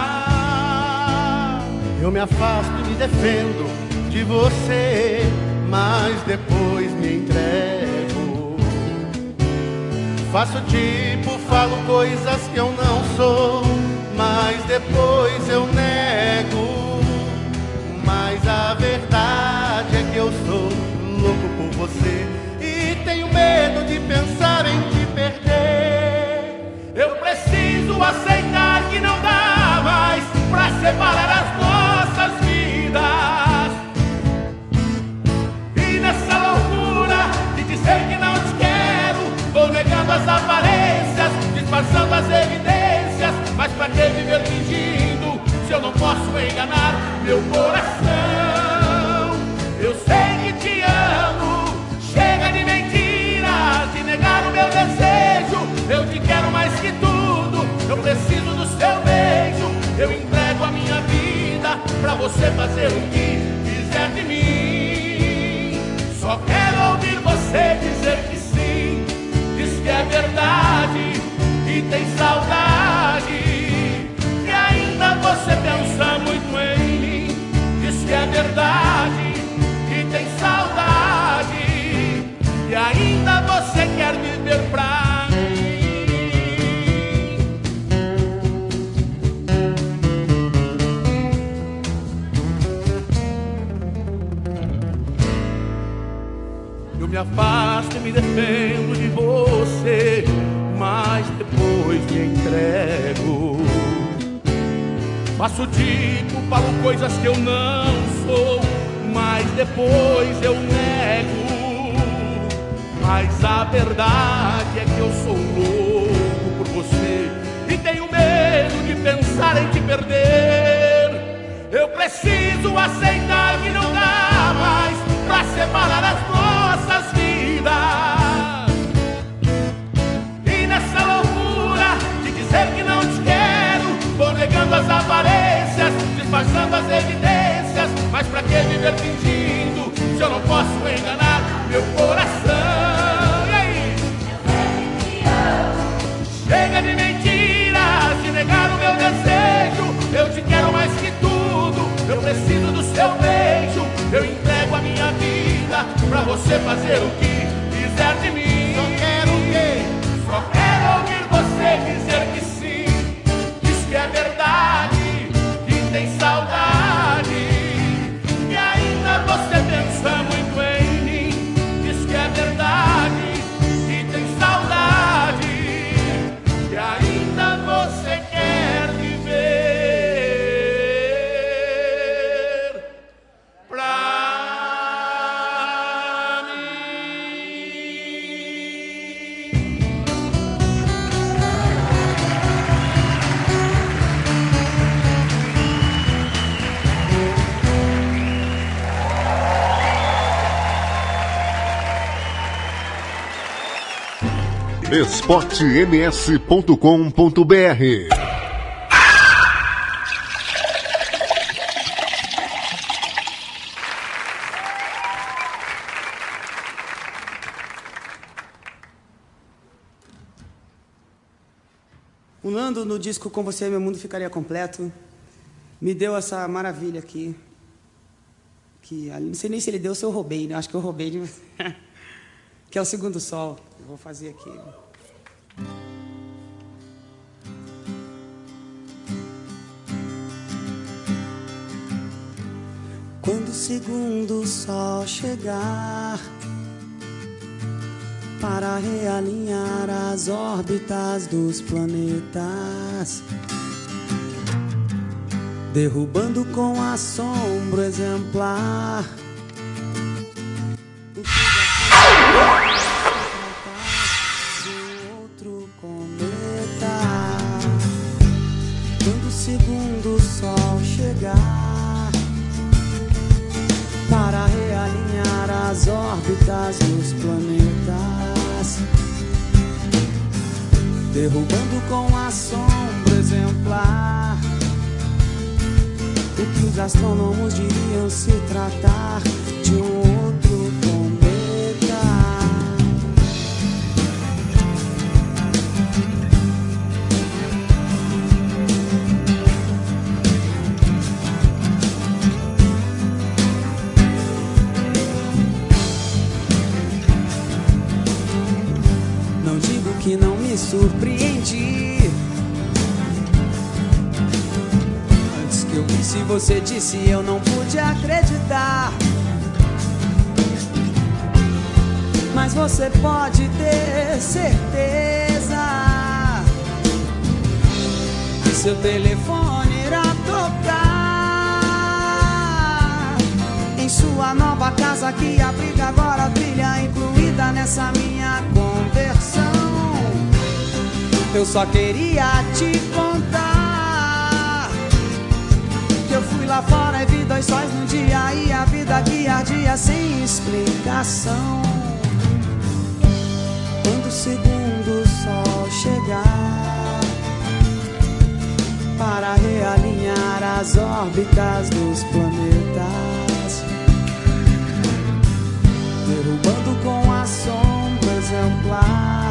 Eu me afasto e me defendo de você, mas depois me entrego. Faço tipo, falo coisas que eu não sou, mas depois eu nego. Mas a verdade é que eu sou louco por você e tenho medo de pensar em te perder. Eu preciso aceitar que não dá mais pra separar as nossas as aparências, disfarçando as evidências. Mas pra que viver fingindo se eu não posso enganar meu coração? Eu sei que te amo, chega de mentiras, de negar o meu desejo. Eu te quero mais que tudo, eu preciso do seu beijo. Eu entrego a minha vida pra você fazer o que quiser de mim. Só quero ouvir você dizer que verdade e tem saudade. E ainda você pensa muito em mim, diz que é verdade e tem saudade. E ainda você quer viver pra afasto e me defendo de você, mas depois me entrego. Faço tipo, falo coisas que eu não sou, mas depois eu nego. Mas a verdade é que eu sou louco por você e tenho medo de pensar em te perder. Eu preciso aceitar que não dá mais pra separar as nossas vou negando as aparências, disfarçando as evidências. Mas pra que viver fingindo se eu não posso enganar meu coração? E aí? Chega de mentiras, de negar o meu desejo. Eu te quero mais que tudo, eu preciso do seu beijo. Eu entrego a minha vida pra você fazer o que quiser de mim. Só quero o quê? Só quero esportems.com.br O Nando, no disco Com Você Meu Mundo Ficaria Completo, me deu essa maravilha aqui. que ali- não sei nem se ele deu ou se eu roubei, né? Acho que eu roubei de que é o segundo sol. Eu vou fazer aqui. Quando o segundo sol chegar para realinhar as órbitas dos planetas, derrubando com assombro exemplar. Órbitas dos planetas, derrubando com assombro exemplar. O que os astrônomos diriam se tratar de um outro surpreendi. Antes que eu visse você disse eu não pude acreditar. Mas você pode ter certeza que seu telefone irá tocar em sua nova casa que abriga agora a incluída nessa minha conversão. Eu só queria te contar que eu fui lá fora e vi dois sóis num dia e a vida que ardia sem explicação. Quando o segundo sol chegar para realinhar as órbitas dos planetas, derrubando com assombro exemplar do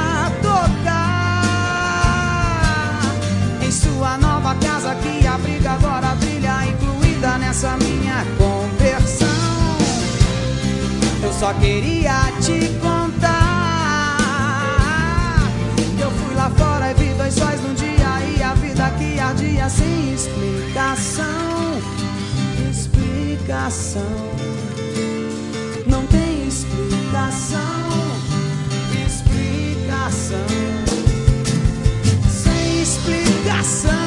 sua nova casa que abriga agora a trilha incluída nessa minha conversão. Eu só queria te contar que eu fui lá fora e vi dois sóis num dia e a vida que ardia sem explicação. Explicação. Não tem explicação. Explicação. Explicação.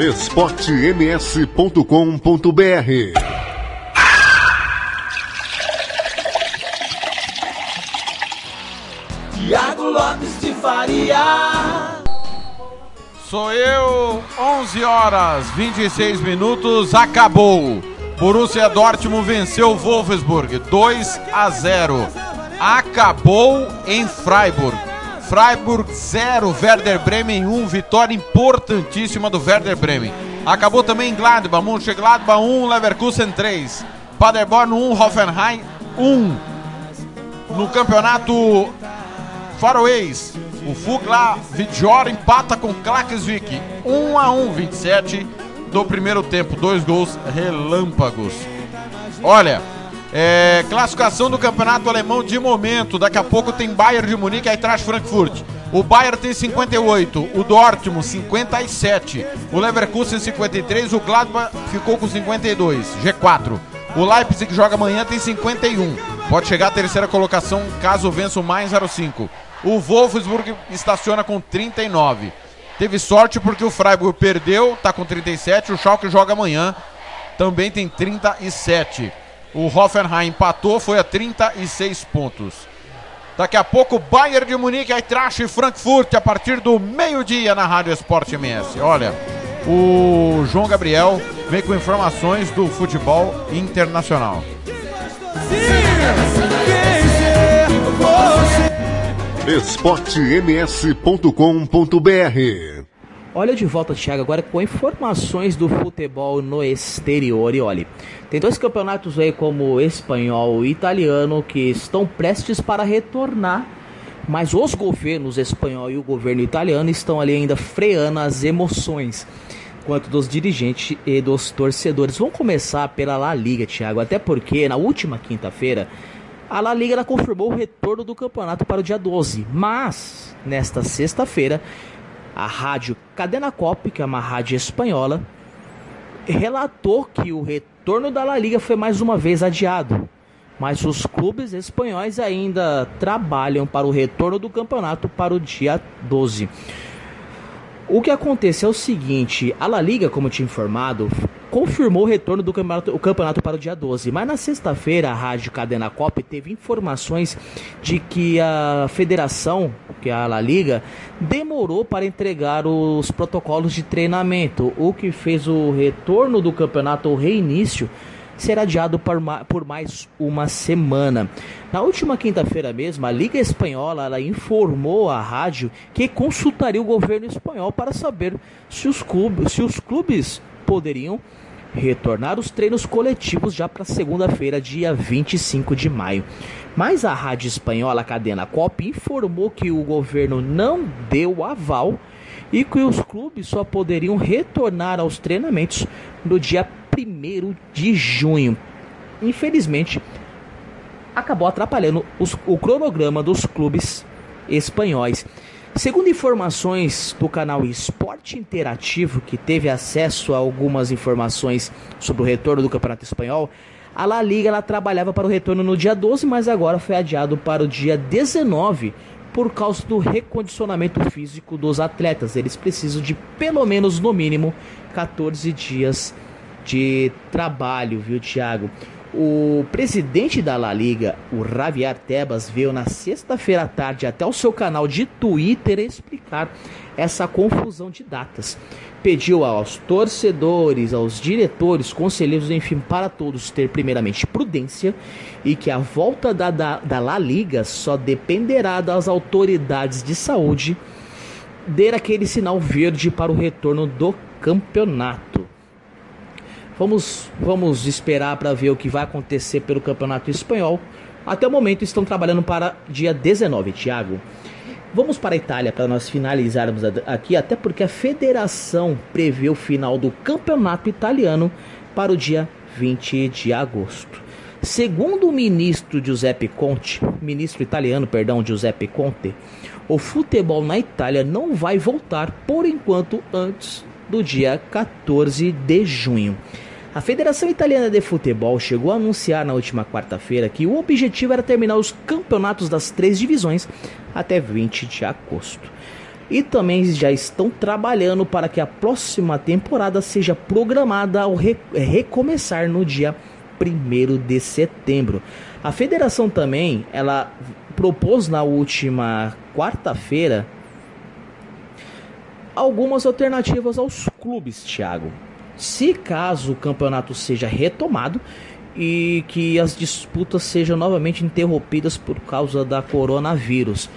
esportems.com.br Tiago Lopes de Faria. Sou eu, 11 horas 26 minutos, acabou. Borussia Dortmund venceu o Wolfsburg 2 a 0. Acabou em Freiburg. Freiburg 0, Werder Bremen 1, vitória importantíssima do Werder Bremen. Acabou também Gladbach, Mönchengladbach 1, Leverkusen 3. Paderborn 1, Hoffenheim 1. No campeonato Faroês. O Fugla Vidjor empata com Klaksvik. 1 a 1 27 do primeiro tempo. Dois gols relâmpagos. Olha, é, classificação do campeonato alemão de momento. Daqui a pouco tem Bayern de Munique e Eintracht Frankfurt. O Bayern tem 58, o Dortmund 57, o Leverkusen 53, o Gladbach ficou com 52, G4. O Leipzig que joga amanhã tem 51. Pode chegar à terceira colocação caso vença o mais 05. O Wolfsburg estaciona com 39. Teve sorte porque o Freiburg perdeu, tá com 37. O Schalke joga amanhã, também tem 37. O Hoffenheim empatou, foi a 36 pontos. Daqui a pouco, Bayern de Munique, Eintracht e Frankfurt, a partir do meio-dia na Rádio Esporte MS. Olha, o João Gabriel vem com informações do futebol internacional. esportems.com.br Olha de volta, Thiago, agora com informações do futebol no exterior. E olha, tem dois campeonatos aí como espanhol e italiano que estão prestes para retornar, mas os governos espanhol e o governo italiano estão ali ainda freando as emoções quanto dos dirigentes e dos torcedores. Vamos começar pela La Liga, Thiago, até porque na última quinta-feira a La Liga confirmou o retorno do campeonato para o dia 12, mas nesta sexta-feira a rádio Cadena Cop, que é uma rádio espanhola, relatou que o retorno da La Liga foi mais uma vez adiado. Mas os clubes espanhóis ainda trabalham para o retorno do campeonato para o dia 12. O que acontece é o seguinte: a La Liga, como tinha informado, confirmou o retorno do campeonato, o campeonato para o dia 12. Mas na sexta-feira, a rádio Cadena Cop teve informações de que a federação, que a La Liga, demorou para entregar os protocolos de treinamento, o que fez o retorno do campeonato, o reinício, ser adiado por, ma por mais uma semana. Na última quinta-feira mesmo, a Liga Espanhola informou à rádio que consultaria o governo espanhol para saber se os clubes, se os clubes poderiam retornar os treinos coletivos já para segunda-feira, dia 25 de maio. Mas a rádio espanhola Cadena Cop informou que o governo não deu aval e que os clubes só poderiam retornar aos treinamentos no dia 1 de junho. Infelizmente, acabou atrapalhando os, o cronograma dos clubes espanhóis. Segundo informações do canal Esporte Interativo, que teve acesso a algumas informações sobre o retorno do Campeonato Espanhol, a La Liga ela trabalhava para o retorno no dia 12, mas agora foi adiado para o dia 19 por causa do recondicionamento físico dos atletas. Eles precisam de pelo menos, no mínimo, 14 dias de trabalho, viu, Thiago? O presidente da La Liga, o Javier Tebas, veio na sexta-feira à tarde até o seu canal de Twitter explicar essa confusão de datas. Pediu aos torcedores, aos diretores, conselheiros, enfim, para todos ter primeiramente prudência e que a volta da, da, da La Liga só dependerá das autoridades de saúde dar aquele sinal verde para o retorno do campeonato. Vamos, vamos esperar para ver o que vai acontecer pelo Campeonato Espanhol. Até o momento estão trabalhando para dia 19, Thiago. Vamos para a Itália para nós finalizarmos aqui, até porque a federação prevê o final do campeonato italiano para o dia 20 de agosto. Segundo o ministro Giuseppe Conte, ministro italiano, perdão, Giuseppe Conte, o futebol na Itália não vai voltar por enquanto antes do dia 14 de junho. A Federação Italiana de Futebol chegou a anunciar na última quarta-feira que o objetivo era terminar os campeonatos das três divisões até 20 de agosto. E também já estão trabalhando para que a próxima temporada seja programada ao re recomeçar no dia 1 de setembro. A federação também, ela propôs na última quarta-feira algumas alternativas aos clubes, Thiago se caso o campeonato seja retomado e que as disputas sejam novamente interrompidas por causa da coronavírus.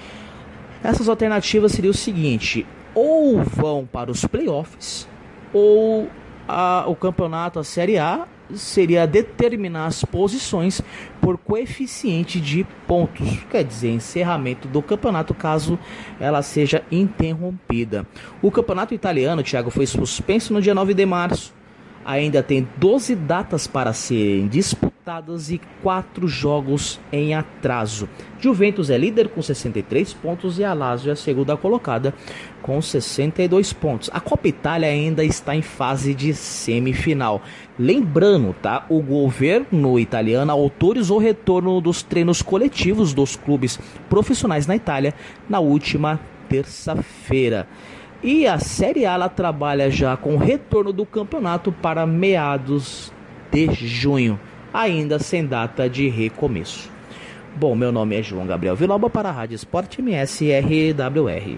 Essas alternativas seriam o seguinte: ou vão para os playoffs, ou a, o campeonato, a Série A, seria determinar as posições por coeficiente de pontos, quer dizer, encerramento do campeonato caso ela seja interrompida. O campeonato italiano, Thiago, foi suspenso no dia 9 de março. Ainda tem 12 datas para serem disputadas e 4 jogos em atraso. Juventus é líder com 63 pontos e a Lazio é a segunda colocada com 62 pontos. A Copa Itália ainda está em fase de semifinal. Lembrando, tá? O governo italiano autorizou o retorno dos treinos coletivos dos clubes profissionais na Itália na última terça-feira. E a Série A trabalha já com o retorno do campeonato para meados de junho, ainda sem data de recomeço. Bom, meu nome é João Gabriel Viloba para a Rádio Esporte MS RWR.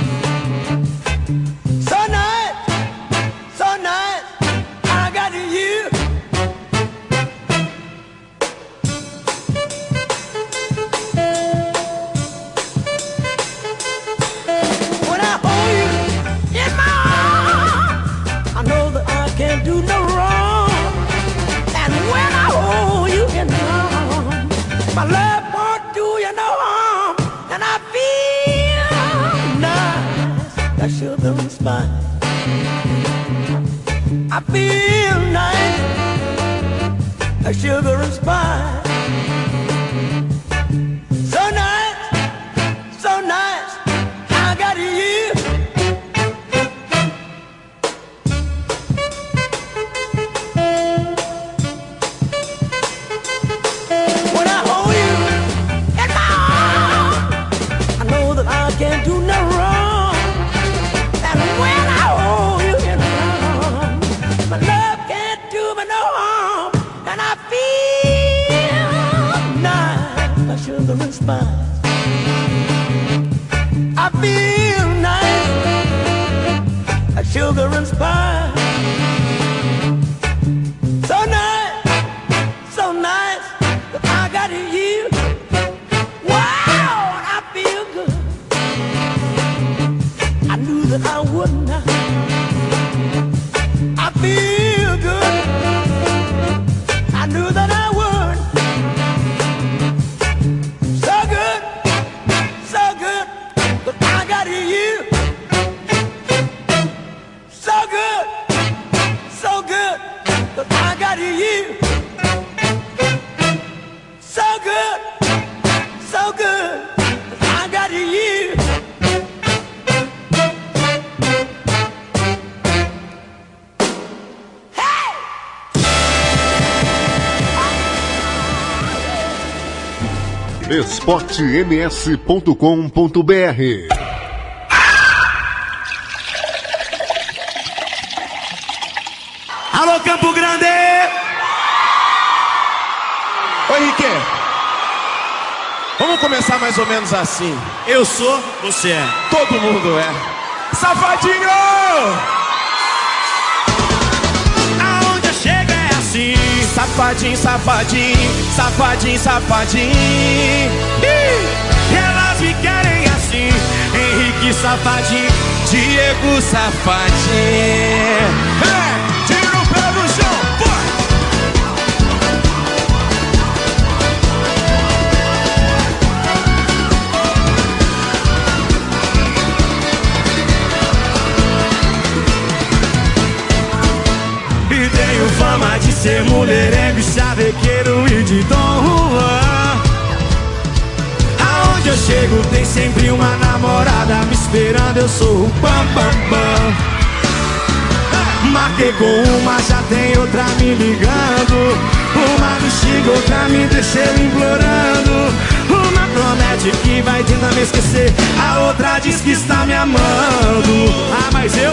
Sugar. I feel nice, that sugar and spice. esportems.com.br Alô, Campo Grande! Oi, Henrique. Vamos começar mais ou menos assim. Eu sou, você é. Todo mundo é. Safadinho! Safadinho, safadinho, safadinho, safadinho. E elas me querem assim. Henrique safadinho, Diego safadinho. Hey, tira o chão, foi! E tenho fama de ser mulherengo chavequeiro e de Dom Juan. Aonde eu chego tem sempre uma namorada me esperando. Eu sou o pam pam pam. Marquei com uma, já tem outra me ligando. Uma me xinga, outra me deixou implorando. Uma promete que vai tentar me esquecer A outra diz que está me amando. Ah, mas eu,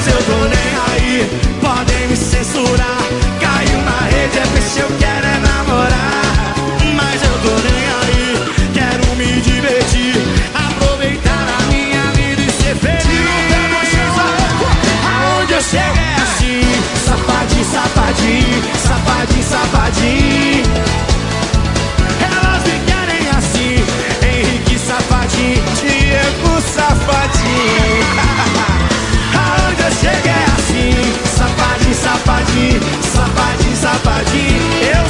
mas eu tô nem aí. Podem me censurar. Caiu na rede, é peixe, eu quero é namorar. Mas eu tô nem aí. Quero me divertir. Aproveitar a minha vida e ser feliz. Aonde eu chego é assim. Safadinho, safadinho Safadinho, safadinho Safadinho Eu sou, eu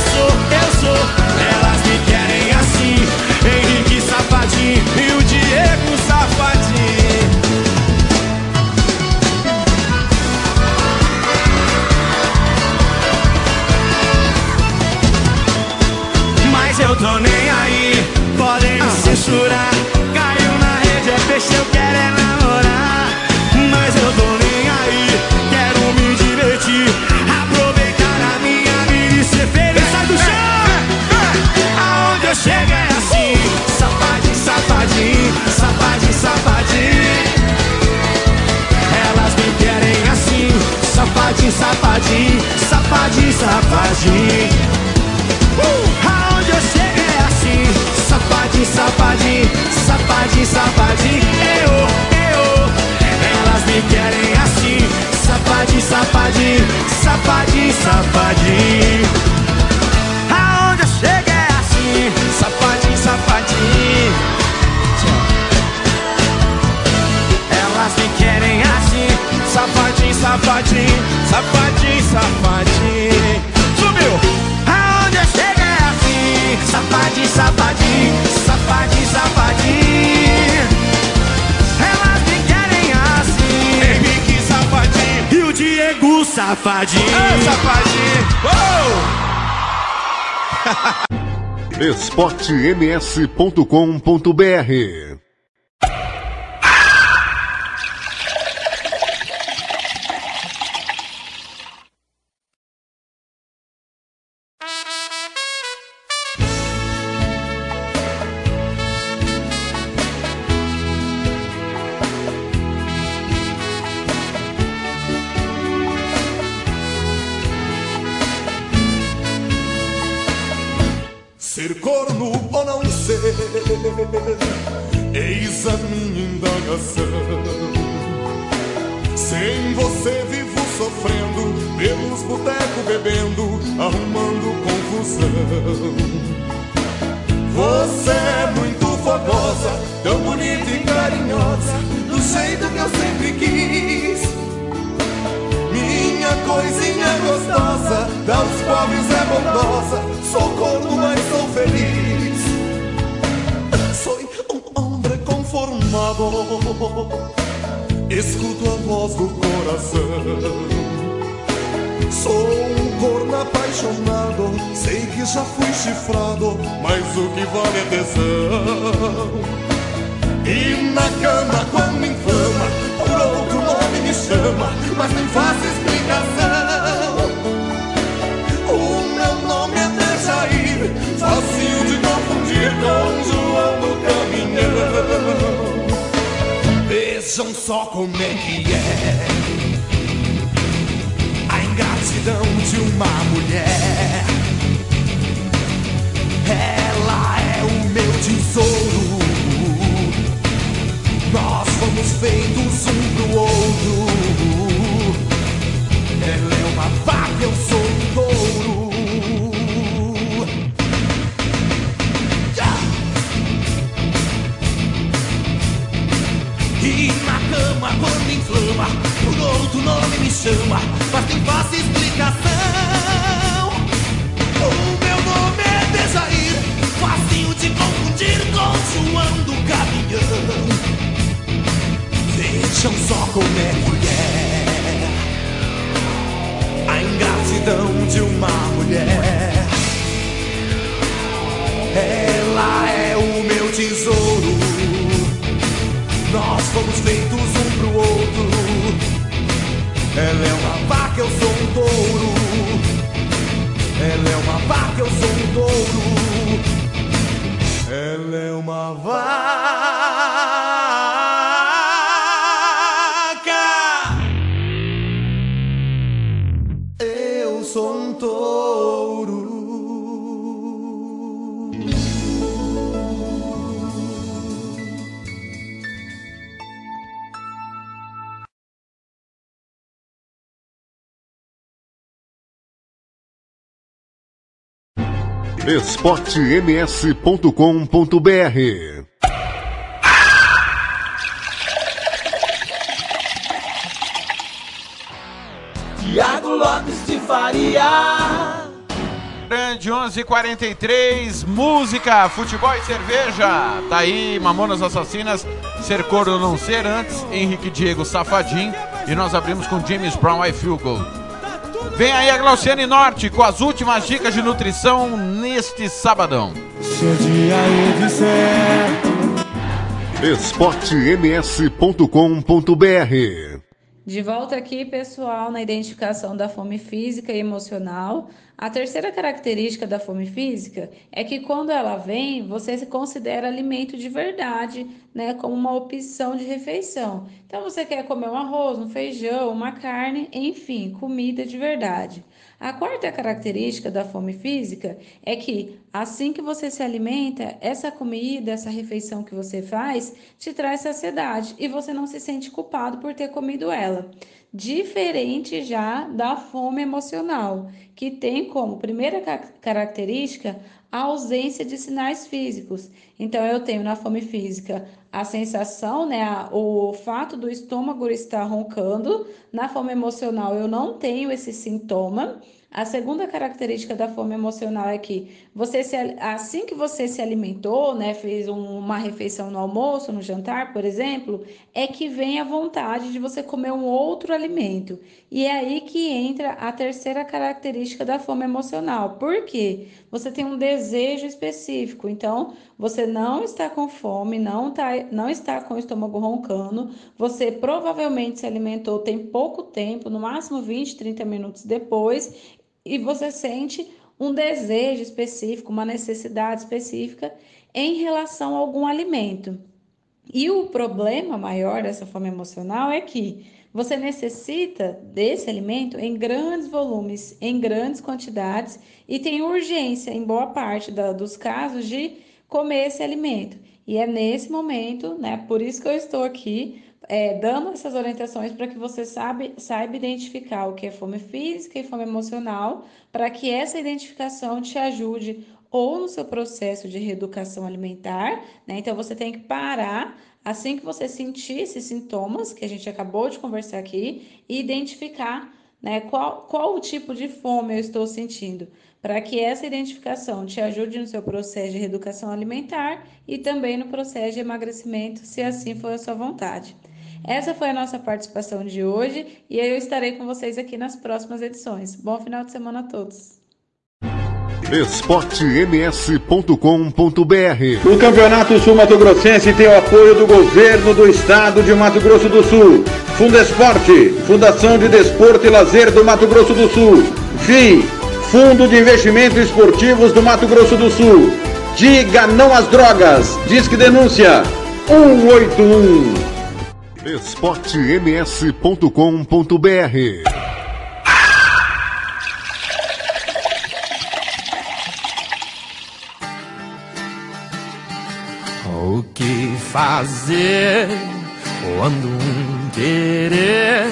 safadinho, safadinho, safadinho. Uh! Aonde eu chego é assim Safadinho, safadinho Safadinho, safadinho Eu, eu Elas me querem assim Safadinho, safadinho Safadinho, safadinho Safadinho, safadinho Safadinho, safadinho. Subiu! Aonde eu chego é assim. Safadinho, safadinho Safadinho, safadinho. Elas me querem assim. Henrique Safadinho. E o Diego Safadinho. Ei, Safadinho. esportems.com.br gostosa, aos pobres é bondosa, sou corno, mas sou feliz. Sou um homem conformado, escuto a voz do coração. Sou um corno apaixonado, sei que já fui chifrado, mas o que vale é tesão. E na cama quando inflama, por outro nome me chama, mas nem faço explicação. Facinho de confundir com João do Caminhão. Vejam só como é que é a ingratidão de uma mulher. Ela é o meu tesouro. Nós fomos feitos um pro outro. Ela é uma vaca, eu sou por outro nome me chama, mas tem fácil explicação. O meu nome é Dejair, facinho de confundir com João do Caminhão. Vejam só como é a escravidão de uma mulher. Ela é o meu tesouro. Nós fomos feitos um pro outro. Ela é uma vaca, eu sou um touro. Ela é uma vaca, eu sou um touro. Ela é uma vaca. esportems.com.br Tiago Lopes de Faria. Grande 11:43 música, futebol e cerveja. Tá aí, Mamonas Assassinas, Ser Cor ou Não Ser. Antes, Henrique Diego Safadinho. E nós abrimos com James Brown, I Feel Good. Vem aí a Glauciane Norte com as últimas dicas de nutrição neste sabadão. Esportems.com.br De volta aqui, pessoal, na identificação da fome física e emocional. A terceira característica da fome física é que quando ela vem, você se considera alimento de verdade, né, como uma opção de refeição. Então você quer comer um arroz, um feijão, uma carne, enfim, comida de verdade. A quarta característica da fome física é que assim que você se alimenta, essa comida, essa refeição que você faz, te traz saciedade e você não se sente culpado por ter comido ela. Diferente já da fome emocional, que tem como primeira ca- característica a ausência de sinais físicos. Então, eu tenho na fome física a sensação, né, a- o fato do estômago estar roncando. Na fome emocional, eu não tenho esse sintoma. A segunda característica da fome emocional é que você se, assim que você se alimentou, né, fez um- uma refeição no almoço, no jantar, por exemplo, é que vem a vontade de você comer um outro alimento. E é aí que entra a terceira característica da fome emocional. Por quê? Você tem um desejo específico. Então, você não está com fome, não, tá, não está com o estômago roncando. Você provavelmente se alimentou tem pouco tempo, no máximo 20, 30 minutos depois, e você sente um desejo específico, uma necessidade específica em relação a algum alimento. E o problema maior dessa fome emocional é que você necessita desse alimento em grandes volumes, em grandes quantidades e tem urgência, em boa parte da- dos casos, de comer esse alimento. E é nesse momento, né? Por isso que eu estou aqui é, dando essas orientações para que você sabe, saiba identificar o que é fome física e fome emocional, para que essa identificação te ajude ou no seu processo de reeducação alimentar, né? Então você tem que parar assim que você sentir esses sintomas que a gente acabou de conversar aqui e identificar, né, qual, qual o tipo de fome eu estou sentindo, para que essa identificação te ajude no seu processo de reeducação alimentar e também no processo de emagrecimento, se assim for a sua vontade. Essa foi a nossa participação de hoje e eu estarei com vocês aqui nas próximas edições. Bom final de semana a todos. esportems.com.br O Campeonato Sul Mato Grossense tem o apoio do governo do estado de Mato Grosso do Sul. Fundesporte, Fundação de Desporto e Lazer do Mato Grosso do Sul. FII, Fundo de Investimentos Esportivos do Mato Grosso do Sul. Diga não às drogas. Disque denúncia 181. esportems.com.br O que fazer quando um querer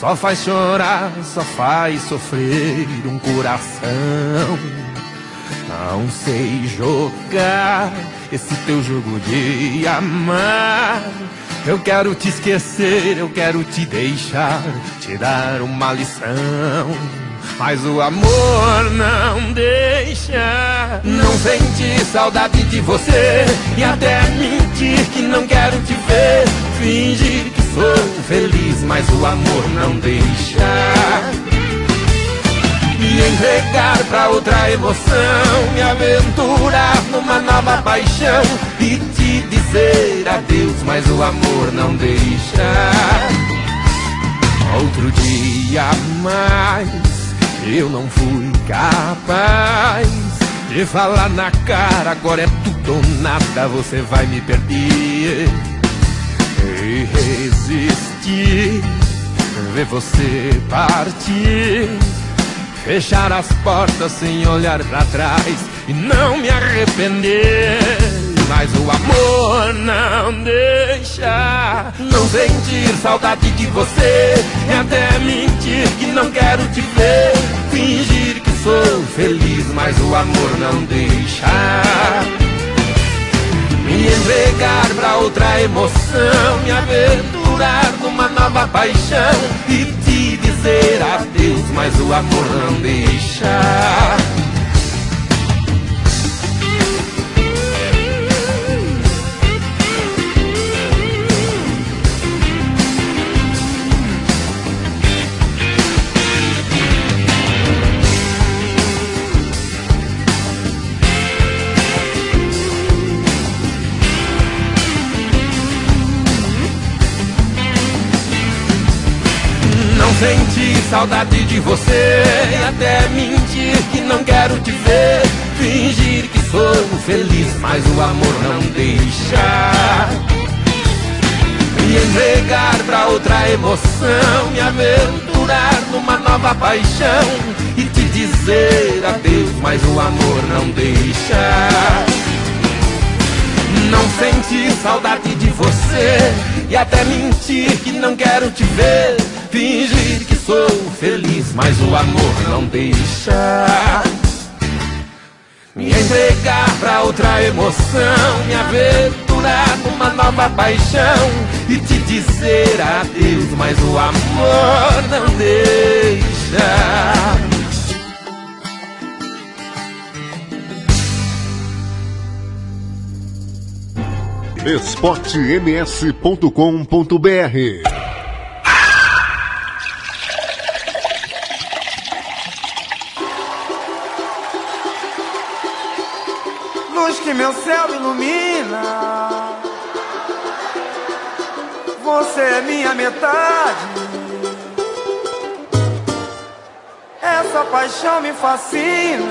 só faz chorar, só faz sofrer um coração? Não sei jogar esse teu jogo de amar. Eu quero te esquecer, eu quero te deixar, te dar uma lição. Mas o amor não deixa. Não senti saudade de você. E até mentir que não quero te ver. Fingir que sou feliz, mas o amor não deixa. Entregar pra outra emoção, me aventurar numa nova paixão e te dizer adeus, mas o amor não deixa. Outro dia mais, eu não fui capaz de falar na cara, agora é tudo ou nada, você vai me perder. E resistir, ver você partir. Fechar as portas sem olhar pra trás e não me arrepender. Mas o amor não deixa não sentir saudade de você. E até mentir que não quero te ver. Fingir que sou feliz, mas o amor não deixa me entregar pra outra emoção, me aventurar numa nova paixão e te dizer adeus, mas o amor não deixa. Não senti saudade de você e até mentir que não quero te ver. Fingir que sou feliz, mas o amor não deixa. Me entregar pra outra emoção, me aventurar numa nova paixão e te dizer adeus, mas o amor não deixa. Não sentir saudade de você e até mentir que não quero te ver. Fingir que sou feliz, mas o amor não deixa. Me entregar pra outra emoção, me aventurar numa nova paixão e te dizer adeus, mas o amor não deixa. esportems.com.br meu céu ilumina. Você é minha metade. Essa paixão me fascina.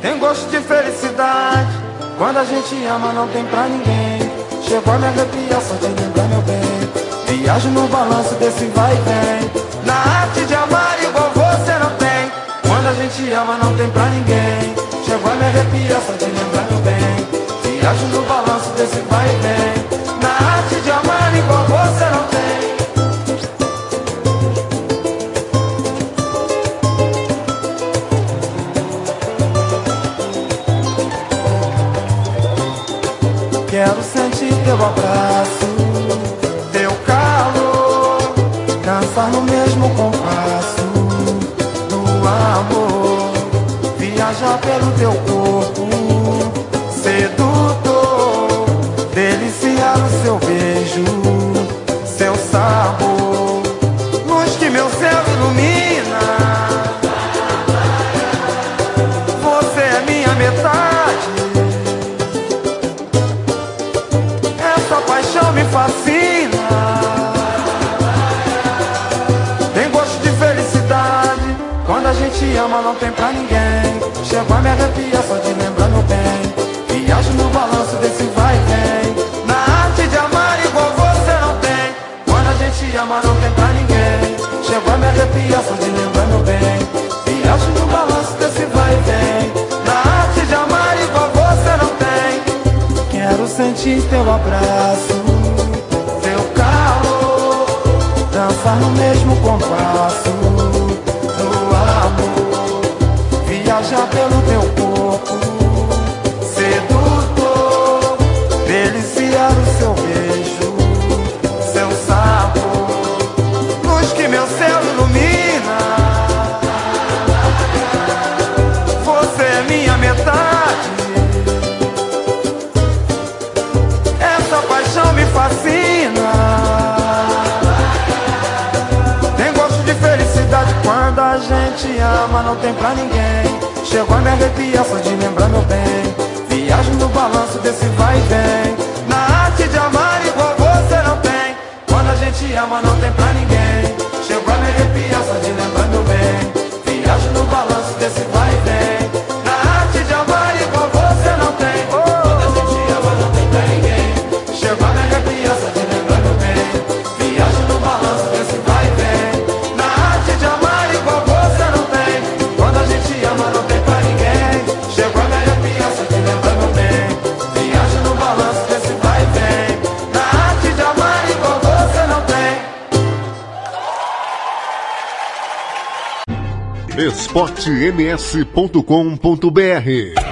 Tem gosto de felicidade. Quando a gente ama, não tem pra ninguém. Chegou a me arrepiar só de lembrar meu bem. Viajo no balanço desse vai e vem. Na arte de amar igual você não tem. Quando a gente ama, não tem pra ninguém. Chegou a me arrepiar só de lembrar meu bem. Viajo no balanço desse vai e vem. Na arte de amar igual você não tem. Quero sentir teu abraço, teu calor, dançar no mesmo compasso pelo teu corpo, sedutor, deliciar o seu beijo, seu sabor, luz que meu céu ilumina. Você é minha metade. Essa paixão me fascina. Tem gosto de felicidade. Quando a gente ama, não tem pra ninguém. Chego a me arrepiar só de lembrar meu bem. Viajo no balanço desse vai e vem. Na arte de amar igual você não tem. Quando a gente ama, não tem pra ninguém. Chego a me arrepiar só de lembrar meu bem. Viajo no balanço desse vai e vem. Na arte de amar igual você não tem. Quero sentir teu abraço, teu calor, dançar no mesmo compasso inveja pelo teu corpo. Sedutor, deliciar o seu beijo, seu sabor, luz que meu céu ilumina. Você é minha metade. Essa paixão me fascina. Tem gosto de felicidade quando a gente ama, não tem pra ninguém. Chegou a me arrepiar só de lembrar meu bem. Viagem no balanço desse vai e vem. Na arte de amar igual você não tem. Quando a gente ama não tem pra ninguém. esportems.com.br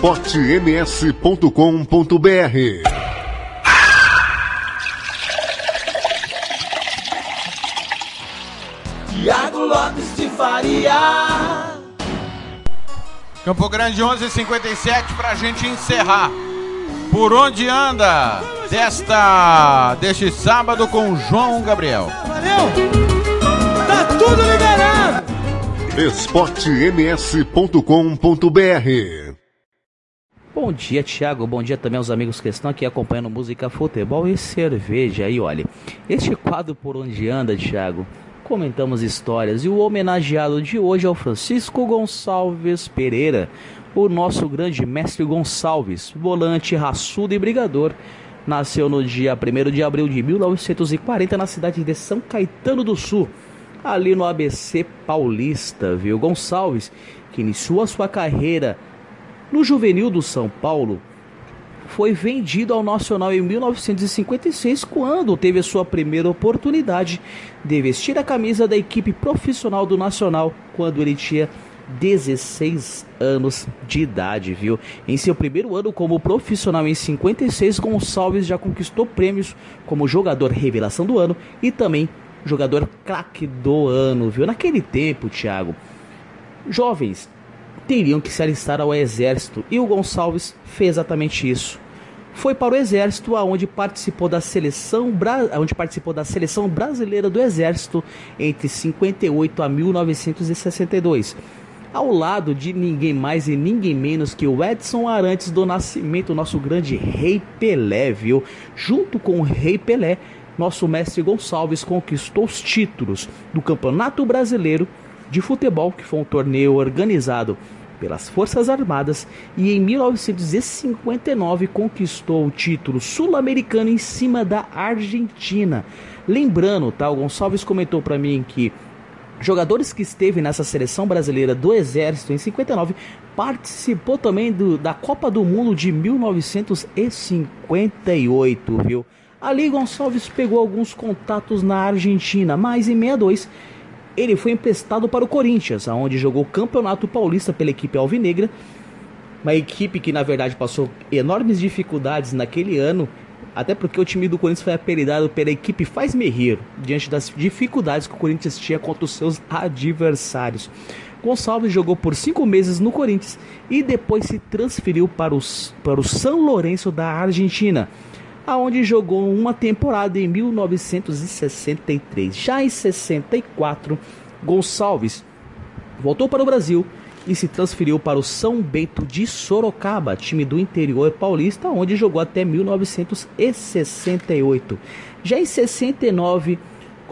esportems.com.br Tiago Lopes de Faria. Campo Grande 11:57 para a gente encerrar. Por onde anda desta deste sábado com João Gabriel? Valeu! Tá tudo liberado! esportems.com.br dia, Thiago. Bom dia também aos amigos que estão aqui acompanhando música, futebol e cerveja. E olha, este quadro por onde anda, Thiago, comentamos histórias e o homenageado de hoje é o Francisco Gonçalves Pereira, o nosso grande mestre Gonçalves, volante raçudo e brigador. Nasceu no dia 1 de abril de 1940 na cidade de São Caetano do Sul, ali no ABC Paulista, viu? Gonçalves, que iniciou a sua carreira no juvenil do São Paulo, foi vendido ao Nacional em 1956, quando teve a sua primeira oportunidade de vestir a camisa da equipe profissional do Nacional, quando ele tinha 16 anos de idade, viu? Em seu primeiro ano como profissional em 56, Gonçalves já conquistou prêmios como jogador revelação do ano e também jogador craque do ano, viu? Naquele tempo, Thiago, jovens teriam que se alistar ao exército e o Gonçalves fez exatamente isso. Foi para o exército aonde participou da seleção onde participou da seleção brasileira do exército entre 58 a 1962 ao lado de ninguém mais e ninguém menos que o Edson Arantes do Nascimento, nosso grande Rei Pelé, viu? Junto com o Rei Pelé, nosso mestre Gonçalves conquistou os títulos do Campeonato Brasileiro de Futebol, que foi um torneio organizado pelas Forças Armadas, e em 1959 conquistou o título sul-americano em cima da Argentina. Lembrando, tá? O Gonçalves comentou para mim que jogadores que esteve nessa seleção brasileira do Exército em 59 participou também do, da Copa do Mundo de 1958, viu? Ali Gonçalves pegou alguns contatos na Argentina, mas em 62 ele foi emprestado para o Corinthians, onde jogou o Campeonato Paulista pela equipe alvinegra, uma equipe que na verdade passou enormes dificuldades naquele ano até porque o time do Corinthians foi apelidado pela equipe Faz Me Rir, diante das dificuldades que o Corinthians tinha contra os seus adversários. Gonçalves jogou por cinco meses no Corinthians e depois se transferiu para, os, para o São Lourenço da Argentina, aonde jogou uma temporada em 1963. Já em 64, Gonçalves voltou para o Brasil e se transferiu para o São Bento de Sorocaba, time do interior paulista, onde jogou até 1968. Já em 69,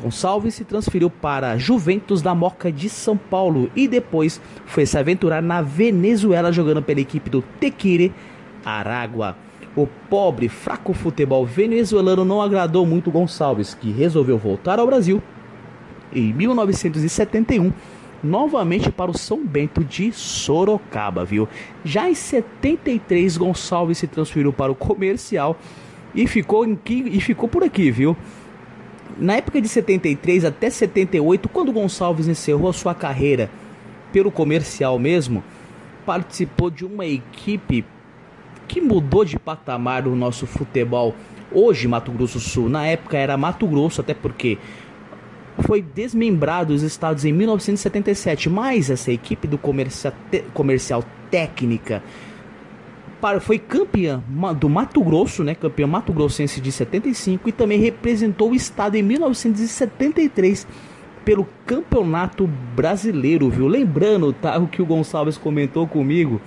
Gonçalves se transferiu para Juventus da Moca de São Paulo e depois foi se aventurar na Venezuela jogando pela equipe do Tequire Aragua. O pobre, fraco futebol venezuelano não agradou muito Gonçalves, que resolveu voltar ao Brasil em 1971 novamente para o São Bento de Sorocaba, viu? Já em 73, Gonçalves se transferiu para o comercial e ficou, em, e ficou por aqui, viu? Na época de 73 até 78, quando Gonçalves encerrou a sua carreira pelo comercial mesmo, participou de uma equipe que mudou de patamar o nosso futebol. Hoje, Mato Grosso Sul, na época era Mato Grosso, até porque foi desmembrado dos estados em 1977, mas essa equipe do comercial, comercial técnica foi campeã do Mato Grosso, né, campeã Mato Grossense de 75 e também representou o estado em 1973 pelo Campeonato Brasileiro, viu? Lembrando, tá, o que o Gonçalves comentou comigo,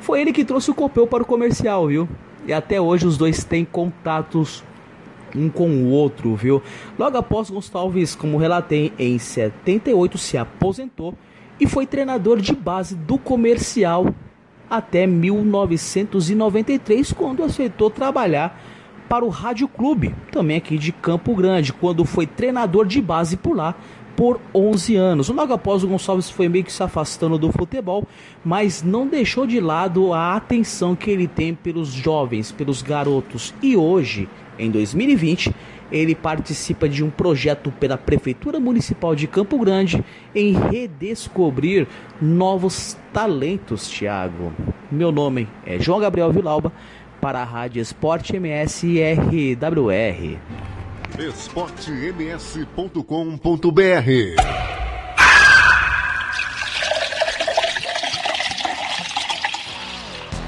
foi ele que trouxe o Copel para o comercial, viu? E até hoje os dois têm contatos um com o outro, viu? Logo após Gonçalves, como relatei, em 78 se aposentou e foi treinador de base do comercial até 1993, quando aceitou trabalhar para o Rádio Clube, também aqui de Campo Grande, quando foi treinador de base por lá por 11 anos. Logo após o Gonçalves foi meio que se afastando do futebol, mas não deixou de lado a atenção que ele tem pelos jovens, pelos garotos. E hoje Em 2020, ele participa de um projeto pela Prefeitura Municipal de Campo Grande em redescobrir novos talentos, Thiago. Meu nome é João Gabriel Vilauba para a Rádio Esporte MS RWR. esportems.com.br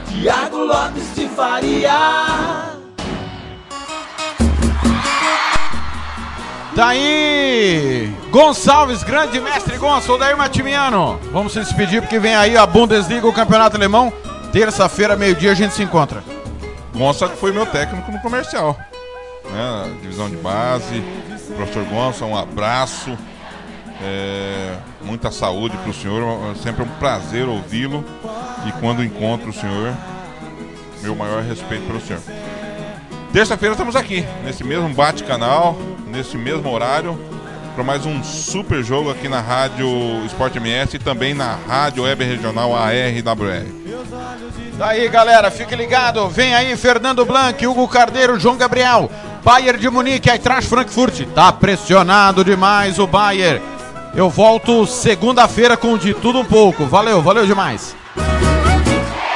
Tiago Lopes de Faria. Tá aí! Gonçalves, grande mestre Gonçalves, Odair Matimiano. Vamos se despedir porque vem aí a Bundesliga, o Campeonato Alemão. Terça-feira, meio-dia, a gente se encontra. Gonça que foi meu técnico no comercial. Né? Divisão de base. Professor Gonça, um abraço. É, muita saúde para o senhor. É sempre um prazer ouvi-lo. E quando encontro o senhor, meu maior respeito pelo senhor. Terça-feira estamos aqui, nesse mesmo bate-canal, nesse mesmo horário, para mais um super jogo aqui na Rádio Esporte MS e também na Rádio Web Regional ARWR. Daí, galera, fique ligado. Vem aí Fernando Blanc, Hugo Cardeiro, João Gabriel. Bayern de Munique, Eintracht Frankfurt. Tá pressionado demais o Bayern. Eu volto segunda-feira com de tudo um pouco. Valeu, valeu demais.